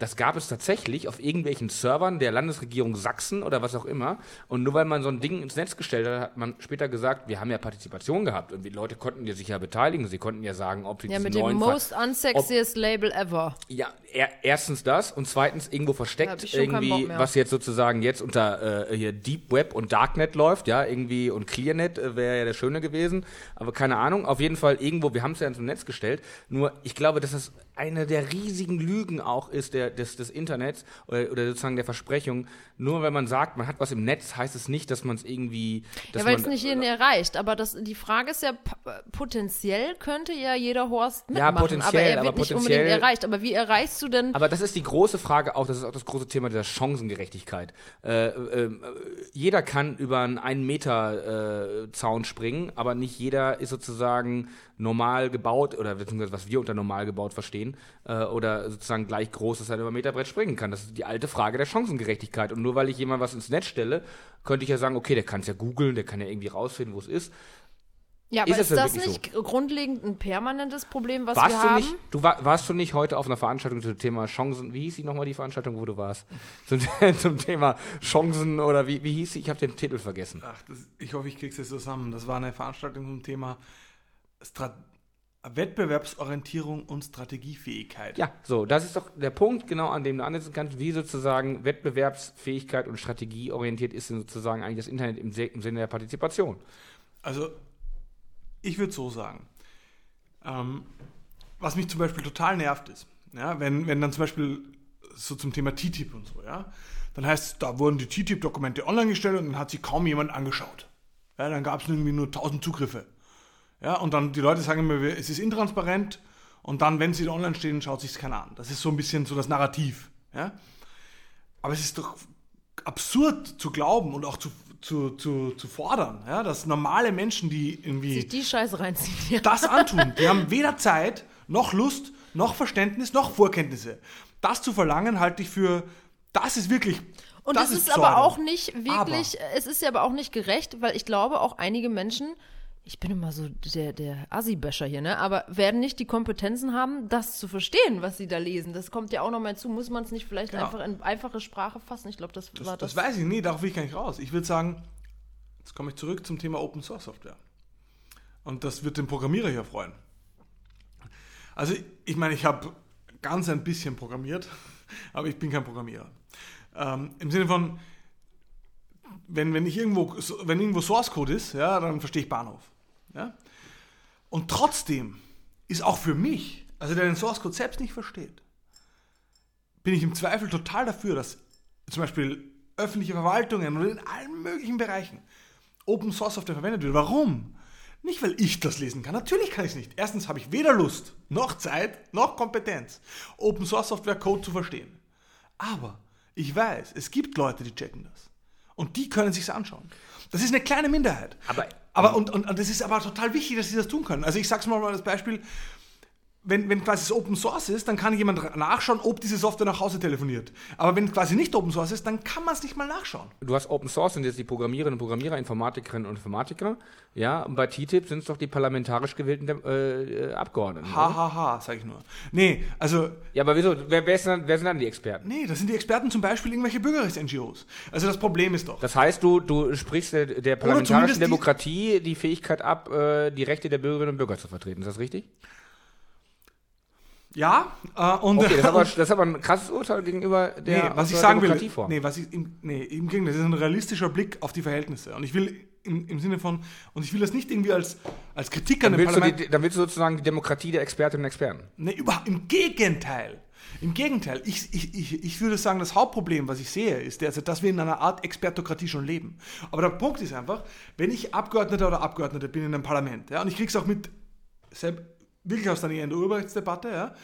Das gab es tatsächlich auf irgendwelchen Servern der Landesregierung Sachsen oder was auch immer. Und nur weil man so ein Ding ins Netz gestellt hat, hat man später gesagt, wir haben ja Partizipation gehabt und die Leute konnten ja sich ja beteiligen. Sie konnten ja sagen, ob sie Ja, mit dem most unsexiest Label ever. ja, er, erstens das und zweitens irgendwo versteckt irgendwie, was jetzt sozusagen jetzt unter äh, hier Deep Web und Darknet läuft, ja, irgendwie und Clearnet äh, wäre ja der Schöne gewesen, aber keine Ahnung, auf jeden Fall irgendwo, wir haben es ja ins Netz gestellt, nur ich glaube, dass das eine der riesigen Lügen auch ist der, des, des Internets oder, oder sozusagen der Versprechung, nur wenn man sagt, man hat was im Netz, heißt es nicht, dass man es irgendwie, Ja, weil es nicht jeden erreicht. Aber das, die Frage ist ja, potenziell könnte ja jeder Horst Ja, mitmachen. aber potenziell, er wird aber nicht unbedingt erreicht. Aber wie erreichst du denn Aber das ist die große Frage auch, das ist auch das große Thema dieser Chancengerechtigkeit. Äh, äh, jeder kann über einen 1 Meter äh, Zaun springen, aber nicht jeder ist sozusagen normal gebaut oder beziehungsweise was wir unter normal gebaut verstehen äh, oder sozusagen gleich groß, dass er über ein Meterbrett springen kann. Das ist die alte Frage der Chancengerechtigkeit. Und nur weil ich jemand was ins Netz stelle, könnte ich ja sagen, okay, der kann es ja googeln, der kann ja irgendwie rausfinden, wo es ist. Ja, aber Ist ist, das wirklich nicht grundlegend ein permanentes Problem, was Warst wir du haben? nicht, du war, warst du nicht heute auf einer Veranstaltung zum Thema Chancen, wie hieß die nochmal die Veranstaltung, wo du warst? Zum, zum Thema Chancen oder wie, wie hieß sie? Ich habe den Titel vergessen. Ach, das, ich hoffe, ich krieg's jetzt zusammen. Das war eine Veranstaltung zum Thema Strat Wettbewerbsorientierung und Strategiefähigkeit. Ja, so, das ist doch der Punkt, genau an dem du ansetzen kannst, wie sozusagen Wettbewerbsfähigkeit und Strategie orientiert ist denn sozusagen eigentlich das Internet im, im Sinne der Partizipation. Also, ich würde so sagen, ähm, was mich zum Beispiel total nervt ist, ja, wenn, wenn dann zum Beispiel so zum Thema TTIP und so, ja, dann heißt es, da wurden die TTIP-Dokumente online gestellt und dann hat sie kaum jemand angeschaut. Ja, dann gab es irgendwie nur 1000 Zugriffe. Ja, und dann die Leute sagen immer, es ist intransparent und dann, wenn sie da online stehen, schaut sich keiner an. Das ist so ein bisschen so das Narrativ. Ja? Aber es ist doch absurd zu glauben und auch zu, zu, zu, zu fordern, ja, dass normale Menschen, die irgendwie Sich die Scheiße reinziehen. Ja. das antun. Die haben weder Zeit, noch Lust, noch Verständnis, noch Vorkenntnisse. Das zu verlangen, halte ich für, das ist wirklich. Und das es ist Pseudo. aber auch nicht wirklich, es ist ja aber auch nicht gerecht, weil ich glaube, auch einige Menschen, ich bin immer so der, der Assi-Bäscher hier, ne? Aber werden nicht die Kompetenzen haben, das zu verstehen, was sie da lesen. Das kommt ja auch noch mal zu. Muss man es nicht vielleicht Genau. einfach in einfache Sprache fassen? Ich glaube, das, war Das, das. das weiß ich nie, darauf will ich gar nicht raus. Ich würde sagen, jetzt komme ich zurück zum Thema Open Source Software. Und das wird den Programmierer hier freuen. Also, ich meine, ich habe ganz ein bisschen programmiert, aber ich bin kein Programmierer. Ähm, Im Sinne von, wenn, wenn, ich irgendwo, wenn irgendwo Source Code ist, ja, dann verstehe ich Bahnhof. Ja? Und trotzdem ist auch für mich, also der den Source Code selbst nicht versteht, bin ich im Zweifel total dafür, dass zum Beispiel öffentliche Verwaltungen oder in allen möglichen Bereichen Open Source Software verwendet wird. Warum? Nicht, weil ich das lesen kann. Natürlich kann ich es nicht. Erstens habe ich weder Lust, noch Zeit, noch Kompetenz, Open Source Software Code zu verstehen. Aber ich weiß, es gibt Leute, die checken das. Und die können sich's anschauen. Das ist eine kleine Minderheit. Aber- aber und, und, und das ist aber total wichtig, dass sie das tun können. Also ich sag's mal mal als Beispiel, wenn, wenn quasi es Open Source ist, dann kann jemand nachschauen, ob diese Software nach Hause telefoniert. Aber wenn es quasi nicht Open Source ist, dann kann man es nicht mal nachschauen. Du hast Open Source sind jetzt die Programmiererinnen und Programmierer, Informatikerinnen und Informatiker. Ja, und bei TTIP sind es doch die parlamentarisch gewählten äh, äh, Abgeordneten. oder? Ha, ha, ha, sag ich nur. Nee, also, Ja, aber wieso? Wer, wer, denn, wer sind dann die Experten? nee, das sind die Experten zum Beispiel irgendwelche Bürgerrechts-NGOs. Also das Problem ist doch, Das heißt, du, du sprichst der, der parlamentarischen die- Demokratie die Fähigkeit ab, äh, die Rechte der Bürgerinnen und Bürger zu vertreten. Ist das richtig? Ja, äh, und, Okay, das ist aber, das ist aber ein krasses Urteil gegenüber der nee, was ich sagen will, nee, was ich, im, nee, im Gegenteil, das ist ein realistischer Blick auf die Verhältnisse. Und ich will im, im Sinne von, und ich will das nicht irgendwie als, als Kritik an dann, dem Parlament, die, dann willst du sozusagen die Demokratie der Expertinnen und Experten. Nee, überhaupt im Gegenteil. Im Gegenteil, ich, ich, ich, ich würde sagen, das Hauptproblem, was ich sehe, ist derzeit, dass wir in einer Art Expertokratie schon leben. Aber der Punkt ist einfach, wenn ich Abgeordneter oder Abgeordnete bin in einem Parlament, ja, und ich kriege es auch mit, selbst, wirklich aus der Nähe in der Urheberrechtsdebatte, ja,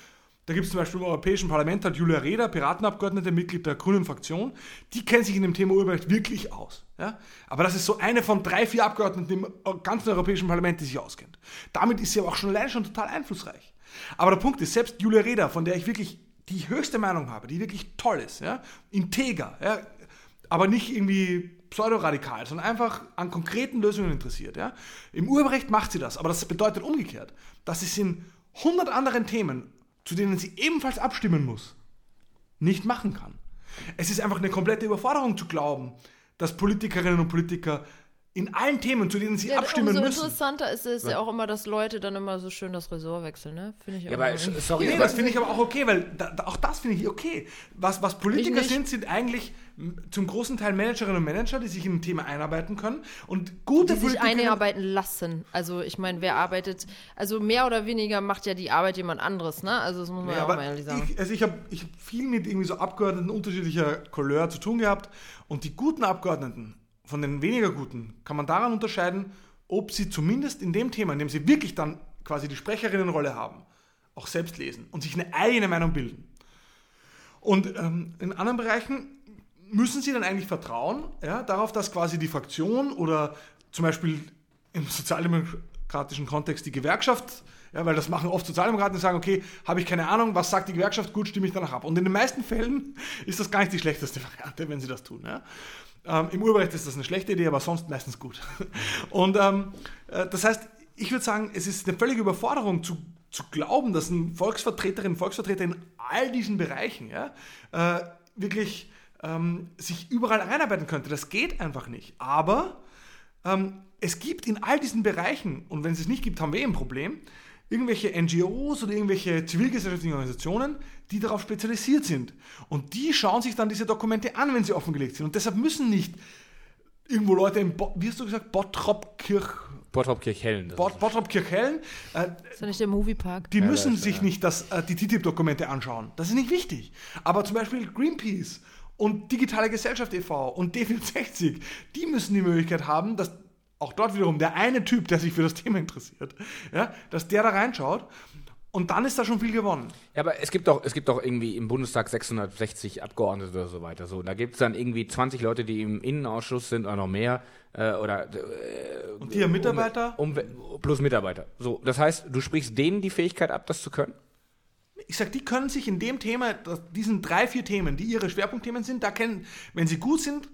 da gibt es zum Beispiel im Europäischen Parlament hat Julia Reda, Piratenabgeordnete, Mitglied der Grünen Fraktion, die kennt sich in dem Thema Urheberrecht wirklich aus. Ja? Aber das ist so eine von drei, vier Abgeordneten im ganzen Europäischen Parlament, die sich auskennt. Damit ist sie aber auch schon allein schon total einflussreich. Aber der Punkt ist, selbst Julia Reda, von der ich wirklich die höchste Meinung habe, die wirklich toll ist, ja? integer, ja? aber nicht irgendwie pseudoradikal, sondern einfach an konkreten Lösungen interessiert. Ja? Im Urheberrecht macht sie das, aber das bedeutet umgekehrt, dass sie es in 100 anderen Themen zu denen sie ebenfalls abstimmen muss, nicht machen kann. Es ist einfach eine komplette Überforderung zu glauben, dass Politikerinnen und Politiker in allen Themen, zu denen sie ja, abstimmen umso müssen. interessanter ist es ja auch immer, dass Leute dann immer so schön das Ressort wechseln, ne? Finde ich ja, aber sorry, nee, das finde ich aber auch okay, weil da, auch das finde ich okay. Was, was Politiker sind, sind eigentlich zum großen Teil Managerinnen und Manager, die sich in ein Thema einarbeiten können und gute die sich einarbeiten lassen. Also ich meine, wer arbeitet, also mehr oder weniger macht ja die Arbeit jemand anderes, ne? Also das muss man ja, ja auch mal ehrlich sagen. Ich, also ich habe ich hab viel mit irgendwie so Abgeordneten unterschiedlicher Couleur zu tun gehabt und die guten Abgeordneten von den weniger guten kann man daran unterscheiden, ob sie zumindest in dem Thema, in dem sie wirklich dann quasi die Sprecherinnenrolle haben, auch selbst lesen und sich eine eigene Meinung bilden. Und ähm, in anderen Bereichen müssen sie dann eigentlich vertrauen ja, darauf, dass quasi die Fraktion oder zum Beispiel im sozialdemokratischen Kontext die Gewerkschaft, ja, weil das machen oft Sozialdemokraten, die sagen, okay, habe ich keine Ahnung, was sagt die Gewerkschaft, gut, stimme ich danach ab. Und in den meisten Fällen ist das gar nicht die schlechteste Variante, wenn sie das tun. Ja. Ähm, Im Urheberrecht ist das eine schlechte Idee, aber sonst meistens gut. Und ähm, äh, das heißt, ich würde sagen, es ist eine völlige Überforderung zu, zu glauben, dass ein Volksvertreterin, Volksvertreter in all diesen Bereichen ja, äh, wirklich ähm, sich überall reinarbeiten könnte. Das geht einfach nicht. Aber ähm, es gibt in all diesen Bereichen, und wenn es es nicht gibt, haben wir eh ein Problem, irgendwelche NGOs oder irgendwelche zivilgesellschaftlichen Organisationen, die darauf spezialisiert sind. Und die schauen sich dann diese Dokumente an, wenn sie offengelegt sind. Und deshalb müssen nicht irgendwo Leute im, Bo wie hast du gesagt, Bottrop-Kirch... Bottrop-Kirchhellen. Bot Bottrop-Kirchhellen. Äh, ist ja nicht der Moviepark. Die ja, müssen ist, sich ja. nicht das, äh, die TTIP-Dokumente anschauen. Das ist nicht wichtig. Aber zum Beispiel Greenpeace und Digitale Gesellschaft e.V. und D64, die müssen die Möglichkeit haben, dass auch dort wiederum der eine Typ, der sich für das Thema interessiert, ja, dass der da reinschaut und dann ist da schon viel gewonnen. Ja, aber es gibt doch, es gibt doch irgendwie im Bundestag 660 Abgeordnete oder so weiter. So, da gibt es dann irgendwie 20 Leute, die im Innenausschuss sind oder noch mehr. Äh, oder, äh, und die Mitarbeiter? Um, um, plus Mitarbeiter. So, das heißt, du sprichst denen die Fähigkeit ab, das zu können? ich sag, die können sich in dem Thema, diesen drei, vier Themen, die ihre Schwerpunktthemen sind, da kennen, wenn sie gut sind,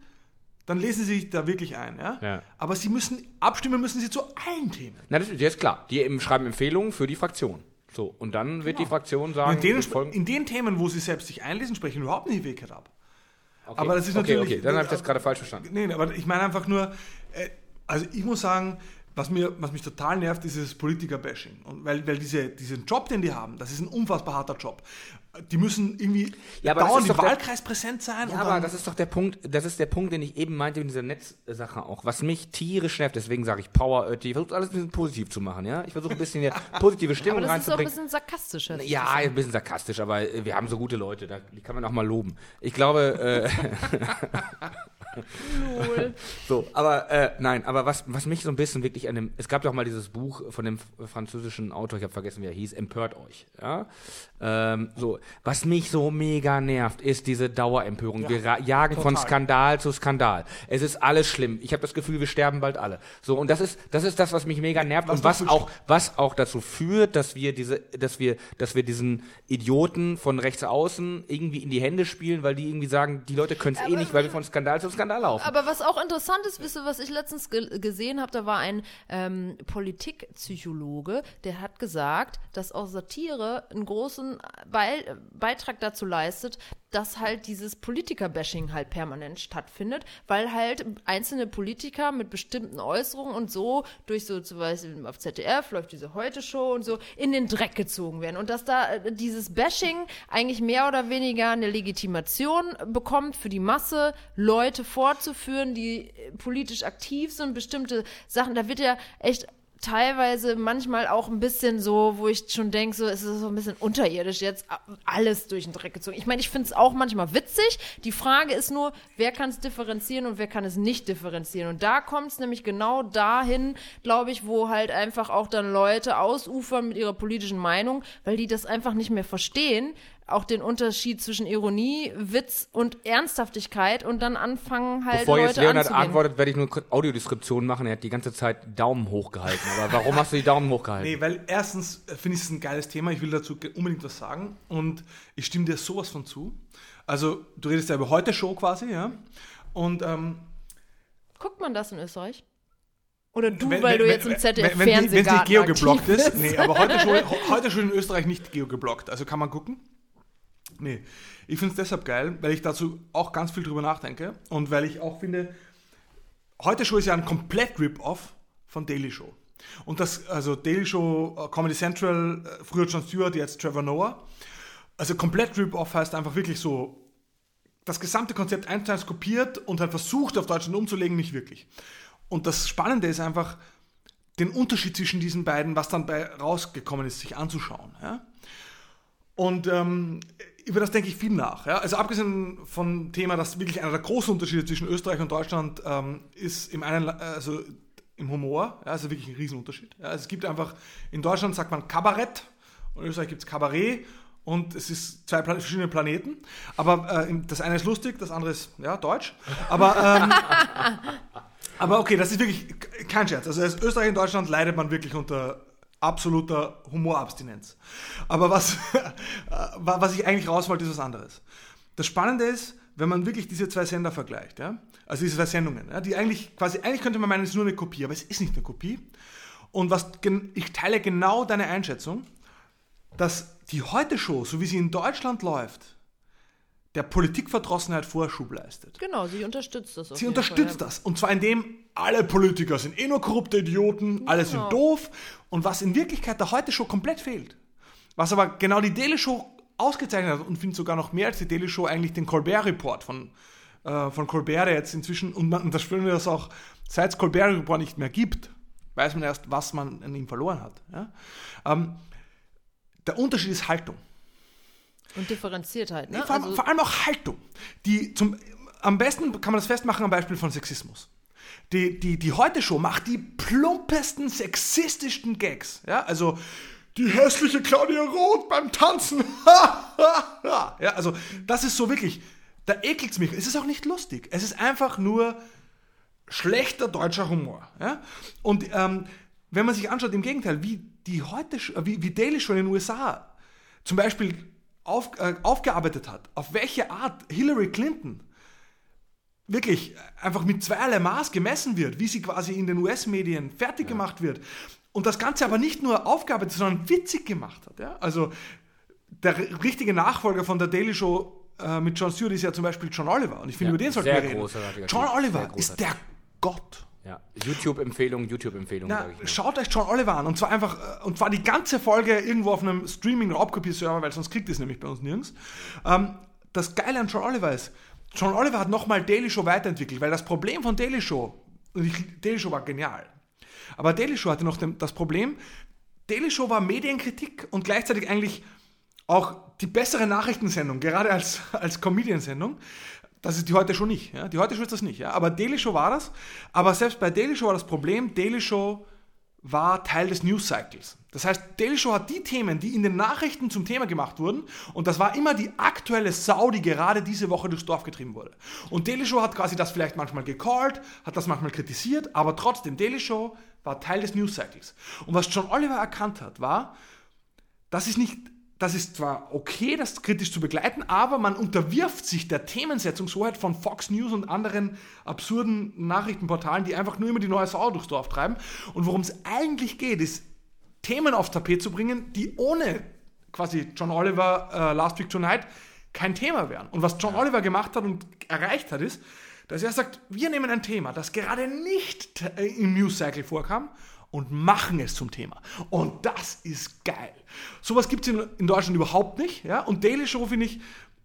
dann lesen sie sich da wirklich ein. Ja? ja? Aber sie müssen, abstimmen müssen sie zu allen Themen. Na, das ist jetzt klar. Die schreiben Empfehlungen für die Fraktion. So, und dann genau. wird die genau. Fraktion sagen, in den, in den, Themen, wo sie selbst sich einlesen, sprechen überhaupt nicht die Wegkeit ab. Okay. Aber das ist okay, natürlich. Okay, dann habe ich das gerade falsch verstanden. Nee, aber ich meine einfach nur, äh, also ich muss sagen, was, mir, was mich total nervt, ist dieses Politiker-Bashing. weil, weil diese, diesen Job, den die haben, das ist ein unfassbar harter Job. Die müssen irgendwie ja, dauernd im Wahlkreis der, präsent sein. Ja, aber das ist doch der Punkt, das ist der Punkt, den ich eben meinte in dieser Netzsache auch. Was mich tierisch nervt, deswegen sage ich Power, äh, ich versuche alles ein bisschen positiv zu machen, ja. Ich versuche ein bisschen eine positive Stimmung reinzubringen. aber das ist auch ein bisschen sarkastisch. Ja, ein bisschen sarkastisch, aber äh, wir haben so gute Leute, die kann man auch mal loben. Ich glaube, äh, so, aber äh, nein, aber was, was mich so ein bisschen wirklich an dem, es gab doch mal dieses Buch von dem französischen Autor, ich habe vergessen, wie er hieß, Empört euch. Ja? Ähm, so, was mich so mega nervt, ist diese Dauerempörung. Ja, wir jagen total. von Skandal zu Skandal. Es ist alles schlimm. Ich habe das Gefühl, wir sterben bald alle. So, und das ist, das ist das, was mich mega nervt was und was auch, was auch dazu führt, dass wir diese, dass wir, dass wir diesen Idioten von rechts außen irgendwie in die Hände spielen, weil die irgendwie sagen, die Leute können es eh nicht, weil wir von Skandal zu Skandal laufen. Aber was auch interessant ist, wisst ihr, was ich letztens ge gesehen habe, da war ein ähm, Politikpsychologe, der hat gesagt, dass auch Satire einen großen Be Beitrag dazu leistet, dass halt dieses Politiker-Bashing halt permanent stattfindet, weil halt einzelne Politiker mit bestimmten Äußerungen und so durch so zum Beispiel auf ZDF läuft diese Heute-Show und so in den Dreck gezogen werden. Und dass da äh, dieses Bashing eigentlich mehr oder weniger eine Legitimation bekommt für die Masse, Leute vorzuführen, die äh, politisch aktiv sind, bestimmte Sachen, da wird ja echt teilweise manchmal auch ein bisschen so, wo ich schon denke, so es ist so ein bisschen unterirdisch jetzt alles durch den Dreck gezogen. Ich meine, ich finde es auch manchmal witzig. Die Frage ist nur, wer kann es differenzieren und wer kann es nicht differenzieren. Und da kommt es nämlich genau dahin, glaube ich, wo halt einfach auch dann Leute ausufern mit ihrer politischen Meinung, weil die das einfach nicht mehr verstehen, auch den Unterschied zwischen Ironie, Witz und Ernsthaftigkeit und dann anfangen halt Bevor Leute jetzt Leonard anzugehen. antwortet, werde ich nur Audiodeskription machen. Er hat die ganze Zeit Daumen hochgehalten. Aber warum hast du die Daumen hochgehalten? Nee, weil erstens finde ich es ein geiles Thema. Ich will dazu unbedingt was sagen. Und ich stimme dir sowas von zu. Also, du redest ja über heute Show quasi, ja. Und ähm, Guckt man das in Österreich? Oder du, wenn- weil wenn- du jetzt im ZDF wenn, wenn, die- wenn es nicht Fernsehgarten geogeblockt ist. bist. Nee, aber heute schon, heute schon in Österreich nicht geogeblockt. Also kann man gucken. Nee, ich finde es deshalb geil, weil ich dazu auch ganz viel drüber nachdenke und weil ich auch finde, heute Show ist ja ein komplett Rip-Off von Daily Show. Und das, also Daily Show, äh, Comedy Central, äh, früher Jon Stewart, jetzt Trevor Noah. Also komplett Rip-Off heißt einfach wirklich so, das gesamte Konzept eins zu eins kopiert und hat versucht, auf Deutschland umzulegen, nicht wirklich. Und das Spannende ist einfach, den Unterschied zwischen diesen beiden, was dann bei rausgekommen ist, sich anzuschauen. Ja? Und ähm, über das denke ich viel nach. Ja? Also abgesehen vom Thema, dass wirklich einer der großen Unterschiede zwischen Österreich und Deutschland ähm, ist im einen, La- also im Humor, ja, also wirklich ein Riesenunterschied. Ja? Also es gibt einfach, in Deutschland sagt man Kabarett und in Österreich gibt es Kabarett und es ist zwei verschiedene Planeten. Aber äh, das eine ist lustig, das andere ist ja, deutsch. Aber ähm, aber okay, das ist wirklich kein Scherz. Also als Österreich und Deutschland leidet man wirklich unter absoluter Humorabstinenz. Aber was, wa- was ich eigentlich raus wollte, ist was anderes. Das Spannende ist, wenn man wirklich diese zwei Sender vergleicht, ja? also diese zwei Sendungen, ja? die eigentlich quasi, eigentlich könnte man meinen, es ist nur eine Kopie, aber es ist nicht eine Kopie. Und was ich teile genau deine Einschätzung, dass die Heute-Show, so wie sie in Deutschland läuft, der Politikverdrossenheit Vorschub leistet. Genau, sie unterstützt das. Sie unterstützt Fall, das. Und zwar indem alle Politiker sind eh nur korrupte Idioten, alle sind Genau. doof. Und was in Wirklichkeit der heute Show komplett fehlt. Was aber genau die Daily Show ausgezeichnet hat und finde sogar noch mehr als die Daily Show eigentlich den Colbert Report von, äh, von Colbert, der jetzt inzwischen, und, man, und das spüren wir das auch, seit es Colbert Report nicht mehr gibt, weiß man erst, was man an ihm verloren hat. Ja? Ähm, der Unterschied ist Haltung. Und Differenziertheit, ne? Vor, allem, also, vor allem auch Haltung. Die zum, am besten kann man das festmachen am Beispiel von Sexismus. Die, die, die Heute-Show macht die plumpesten, sexistischsten Gags. Ja, also die hässliche Claudia Roth beim Tanzen. ja, also das ist so wirklich, da ekelt es mich. Es ist auch nicht lustig. Es ist einfach nur schlechter deutscher Humor. Ja? Und ähm, wenn man sich anschaut, im Gegenteil, wie die heute, wie, wie Daily Show in den USA zum Beispiel auf, äh, aufgearbeitet hat, auf welche Art Hillary Clinton wirklich einfach mit zweierlei Maß gemessen wird, wie sie quasi in den US-Medien fertig gemacht wird. Und das Ganze aber nicht nur aufgearbeitet, sondern witzig gemacht hat. Ja? Also der richtige Nachfolger von der Daily Show äh, mit Jon Stewart ist ja zum Beispiel John Oliver. Und ich finde, Ja, über den sollten wir reden. John Oliver ist der Gott. Ja. YouTube-Empfehlung, YouTube-Empfehlung, schaut euch John Oliver an und zwar einfach äh, und zwar die ganze Folge irgendwo auf einem Streaming- oder Abkopie-Server, weil sonst kriegt ihr es nämlich bei uns nirgends. Ähm, das Geile an John Oliver ist, John Oliver hat nochmal Daily Show weiterentwickelt, weil das Problem von Daily Show, und ich, Daily Show war genial, aber Daily Show hatte noch dem, das Problem, Daily Show war Medienkritik und gleichzeitig eigentlich auch die bessere Nachrichtensendung, gerade als, als Comedian-Sendung. Das ist die heute Show nicht. Ja? Die heute Show ist das nicht. Ja? Aber Daily Show war das. Aber selbst bei Daily Show war das Problem, Daily Show war Teil des News Cycles. Das heißt, Daily Show hat die Themen, die in den Nachrichten zum Thema gemacht wurden, und das war immer die aktuelle Sau, die gerade diese Woche durchs Dorf getrieben wurde. Und Daily Show hat quasi das vielleicht manchmal gecallt, hat das manchmal kritisiert, aber trotzdem, Daily Show war Teil des News Cycles. Und was John Oliver erkannt hat, war, das ist nicht, das ist zwar okay, das kritisch zu begleiten, aber man unterwirft sich der Themensetzungshoheit von Fox News und anderen absurden Nachrichtenportalen, die einfach nur immer die neue Sau durchs Dorf treiben. Und worum es eigentlich geht, ist, Themen aufs Tapet zu bringen, die ohne quasi John Oliver äh, Last Week Tonight kein Thema wären. Und was John Oliver gemacht hat und erreicht hat, ist, dass er sagt, wir nehmen ein Thema, das gerade nicht äh, im News Cycle vorkam und machen es zum Thema. Und das ist geil. Sowas gibt es in, in Deutschland überhaupt nicht. Ja? Und Daily Show, finde ich,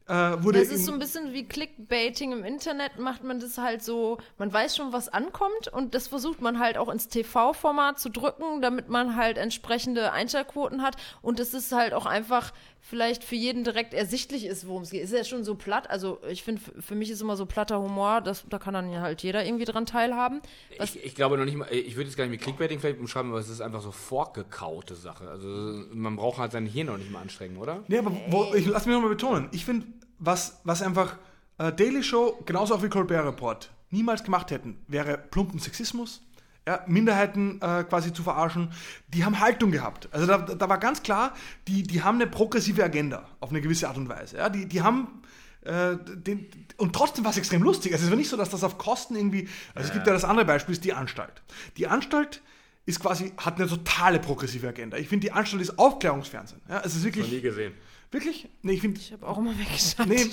äh, wurde. Das ist so ein bisschen wie Clickbaiting im Internet, macht man das halt so, man weiß schon, was ankommt und das versucht man halt auch ins TV-Format zu drücken, damit man halt entsprechende Einschaltquoten hat und es ist halt auch einfach vielleicht für jeden direkt ersichtlich ist, worum es geht. Ist ja schon so platt, also ich finde, für mich ist immer so platter Humor, das, da kann dann ja halt jeder irgendwie dran teilhaben. Ich, ich glaube noch nicht mal, ich würde jetzt gar nicht mit Clickbaiting vielleicht umschreiben, aber es ist einfach so vorgekaute Sache. Also man braucht halt sein Hirn noch nicht mal anstrengen, oder? Nee, aber wo, ich lass mich nochmal betonen. Ich finde, was, was einfach äh, Daily Show, genauso auch wie Colbert Report, niemals gemacht hätten, wäre plumpen Sexismus, ja, Minderheiten äh, quasi zu verarschen. Die haben Haltung gehabt. Also da, da war ganz klar, die, die haben eine progressive Agenda auf eine gewisse Art und Weise. Ja, die, die haben äh, den, und trotzdem war es extrem lustig. Also es war nicht so, dass das auf Kosten irgendwie. Also es gibt ja das andere Beispiel, ist die Anstalt. Die Anstalt ist quasi, hat eine totale progressive Agenda. Ich finde, die Anstalt ist Aufklärungsfernsehen. Ja, es ist wirklich. gesehen. Wirklich? Nee, ich finde. ich habe auch immer weggeschaut. Nee,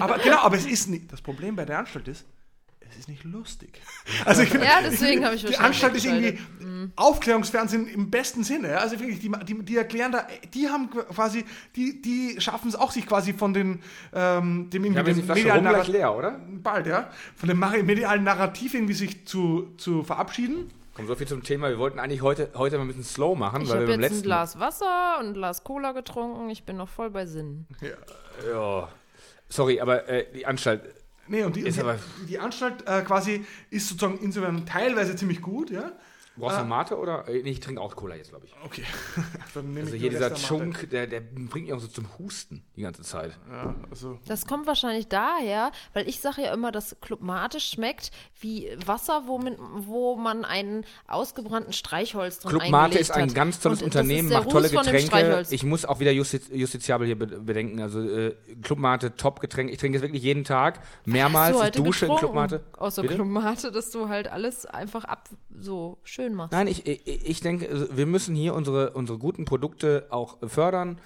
aber genau, aber es ist nicht. Das Problem bei der Anstalt ist, es ist nicht lustig. Also ich finde, Ja, deswegen habe ich die Anstalt ist irgendwie weggeschaltet. Aufklärungsfernsehen im besten Sinne. ja. Also wirklich, die, die, die erklären da, die haben quasi, die, die schaffen es auch, sich quasi von den, ähm, dem, die dem medialen Narrativ, leer, oder? bald, ja, von dem medialen Narrativ irgendwie sich zu, zu verabschieden. Komm, so viel zum Thema. Wir wollten eigentlich heute, heute mal ein bisschen slow machen, Ich weil habe jetzt ein letzten Glas Wasser und ein Glas Cola getrunken. Ich bin noch voll bei Sinn. Ja. Sorry, aber äh, die Anstalt. Nee, und die, die, die Anstalt äh, quasi ist sozusagen insofern teilweise ziemlich gut, ja. Brauchst du Mate oder? Äh, nee, ich trinke auch Cola jetzt, glaube ich. Okay. Dann nehme Also ich hier dieser. Chunk, der, der bringt mich auch so zum Husten die ganze Zeit. Ja, also. Das kommt wahrscheinlich daher, weil ich sage ja immer, dass Club Mate schmeckt wie Wasser, wo man, wo man einen ausgebrannten Streichholz drin Club Mate ist ein ganz tolles Und das Unternehmen, macht tolle Getränke. Ich muss auch wieder justiz justiziabel hier be bedenken. Also äh, Club Mate, Top-Getränk. Ich trinke es wirklich jeden Tag, mehrmals. Hast du ich dusche in? Club Mate. Außer Bitte? Club Mate, dass du halt alles einfach ab so schön machst. Nein, ich, ich, ich denke, also wir müssen hier unsere, unsere guten Produkte auch fördern.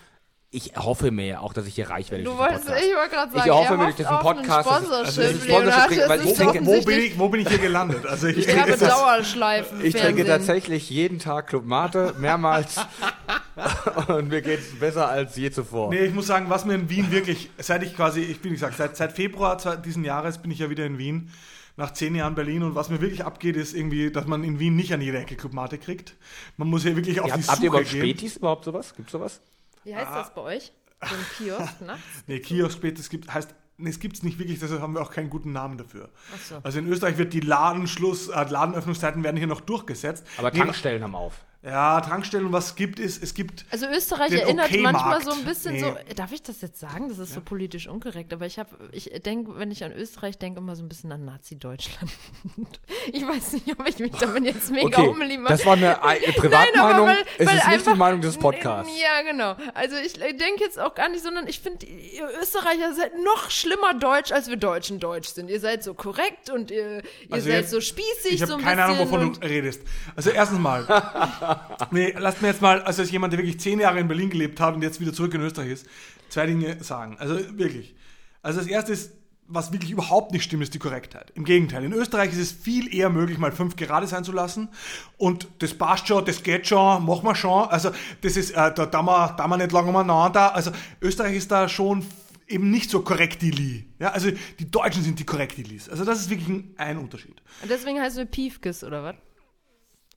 Ich hoffe mir auch, dass ich hier reich werde. Du wolltest, Podcast. ich wollte gerade Ich sagen, hoffe er mir durch diesen Podcast, dass es- Sponsorship, also. Sponsorship, weil ich denke, Wo bin, ich, wo bin ich hier gelandet? Also ich Ich trinke habe jetzt das, Dauerschleifen. Ich trinke Fernsehen. tatsächlich jeden Tag Club Mate, mehrmals. und mir geht es besser als je zuvor. Nee, ich muss sagen, was mir in Wien wirklich, seit ich quasi, ich bin gesagt, seit, seit Februar diesen Jahres bin ich ja wieder in Wien, nach zehn Jahren Berlin und was mir wirklich abgeht, ist irgendwie, dass man in Wien nicht an jeder Ecke Club Mate kriegt. Man muss hier wirklich auf Ihr die habt, habt ihr Suche überhaupt gehen. Spätis überhaupt sowas? Gibt's sowas? Wie heißt das bei euch? So ein Kiosk, ne? Nee, Kiosk Spätis gibt, heißt, nee, es gibt es nicht wirklich, deshalb haben wir auch keinen guten Namen dafür. Ach so. Also in Österreich wird die Ladenschluss, äh, Ladenöffnungszeiten werden hier noch durchgesetzt. Aber Nee, Tankstellen haben auf. Ja, Tankstellen, was es gibt, ist, es gibt Also Österreich Den erinnert Okay-Markt. manchmal so ein bisschen Nee. so, darf ich das jetzt sagen? Das ist so politisch unkorrekt, aber ich habe, ich denke, wenn ich an Österreich denke, immer so ein bisschen an Nazi-Deutschland. ich weiß nicht, ob ich mich damit jetzt mega Okay, umliebe. das war eine, eine Privatmeinung. Nein, aber weil- es weil ist nicht die einfach- Meinung des Podcasts. Ja, genau. Also ich denke jetzt auch gar nicht, sondern ich finde, ihr Österreicher seid noch schlimmer deutsch, als wir Deutschen deutsch sind. Ihr seid so korrekt und ihr, ihr Also seid jetzt- so spießig, Ich so habe ein keine Ahnung, wovon und- du redest. Also erstens mal, nee, lasst mir jetzt mal, also als jemand, der wirklich zehn Jahre in Berlin gelebt hat und jetzt wieder zurück in Österreich ist, zwei Dinge sagen. Also wirklich. Also das erste ist, was wirklich überhaupt nicht stimmt, ist die Korrektheit. Im Gegenteil, in Österreich ist es viel eher möglich, mal fünf gerade sein zu lassen. Und das passt schon, das geht schon, machen wir schon. Also das ist, äh, da, da, wir, da wir nicht lange umeinander. Also Österreich ist da schon eben nicht so korrektili. Ja, also die Deutschen sind die korrektilis. Also das ist wirklich ein, ein Unterschied. Und deswegen heißt wir Piefkes, oder was?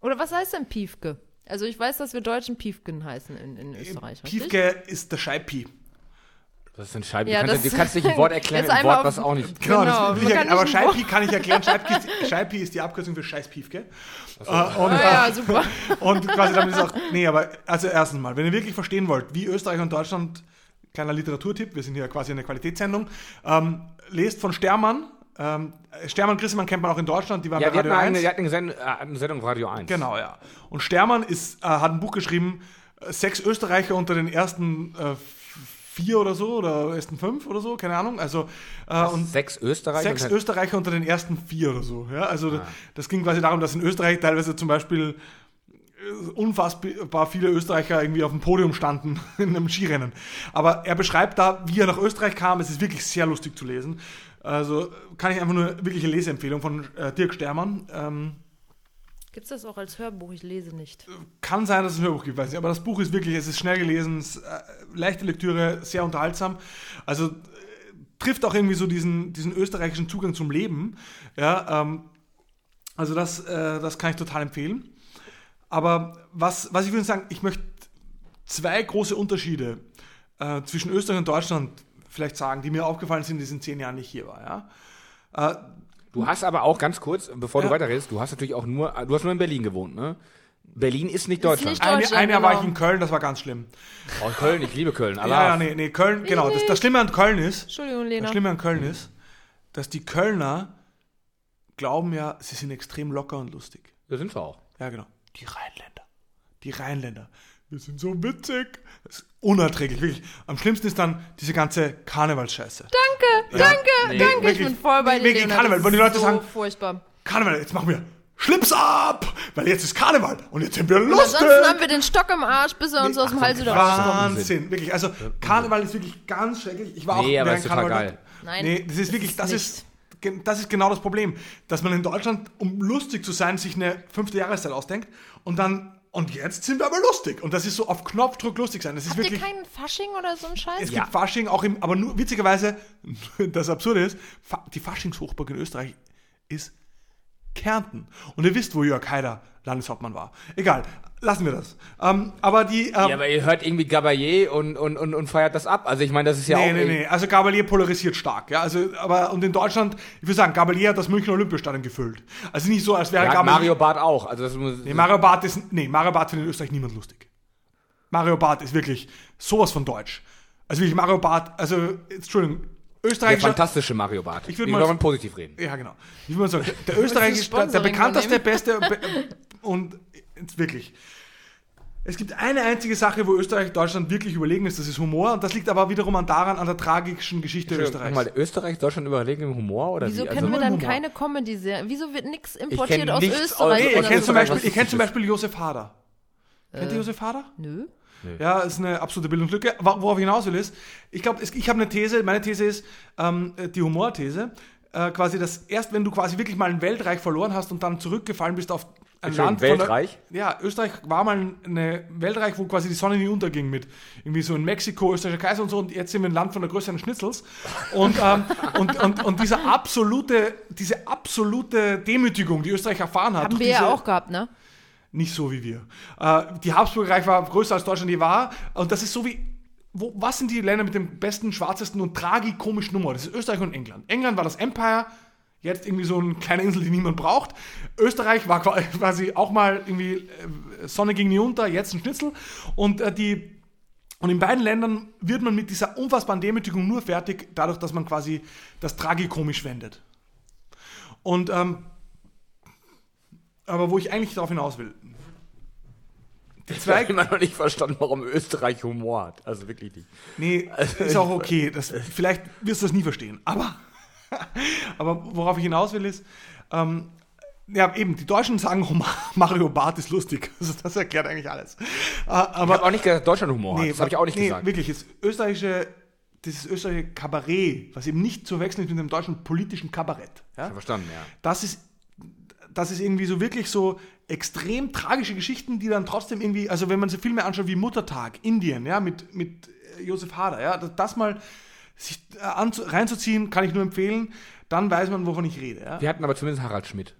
Oder was heißt denn Piefke? Also ich weiß, dass wir Deutschen Piefken heißen in, in Österreich, richtig? Piefke ist der Scheipi. Das ist ein Scheibe. Ja, du, kannst, das- du kannst nicht ein Wort erklären, ein Wort, was auch nicht. Genau, Genau, das will ich, aber Scheipi kann ich erklären. Scheipi ist, Scheipi ist die Abkürzung für Scheiß Piefke. Äh, und, Ah ja, super. und quasi damit ist auch, nee, aber also erstens mal, wenn ihr wirklich verstehen wollt, wie Österreich und Deutschland, kleiner Literaturtipp, wir sind hier quasi eine Qualitätssendung, ähm, lest von Stermann. Ähm, Stermann Grissemann kennt man auch in Deutschland, die waren Ja, bei die hatten Radio eine, 1. die hatten eine, Send, äh, eine Sendung auf Radio 1. Genau, ja. Und Stermann ist, äh, hat ein Buch geschrieben, äh, sechs Österreicher unter den ersten äh, vier oder so, oder ersten fünf oder so, keine Ahnung. Also, äh, und Sechs Österreicher. sechs Österreicher unter den ersten vier oder so. Ja? Also das ging quasi darum, dass in Österreich teilweise zum Beispiel äh, unfassbar viele Österreicher irgendwie auf dem Podium standen in einem Skirennen. Aber er beschreibt da, wie er nach Österreich kam. Es ist wirklich sehr lustig zu lesen. Also kann ich einfach nur wirklich eine Leseempfehlung von äh, Dirk Stermann. Ähm, Gibt's das auch als Hörbuch? Ich lese nicht. kann sein, dass es ein Hörbuch gibt, weiß nicht. Aber das Buch ist wirklich, es ist schnell gelesen, es, äh, leichte Lektüre, sehr unterhaltsam. Also äh, trifft auch irgendwie so diesen, diesen österreichischen Zugang zum Leben. Ja, ähm, also das, äh, das kann ich total empfehlen. Aber was, was ich würde sagen, ich möchte zwei große Unterschiede äh, zwischen Österreich und Deutschland vielleicht sagen, die mir aufgefallen sind in diesen zehn Jahren, die ich hier war. Ja? Äh, Du hast aber auch ganz kurz, bevor Ja. du weiterredest, du hast natürlich auch nur, du hast nur in Berlin gewohnt, ne? Berlin ist nicht Deutschland. nicht ein, Deutschland, ein Jahr war ich genau. in Köln, das war ganz schlimm. Oh, Köln, ich liebe Köln. Aber Ja, ja, nee, nee, Köln, genau. Das, das Schlimme an Köln ist, Entschuldigung, das Lena. Schlimme an Köln ist, dass die Kölner glauben ja, sie sind extrem locker und lustig. da sind wir auch. Ja, genau. Die Rheinländer. Die Rheinländer. Wir sind so witzig. Das ist unerträglich, wirklich. Am schlimmsten ist dann diese ganze Karnevalsscheiße. Danke, danke, Nee, danke. Ich bin voll bei Nee, dir, wirklich Lena. Karneval, weil die Leute so sagen- furchtbar. Karneval, jetzt machen wir Schlips ab, weil jetzt ist Karneval und jetzt sind wir Und lustig. ansonsten haben wir den Stock im Arsch, bis er uns aus dem Hals wieder rauskommt. Wahnsinn, wirklich. Also Karneval ist wirklich ganz schrecklich. Ich war Nee, auch aber während ist total Karneval geil. Nein, Nee, das ist wirklich, ist das ist, das ist genau das Problem, dass man in Deutschland, um lustig zu sein, sich eine fünfte Jahreszeit ausdenkt und dann und jetzt sind wir aber lustig und das ist so auf Knopfdruck lustig sein. Das ist Habt ihr wirklich keinen Fasching oder so einen Scheiß? es Ja. gibt Fasching auch im, aber nur witzigerweise, das Absurde ist, die Faschingshochburg in Österreich ist Kärnten. Und ihr wisst, wo Jörg Haider Landeshauptmann war. Egal, lassen wir das. Ähm, aber die. Ähm, Ja, aber ihr hört irgendwie Gabalier und, und, und, und feiert das ab. Also ich meine, das ist ja nee, auch. nee, nee. Also Gabalier polarisiert stark. Ja, also, aber und in Deutschland, ich würde sagen, Gabalier hat das Münchner Olympiastadion gefüllt. Also nicht so, als wäre Ja, Gabalier. Mario Barth auch. Also das muss, Nee, Mario Barth ist. Nee, Mario Barth findet in Österreich niemand lustig. Mario Barth ist wirklich sowas von deutsch. Also wirklich Mario Barth, also, Entschuldigung, der österreichischer. fantastische Mario Barth. Ich würd Wir mal- wollen positiv reden. Ja, genau. Ich würde mal sagen, der, der Österreich ist der, der bekannteste, beste be- und wirklich. Es gibt eine einzige Sache, wo Österreich Deutschland wirklich überlegen ist, das ist Humor. Und das liegt aber wiederum an daran, an der tragischen Geschichte Österreichs. Mal, Österreich, Deutschland überlegen im Humor oder Wieso wie? kennen wir nur dann Humor. keine Comedy-Serie? Wieso wird nichts importiert kenn aus nichts Österreich? aus- Nee, kennt so? zum Beispiel, was ihr kennt ist zum? Beispiel Josef Hader. Kennt ihr Josef Hader? Nö. Ja, ist eine absolute Bildungslücke. Worauf ich hinaus will ist, ich glaube, ich habe eine These, meine These ist ähm, die Humorthese, äh, quasi, dass erst wenn du quasi wirklich mal ein Weltreich verloren hast und dann zurückgefallen bist auf ein Land von der- Weltreich? ja, Österreich war mal ein Weltreich, wo quasi die Sonne nie unterging mit irgendwie so in Mexiko, österreichischer Kaiser und so und jetzt sind wir ein Land von der Größe eines Schnitzels und, ähm, und, und, und diese absolute, diese absolute Demütigung, die Österreich erfahren hat. Haben wir ja diese- auch gehabt, ne? nicht so wie wir. Äh, die Habsburgerreich war größer als Deutschland je war. Und das ist so wie. Wo, was sind die Länder mit dem besten, schwarzesten und tragikomischen Humor? Das ist Österreich und England. England war das Empire, jetzt irgendwie so eine kleine Insel, die niemand braucht. Österreich war qua- quasi auch mal irgendwie äh, Sonne ging nie unter, jetzt ein Schnitzel. Und äh, die. Und in beiden Ländern wird man mit dieser unfassbaren Demütigung nur fertig, dadurch, dass man quasi das tragikomisch wendet. Und ähm, aber wo ich eigentlich darauf hinaus will. Die Ich habe zwei, immer noch nicht verstanden, warum Österreich Humor hat. Also wirklich nicht. nee, ist auch okay. Das, vielleicht wirst du das nie verstehen. Aber, aber worauf ich hinaus will, ist, ähm, ja, eben, die Deutschen sagen, Mario Barth ist lustig. Also das erklärt eigentlich alles. Ich aber habe auch nicht gesagt, Deutschland Humor hat. Das habe ich auch nicht nee, gesagt. wirklich, das österreichische, dieses österreichische Kabarett, was eben nicht zu wechseln ist mit dem deutschen politischen Kabarett. Ja? Verstanden, ja. das ist, das ist irgendwie so wirklich so extrem tragische Geschichten, die dann trotzdem irgendwie, also wenn man sich Filme anschaut wie Muttertag, Indien, ja, mit, mit äh, Josef Hader, ja, das mal sich äh, reinzuziehen, kann ich nur empfehlen, dann weiß man, wovon ich rede, ja. Wir hatten aber zumindest Harald Schmidt.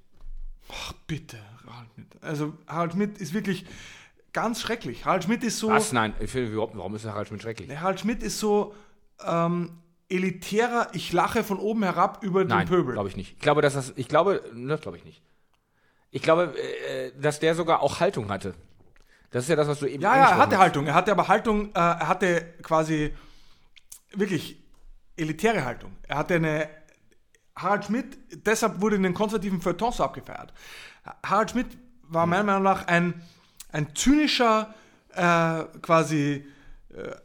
Ach, bitte, Harald Schmidt. Also Harald Schmidt ist wirklich ganz schrecklich. Harald Schmidt ist so, Was? Nein, ich finde überhaupt, warum ist Harald Schmidt schrecklich? Harald Schmidt ist so ähm, elitärer, ich lache von oben herab über Nein, den Pöbel. glaube ich nicht. Ich glaube, dass das, ich glaube, das glaube ich nicht. Ich glaube, äh, dass der sogar auch Haltung hatte. Das ist ja das, was du eben Ja, ja, er hatte hast. Haltung. Er hatte aber Haltung, äh, er hatte quasi wirklich elitäre Haltung. Er hatte eine. Harald Schmidt, deshalb wurde in den konservativen Feuilletons abgefeiert. Harald Schmidt war meiner Meinung nach ein, ein zynischer, äh, quasi, äh,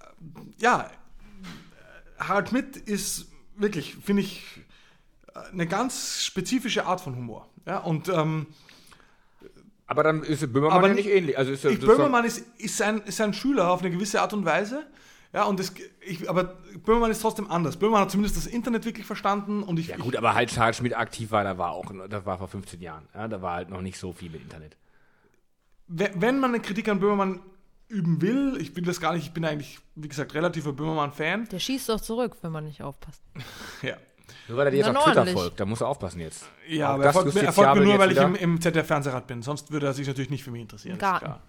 ja, Harald Schmidt ist wirklich, finde ich, eine ganz spezifische Art von Humor. Ja, und ähm, Aber dann ist Böhmermann Aber ja nicht- ähnlich. Also ist ja- ich, Böhmermann ist, ist, ein, ist ein Schüler auf eine gewisse Art und Weise. Ja, und das, ich, aber Böhmermann ist trotzdem anders. Böhmermann hat zumindest das Internet wirklich verstanden und ich, Ja gut, aber halt Harald Schmidt aktiv war, da war auch, das war vor 15 Jahren. Ja, da war halt noch nicht so viel mit Internet. ich, wenn wenn man eine Kritik an Böhmermann üben will. Ich bin das gar nicht, ich bin eigentlich, wie gesagt, relativer Böhmermann-Fan. Der schießt doch zurück, wenn man nicht aufpasst. Ja. Nur weil er dir jetzt auf Twitter folgt, da muss er aufpassen jetzt. Ja, aber er das folgt, mir, er folgt mir nur, weil ich wieder. im, im ZDF-Fernsehrat bin. Sonst würde er sich natürlich nicht für mich interessieren. klar.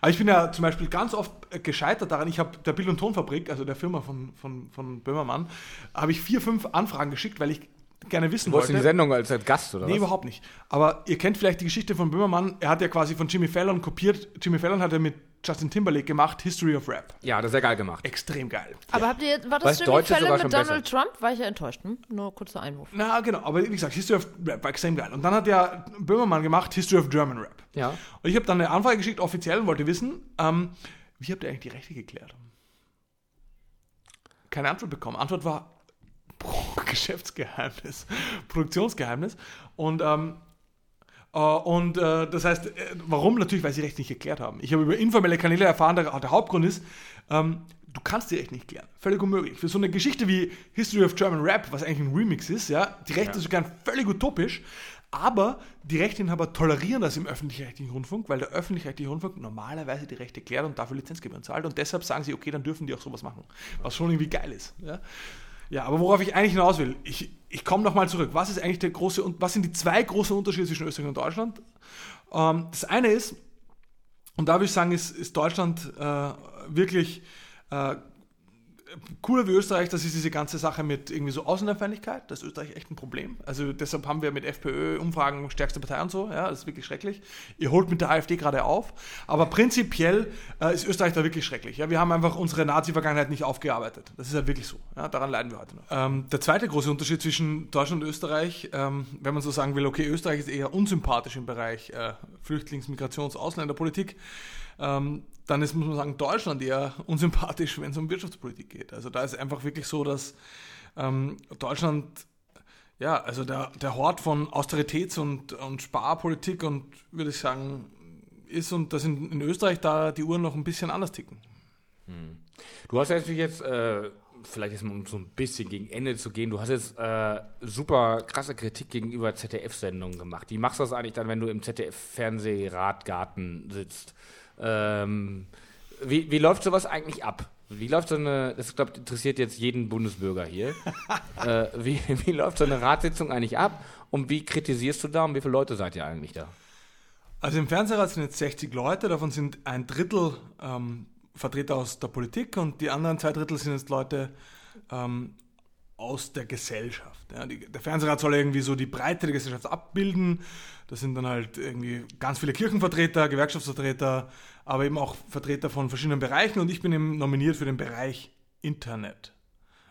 Aber ich bin ja zum Beispiel ganz oft gescheitert daran. Ich habe der Bild- und Tonfabrik, also der Firma von, von, von Böhmermann, habe ich vier, fünf Anfragen geschickt, weil ich gerne wissen Du wolltest in die wollte. Sendung als, als Gast, oder Nee, was? überhaupt nicht. Aber ihr kennt vielleicht die Geschichte von Böhmermann. Er hat ja quasi von Jimmy Fallon kopiert. Jimmy Fallon hat ja mit Justin Timberlake gemacht, History of Rap. Ja, das ist ja geil gemacht. Extrem geil. Aber habt ihr, war Weil das Jimmy Deutsch Fallon mit Donald Trump? War ich ja enttäuscht. Hm? Nur kurzer Einwurf. Na, genau. Aber wie gesagt, History of Rap war extrem geil. Und dann hat ja Böhmermann gemacht, History of German Rap. Ja. Und ich habe dann eine Anfrage geschickt, offiziell, und wollte wissen, ähm, wie habt ihr eigentlich die Rechte geklärt? Keine Antwort bekommen. Antwort war Geschäftsgeheimnis, Produktionsgeheimnis. Und, ähm, äh, und äh, das heißt, äh, warum? Natürlich, weil sie Recht nicht geklärt haben. Ich habe über informelle Kanäle erfahren, der, der Hauptgrund ist, ähm, du kannst die Rechte nicht klären. Völlig unmöglich. Für so eine Geschichte wie History of German Rap, was eigentlich ein Remix ist, ja, die Rechte sogar völlig utopisch, aber die Rechteinhaber tolerieren das im öffentlich-rechtlichen Rundfunk, weil der öffentlich-rechtliche Rundfunk normalerweise die Rechte klärt und dafür Lizenzgebühren zahlt und deshalb sagen sie, okay, dann dürfen die auch sowas machen, was schon irgendwie geil ist. Ja, ja aber worauf ich eigentlich hinaus will, ich, ich komme nochmal zurück. Was ist eigentlich der große, und was sind die zwei großen Unterschiede zwischen Österreich und Deutschland? Ähm, das eine ist, und da würde ich sagen, ist, ist Deutschland äh, wirklich äh, cooler wie Österreich, das ist diese ganze Sache mit irgendwie so Ausländerfeindlichkeit. Das ist Österreich echt ein Problem. Also deshalb haben wir mit FPÖ Umfragen stärkste Partei und so. Ja, das ist wirklich schrecklich. Ihr holt mit der AfD gerade auf. Aber prinzipiell äh, ist Österreich da wirklich schrecklich. Ja, wir haben einfach unsere Nazi-Vergangenheit nicht aufgearbeitet. Das ist ja wirklich so. Ja, daran leiden wir heute noch. Ähm, der zweite große Unterschied zwischen Deutschland und Österreich, ähm, wenn man so sagen will, okay, Österreich ist eher unsympathisch im Bereich äh, Flüchtlings-, Migrations-, Ausländerpolitik. Ähm, dann ist, muss man sagen, Deutschland eher unsympathisch, wenn es um Wirtschaftspolitik geht. Also da ist einfach wirklich so, dass ähm, Deutschland, ja, also der, der Hort von Austeritäts- und, und Sparpolitik und würde ich sagen, ist und dass in, in Österreich da die Uhren noch ein bisschen anders ticken. Du hast natürlich jetzt, äh, vielleicht jetzt um so ein bisschen gegen Ende zu gehen, du hast jetzt äh, super krasse Kritik gegenüber ZDF-Sendungen gemacht. Wie machst du das eigentlich dann, wenn du im ZDF-Fernsehratgarten sitzt? Ähm, wie, wie läuft sowas eigentlich ab? Wie läuft so eine, das glaube interessiert jetzt jeden Bundesbürger hier. äh, wie, wie läuft so eine Ratssitzung eigentlich ab? Und wie kritisierst du da und wie viele Leute seid ihr eigentlich da? Also im Fernsehrat sind jetzt 60 Leute, davon sind ein Drittel ähm, Vertreter aus der Politik und die anderen zwei Drittel sind jetzt Leute ähm, aus der Gesellschaft. Ja, die, der Fernsehrat soll irgendwie so die Breite der Gesellschaft abbilden. Das sind dann halt irgendwie ganz viele Kirchenvertreter, Gewerkschaftsvertreter, aber eben auch Vertreter von verschiedenen Bereichen und ich bin eben nominiert für den Bereich Internet.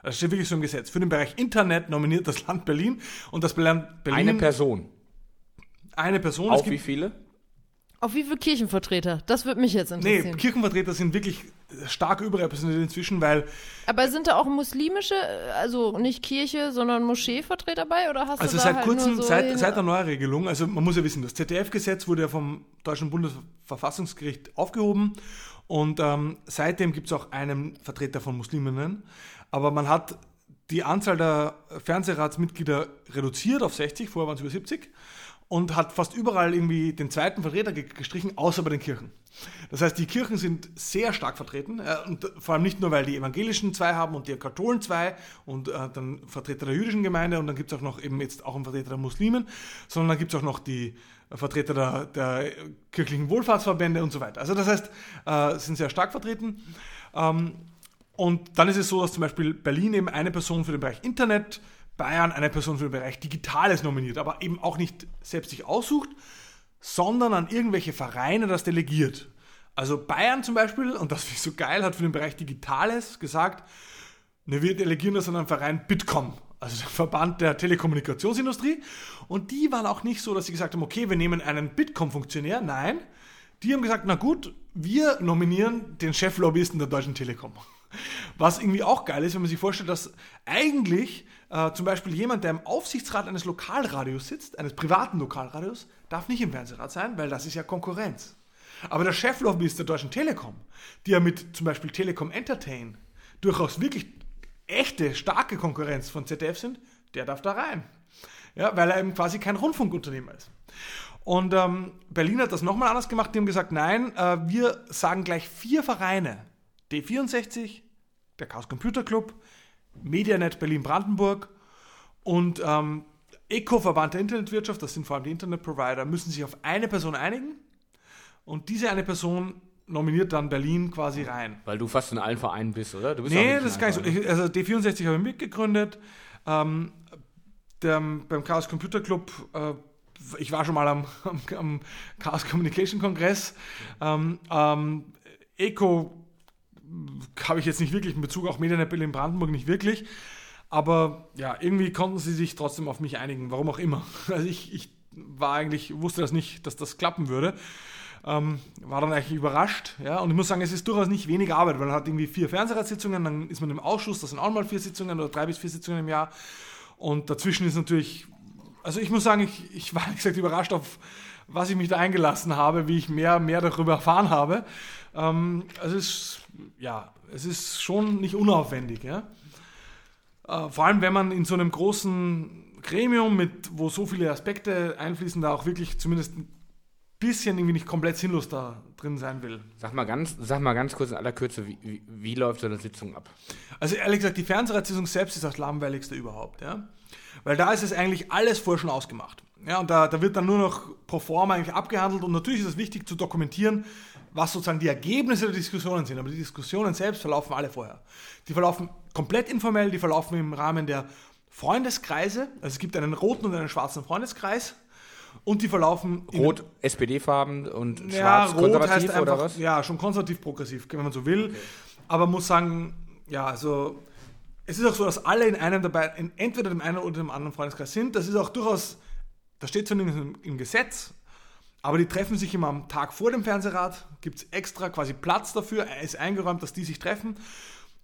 Das steht wirklich so im Gesetz. Für den Bereich Internet nominiert das Land Berlin und das Land Berlin. Eine Person. Eine Person. Es Auf gibt- wie viele? Auf wie viele Kirchenvertreter? Das würde mich jetzt Nee, interessieren. Kirchenvertreter sind wirklich stark überrepräsentiert inzwischen, weil Aber sind da auch muslimische, also nicht Kirche, sondern Moscheevertreter bei? Oder hast also du da seit halt kurzem, so seit, seit der Neuregelung, also man muss ja wissen, das ZDF-Gesetz wurde ja vom Deutschen Bundesverfassungsgericht aufgehoben und ähm, seitdem gibt es auch einen Vertreter von Musliminnen, aber man hat die Anzahl der Fernsehratsmitglieder reduziert auf 60, vorher waren es über 70 und hat fast überall irgendwie den zweiten Vertreter ge- gestrichen, außer bei den Kirchen. Das heißt, die Kirchen sind sehr stark vertreten äh, und vor allem nicht nur, weil die Evangelischen zwei haben und die Katholen zwei und äh, dann Vertreter der jüdischen Gemeinde und dann gibt es auch noch eben jetzt auch einen Vertreter der Muslimen, sondern dann gibt es auch noch die Vertreter der, der kirchlichen Wohlfahrtsverbände und so weiter. Also das heißt, äh, sind sehr stark vertreten. Ähm, und dann ist es so, dass zum Beispiel Berlin eben eine Person für den Bereich Internet, Bayern eine Person für den Bereich Digitales nominiert, aber eben auch nicht selbst sich aussucht, sondern an irgendwelche Vereine das delegiert. Also Bayern zum Beispiel, und das finde ich so geil, hat für den Bereich Digitales gesagt, ne, wir delegieren das an einen Verein Bitkom, also der Verband der Telekommunikationsindustrie. Und die waren auch nicht so, dass sie gesagt haben, okay, wir nehmen einen Bitkom-Funktionär. Nein, die haben gesagt, na gut, wir nominieren den Cheflobbyisten der Deutschen Telekom. Was irgendwie auch geil ist, wenn man sich vorstellt, dass eigentlich äh, zum Beispiel jemand, der im Aufsichtsrat eines Lokalradios sitzt, eines privaten Lokalradios, darf nicht im Fernsehrat sein, weil das ist ja Konkurrenz. Aber der Cheflobbyist der Deutschen Telekom, die ja mit zum Beispiel Telekom Entertain durchaus wirklich echte, starke Konkurrenz von ZDF sind, der darf da rein. Ja, weil er eben quasi kein Rundfunkunternehmer ist. Und ähm, Berlin hat das nochmal anders gemacht. Die haben gesagt, nein, äh, wir sagen gleich vier Vereine. D64, der Chaos Computer Club, Medianet Berlin-Brandenburg und ähm, Eco-Verband der Internetwirtschaft, das sind vor allem die Internetprovider, müssen sich auf eine Person einigen. Und diese eine Person nominiert dann Berlin quasi rein. Weil du fast in allen Vereinen bist, oder? Du bist nee, das ist gar nicht so. Ich, also D64 habe ich mitgegründet. Ähm, der, beim Chaos Computer Club, äh, ich war schon mal am, am, am Chaos Communication Kongress. Ähm, ähm, Eco habe ich jetzt nicht wirklich in Bezug auf Medianet in Brandenburg nicht wirklich. Aber ja, irgendwie konnten sie sich trotzdem auf mich einigen, warum auch immer. Also ich, ich war eigentlich, wusste das nicht, dass das klappen würde. Ähm, war dann eigentlich überrascht. Ja? Und ich muss sagen, es ist durchaus nicht wenig Arbeit, weil man hat irgendwie vier Fernsehratssitzungen, dann ist man im Ausschuss, das sind auch mal vier Sitzungen oder drei bis vier Sitzungen im Jahr. Und dazwischen ist natürlich, also ich muss sagen, ich, ich war ehrlich gesagt überrascht auf, was ich mich da eingelassen habe, wie ich mehr, mehr darüber erfahren habe. Ähm, also es ja, es ist schon nicht unaufwendig. Ja? Äh, vor allem, wenn man in so einem großen Gremium, mit, wo so viele Aspekte einfließen, da auch wirklich zumindest ein bisschen irgendwie nicht komplett sinnlos da drin sein will. Sag mal ganz, sag mal ganz kurz in aller Kürze, wie, wie, wie läuft so eine Sitzung ab? Also ehrlich gesagt, die Fernsehersitzung selbst ist das langweiligste überhaupt, ja. Weil da ist es eigentlich alles vorher schon ausgemacht. Ja, und da, da wird dann nur noch pro forma eigentlich abgehandelt und natürlich ist es wichtig zu dokumentieren, was sozusagen die Ergebnisse der Diskussionen sind. Aber die Diskussionen selbst verlaufen alle vorher. Die verlaufen komplett informell, die verlaufen im Rahmen der Freundeskreise. Also es gibt einen roten und einen schwarzen Freundeskreis. Und die verlaufen. Rot, SPD-Farben und ja, schwarz, rot konservativ heißt einfach, oder was? Ja, schon konservativ-progressiv, wenn man so will. Okay. Aber muss sagen, ja, also es ist auch so, dass alle in einem dabei, in entweder dem einen oder dem anderen Freundeskreis sind. Das ist auch durchaus, das steht zumindest im, im Gesetz, aber die treffen sich immer am Tag vor dem Fernsehrat, gibt es extra quasi Platz dafür, er ist eingeräumt, dass die sich treffen.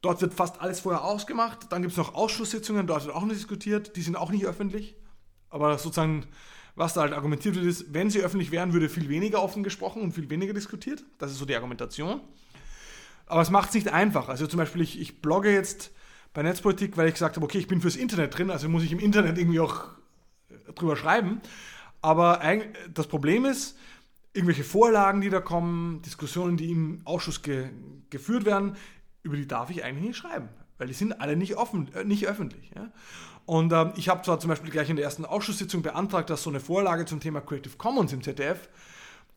Dort wird fast alles vorher ausgemacht. Dann gibt es noch Ausschusssitzungen, dort wird auch nicht diskutiert, die sind auch nicht öffentlich. Aber sozusagen, was da halt argumentiert wird, ist, wenn sie öffentlich wären, würde viel weniger offen gesprochen und viel weniger diskutiert. Das ist so die Argumentation. Aber es macht es nicht einfach. Also zum Beispiel, ich, ich blogge jetzt bei Netzpolitik, weil ich gesagt habe, okay, ich bin fürs Internet drin, also muss ich im Internet irgendwie auch drüber schreiben. Aber das Problem ist, irgendwelche Vorlagen, die da kommen, Diskussionen, die im Ausschuss ge geführt werden, über die darf ich eigentlich nicht schreiben, weil die sind alle nicht, offen, äh, nicht öffentlich. Ja? Und ähm, ich habe zwar zum Beispiel gleich in der ersten Ausschusssitzung beantragt, dass so eine Vorlage zum Thema Creative Commons im ZDF,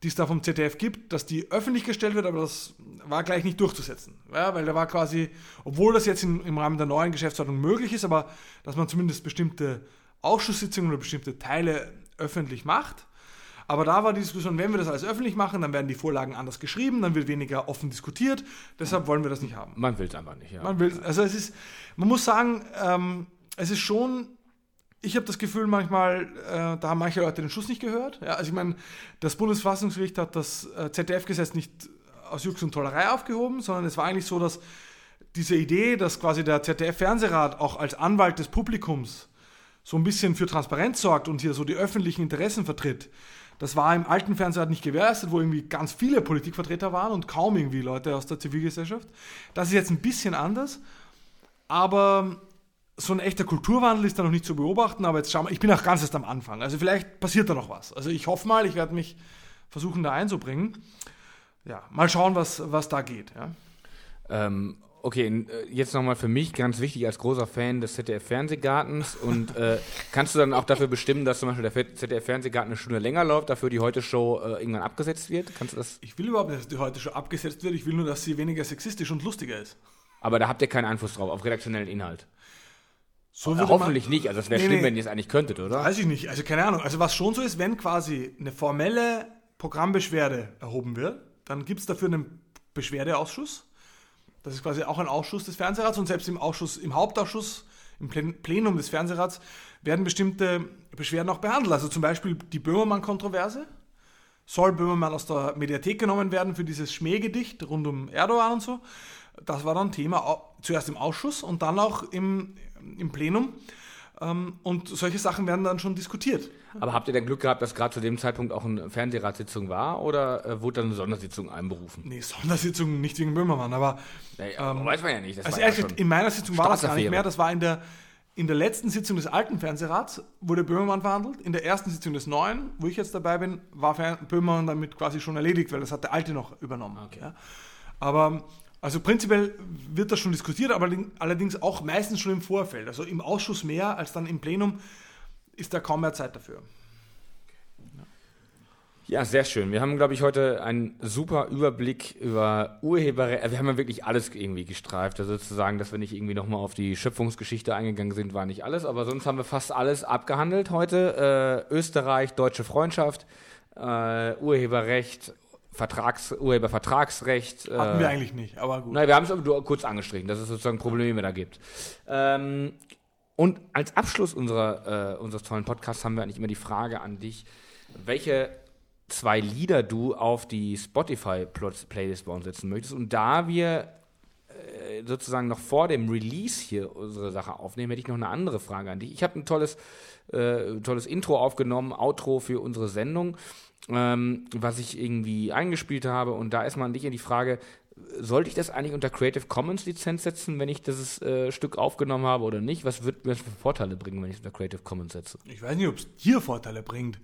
die es da vom ZDF gibt, dass die öffentlich gestellt wird, aber das war gleich nicht durchzusetzen. Ja, weil da war quasi, obwohl das jetzt in, im Rahmen der neuen Geschäftsordnung möglich ist, aber dass man zumindest bestimmte Ausschusssitzungen oder bestimmte Teile öffentlich macht. Aber da war die Diskussion, wenn wir das alles öffentlich machen, dann werden die Vorlagen anders geschrieben, dann wird weniger offen diskutiert. Deshalb wollen wir das nicht haben. Man will es einfach nicht, ja. Man will, also es ist, man muss sagen, ähm, es ist schon, ich habe das Gefühl manchmal, äh, da haben manche Leute den Schuss nicht gehört. Ja, also ich meine, das Bundesverfassungsgericht hat das äh, ZDF-Gesetz nicht aus Jux und Tollerei aufgehoben, sondern es war eigentlich so, dass diese Idee, dass quasi der ZDF-Fernsehrat auch als Anwalt des Publikums so ein bisschen für Transparenz sorgt und hier so die öffentlichen Interessen vertritt. Das war im alten Fernsehrat nicht gewährleistet, wo irgendwie ganz viele Politikvertreter waren und kaum irgendwie Leute aus der Zivilgesellschaft. Das ist jetzt ein bisschen anders, aber so ein echter Kulturwandel ist da noch nicht zu beobachten, aber jetzt schauen wir, ich bin auch ganz erst am Anfang. Also vielleicht passiert da noch was. Also ich hoffe mal, ich werde mich versuchen da einzubringen. Ja, mal schauen, was, was da geht. Ja. Ähm, Okay, äh, jetzt nochmal für mich ganz wichtig als großer Fan des ZDF-Fernsehgartens. Und äh, kannst du dann auch dafür bestimmen, dass zum Beispiel der ZDF-Fernsehgarten eine Stunde länger läuft, dafür die Heute-Show äh, irgendwann abgesetzt wird? Kannst du das? Ich will überhaupt nicht, dass die Heute-Show abgesetzt wird. Ich will nur, dass sie weniger sexistisch und lustiger ist. Aber da habt ihr keinen Einfluss drauf, auf redaktionellen Inhalt. So äh, hoffentlich man, nicht. Also es wäre nee, schlimm, nee, wenn ihr es eigentlich könntet, oder? Weiß ich nicht. Also keine Ahnung. Also was schon so ist, wenn quasi eine formelle Programmbeschwerde erhoben wird, dann gibt es dafür einen Beschwerdeausschuss das ist quasi auch ein Ausschuss des Fernsehrats und selbst im Ausschuss, im Hauptausschuss, im Plenum des Fernsehrats werden bestimmte Beschwerden auch behandelt. Also zum Beispiel die Böhmermann-Kontroverse. Soll Böhmermann aus der Mediathek genommen werden für dieses Schmähgedicht rund um Erdogan und so? Das war dann Thema zuerst im Ausschuss und dann auch im, im Plenum. Ähm, und solche Sachen werden dann schon diskutiert. Aber habt ihr denn Glück gehabt, dass gerade zu dem Zeitpunkt auch eine Fernsehratssitzung war oder äh, wurde dann eine Sondersitzung einberufen? Nee, Sondersitzung nicht wegen Böhmermann, aber. Naja, ähm, weiß man ja nicht. also ehrlich ja in meiner Sitzung war das gar nicht mehr. Das war in der, in der letzten Sitzung des alten Fernsehrats wurde Böhmermann verhandelt. In der ersten Sitzung des neuen, wo ich jetzt dabei bin, war Böhmermann damit quasi schon erledigt, weil das hat der alte noch übernommen. Okay. Ja. Aber also prinzipiell wird das schon diskutiert, aber allerdings auch meistens schon im Vorfeld. Also im Ausschuss mehr als dann im Plenum ist da kaum mehr Zeit dafür. Ja, sehr schön. Wir haben, glaube ich, heute einen super Überblick über Urheberrecht. Wir haben ja wirklich alles irgendwie gestreift. Also sozusagen, dass wir nicht irgendwie nochmal auf die Schöpfungsgeschichte eingegangen sind, war nicht alles. Aber sonst haben wir fast alles abgehandelt heute. Äh, Österreich, deutsche Freundschaft, äh, Urheberrecht, Vertrags, Urhebervertragsrecht. Äh, Hatten wir eigentlich nicht, aber gut. Nein, wir haben es kurz angestrichen, dass es sozusagen Probleme da gibt. Ähm, und als Abschluss unserer, äh, unseres tollen Podcasts haben wir eigentlich immer die Frage an dich, welche zwei Lieder du auf die Spotify-Playlist bei uns setzen möchtest. Und da wir äh, sozusagen noch vor dem Release hier unsere Sache aufnehmen, hätte ich noch eine andere Frage an dich. Ich habe ein tolles, äh, tolles Intro aufgenommen, Outro für unsere Sendung, ähm, was ich irgendwie eingespielt habe. Und da ist mal an dich die Frage, sollte ich das eigentlich unter Creative Commons Lizenz setzen, wenn ich das äh, Stück aufgenommen habe oder nicht? Was wird mir für Vorteile bringen, wenn ich es unter Creative Commons setze? Ich weiß nicht, ob es dir Vorteile bringt.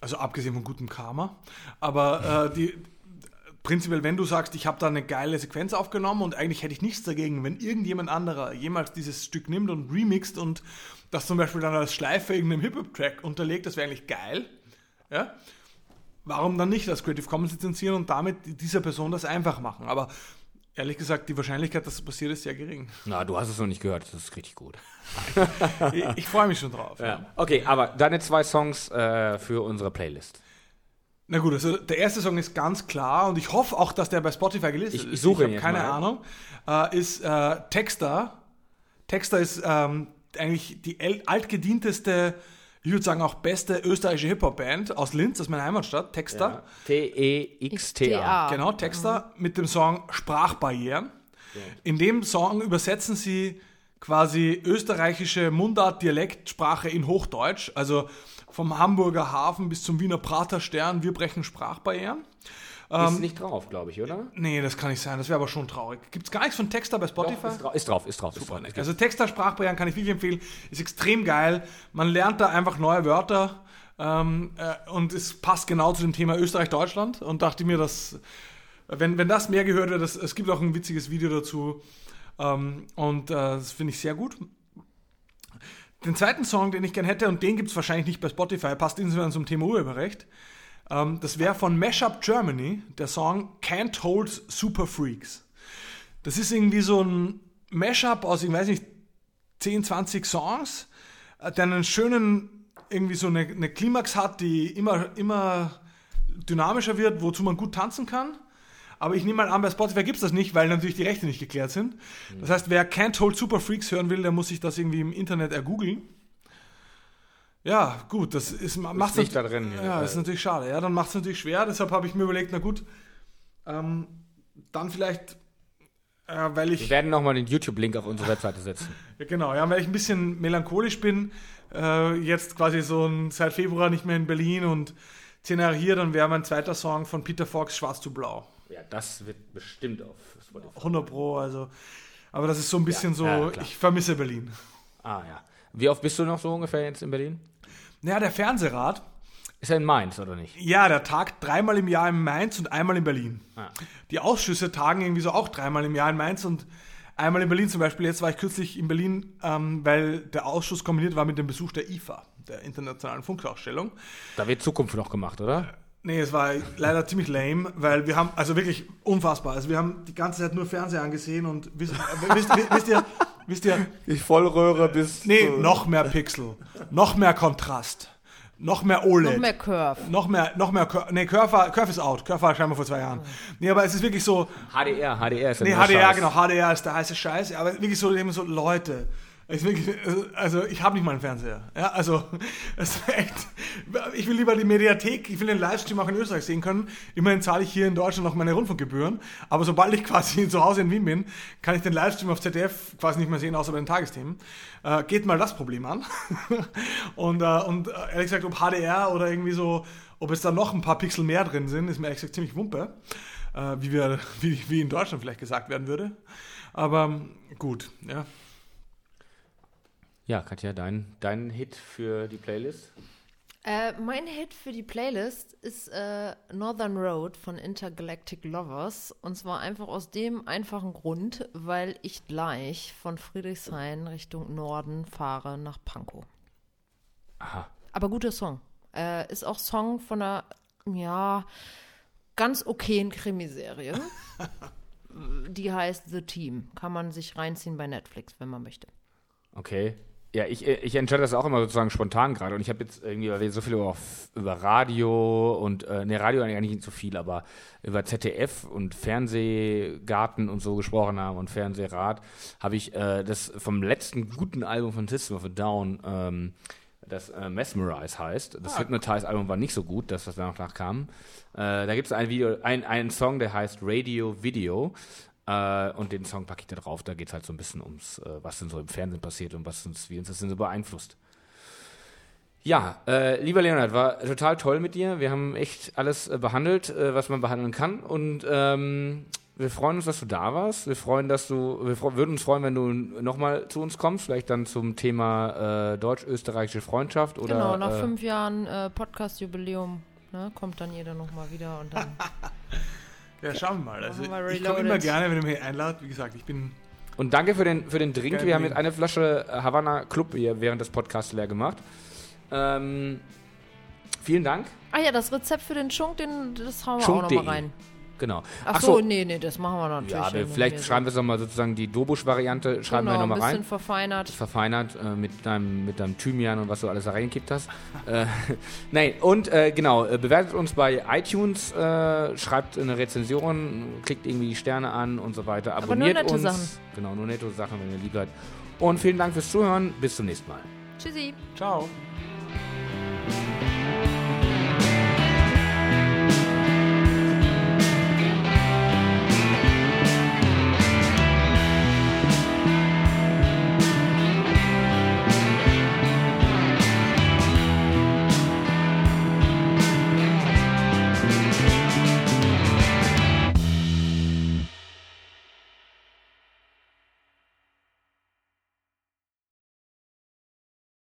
Also abgesehen von gutem Karma. Aber äh, die, prinzipiell, wenn du sagst, ich habe da eine geile Sequenz aufgenommen und eigentlich hätte ich nichts dagegen, wenn irgendjemand anderer jemals dieses Stück nimmt und remixt und das zum Beispiel dann als Schleife irgendeinem Hip-Hop-Track unterlegt, das wäre eigentlich geil. Ja? Warum dann nicht das Creative Commons lizenzieren und damit dieser Person das einfach machen? Aber Ehrlich gesagt, die Wahrscheinlichkeit, dass es passiert, ist sehr gering. Na, du hast es noch nicht gehört, das ist richtig gut. ich, ich freue mich schon drauf. Ja. Ja. Okay, aber deine zwei Songs äh, für unsere Playlist. Na gut, also der erste Song ist ganz klar und ich hoffe auch, dass der bei Spotify gelistet ist. Ich suche ich ihn keine mal. Ahnung. Äh, ist äh, Texter. Texter ist ähm, eigentlich die altgedienteste ich würde sagen, auch beste österreichische Hip-Hop-Band aus Linz, das ist meine Heimatstadt, Texter. Ja. T-E-X-T-A. Genau, Texter mhm. mit dem Song Sprachbarrieren. Ja. In dem Song übersetzen sie quasi österreichische Mundart-Dialektsprache in Hochdeutsch. Also vom Hamburger Hafen bis zum Wiener Praterstern, wir brechen Sprachbarrieren. Ähm, ist nicht drauf, glaube ich, oder? Nee, das kann nicht sein. Das wäre aber schon traurig. Gibt es gar nichts von Texter bei Spotify? Doch, ist, dra ist, drauf, ist drauf. Super. Ist drauf. Also Texter Sprachbarrieren kann ich wirklich empfehlen. Ist extrem geil. Man lernt da einfach neue Wörter. Ähm, äh, und es passt genau zu dem Thema Österreich-Deutschland. Und dachte mir, dass, wenn, wenn das mehr gehört wird, das, es gibt auch ein witziges Video dazu. Ähm, und äh, das finde ich sehr gut. Den zweiten Song, den ich gerne hätte, und den gibt es wahrscheinlich nicht bei Spotify, passt insofern zum Thema Urheberrecht. Ähm, das wäre von Mashup Germany, der Song Can't Hold Super Freaks. Das ist irgendwie so ein Mashup aus, ich weiß nicht, 10, 20 Songs, äh, der einen schönen, irgendwie so eine, eine Klimax hat, die immer, immer dynamischer wird, wozu man gut tanzen kann. Aber ich nehme mal an, bei Spotify gibt es das nicht, weil natürlich die Rechte nicht geklärt sind. Das heißt, wer Can't Hold Super Freaks hören will, der muss sich das irgendwie im Internet ergoogeln. Ja, gut, das ist macht nicht da drin. Ja, ja, ist natürlich schade. Ja, dann macht es natürlich schwer. Deshalb habe ich mir überlegt, na gut, ähm, dann vielleicht, äh, weil ich. Wir werden nochmal den YouTube-Link auf unsere Webseite setzen. genau, ja, weil ich ein bisschen melancholisch bin, äh, jetzt quasi so ein, seit Februar nicht mehr in Berlin und zehn Jahre hier, dann wäre mein zweiter Song von Peter Fox Schwarz zu Blau. Ja, das wird bestimmt auf Spotify. 100 Pro, also. Aber das ist so ein bisschen ja, so, ich vermisse Berlin. Ah ja. Wie oft bist du noch so ungefähr jetzt in Berlin? Naja, der Fernsehrat. Ist er in Mainz, oder nicht? Ja, der tagt dreimal im Jahr in Mainz und einmal in Berlin. Ah. Die Ausschüsse tagen irgendwie so auch dreimal im Jahr in Mainz und einmal in Berlin zum Beispiel. Jetzt war ich kürzlich in Berlin, ähm, weil der Ausschuss kombiniert war mit dem Besuch der IFA, der Internationalen Funkausstellung. Da wird Zukunft noch gemacht, oder? Nee, es war leider ziemlich lame, weil wir haben, also wirklich unfassbar. Also wir haben die ganze Zeit nur Fernseher angesehen und wisst, wisst, wisst ihr, Wisst ihr? Ich Vollröhre bis. Nee, noch mehr Pixel. Noch mehr Kontrast. Noch mehr OLED. Noch mehr Curve. Noch mehr, noch mehr Curve. Nee, Curve, Curve ist out. Curve war scheinbar vor zwei Jahren. Nee, aber es ist wirklich so. HDR, HDR ist der Nee, HDR, Scheiß. genau. HDR ist der heiße Scheiß. Aber wirklich so, so Leute. Also ich habe nicht mal einen Fernseher. Ja, also echt. Ich will lieber die Mediathek, ich will den Livestream auch in Österreich sehen können. Immerhin zahle ich hier in Deutschland noch meine Rundfunkgebühren. Aber sobald ich quasi zu Hause in Wien bin, kann ich den Livestream auf ZDF quasi nicht mehr sehen, außer bei den Tagesthemen. Äh, geht mal das Problem an. und, äh, und äh, ehrlich gesagt, ob HDR oder irgendwie so, ob es da noch ein paar Pixel mehr drin sind, ist mir ehrlich gesagt ziemlich wumpe. Äh, wie, wir, wie, wie in Deutschland vielleicht gesagt werden würde. Aber gut, ja. Ja, Katja, dein, dein Hit für die Playlist? Äh, mein Hit für die Playlist ist äh, Northern Road von Intergalactic Lovers. Und zwar einfach aus dem einfachen Grund, weil ich gleich von Friedrichshain Richtung Norden fahre nach Pankow. Aha. Aber guter Song. Äh, ist auch Song von einer, ja, ganz okayen Krimiserie. Die heißt The Team. Kann man sich reinziehen bei Netflix, wenn man möchte. Okay. Ja, ich, ich entscheide das auch immer sozusagen spontan gerade. Und ich habe jetzt irgendwie, weil wir so viel über, über Radio und, äh, ne, Radio eigentlich nicht so viel, aber über ZDF und Fernsehgarten und so gesprochen haben und Fernsehrat, habe ich äh, das vom letzten guten Album von System of a Down, ähm, das äh, Mesmerize heißt. Das ah, Hypnotize-Album war nicht so gut, das, was danach kam. Äh, da gibt es ein Video, ein, einen Song, der heißt Radio Video. Äh, und den Song packe ich da drauf. Da geht es halt so ein bisschen ums, äh, was denn so im Fernsehen passiert und was uns, wie uns das denn so beeinflusst. Ja, äh, lieber Leonard, war total toll mit dir. Wir haben echt alles äh, behandelt, äh, was man behandeln kann. Und ähm, wir freuen uns, dass du da warst. Wir freuen, dass du, wir würden uns freuen, wenn du nochmal zu uns kommst, vielleicht dann zum Thema äh, deutsch-österreichische Freundschaft oder. Genau, nach fünf Jahren Podcast-Jubiläum ne, kommt dann jeder nochmal wieder und dann. Ja, schauen wir mal. Also, ich komme immer gerne, wenn du mich einladet. Wie gesagt, ich bin. Und danke für den, für den Drink. Wir haben jetzt eine Flasche Havana Club hier während des Podcasts leer gemacht. Ähm, vielen Dank. Ah ja, das Rezept für den Schunk, den, das hauen wir Schunk. auch nochmal rein. Genau. Ach, Ach so, nee, nee, das machen wir natürlich. Ja, wir, vielleicht schreiben wir es nochmal sozusagen die Dobusch-Variante, schreiben genau, wir nochmal rein. ein bisschen verfeinert. Verfeinert äh, mit, deinem, mit deinem Thymian und was du alles da reingekippt hast. äh, nein, und äh, genau, äh, bewertet uns bei iTunes, äh, schreibt eine Rezension, klickt irgendwie die Sterne an und so weiter. Abonniert Aber nur nette uns. Sachen. Genau, nur nette Sachen, wenn ihr lieb seid. Und vielen Dank fürs Zuhören. Bis zum nächsten Mal. Tschüssi. Ciao.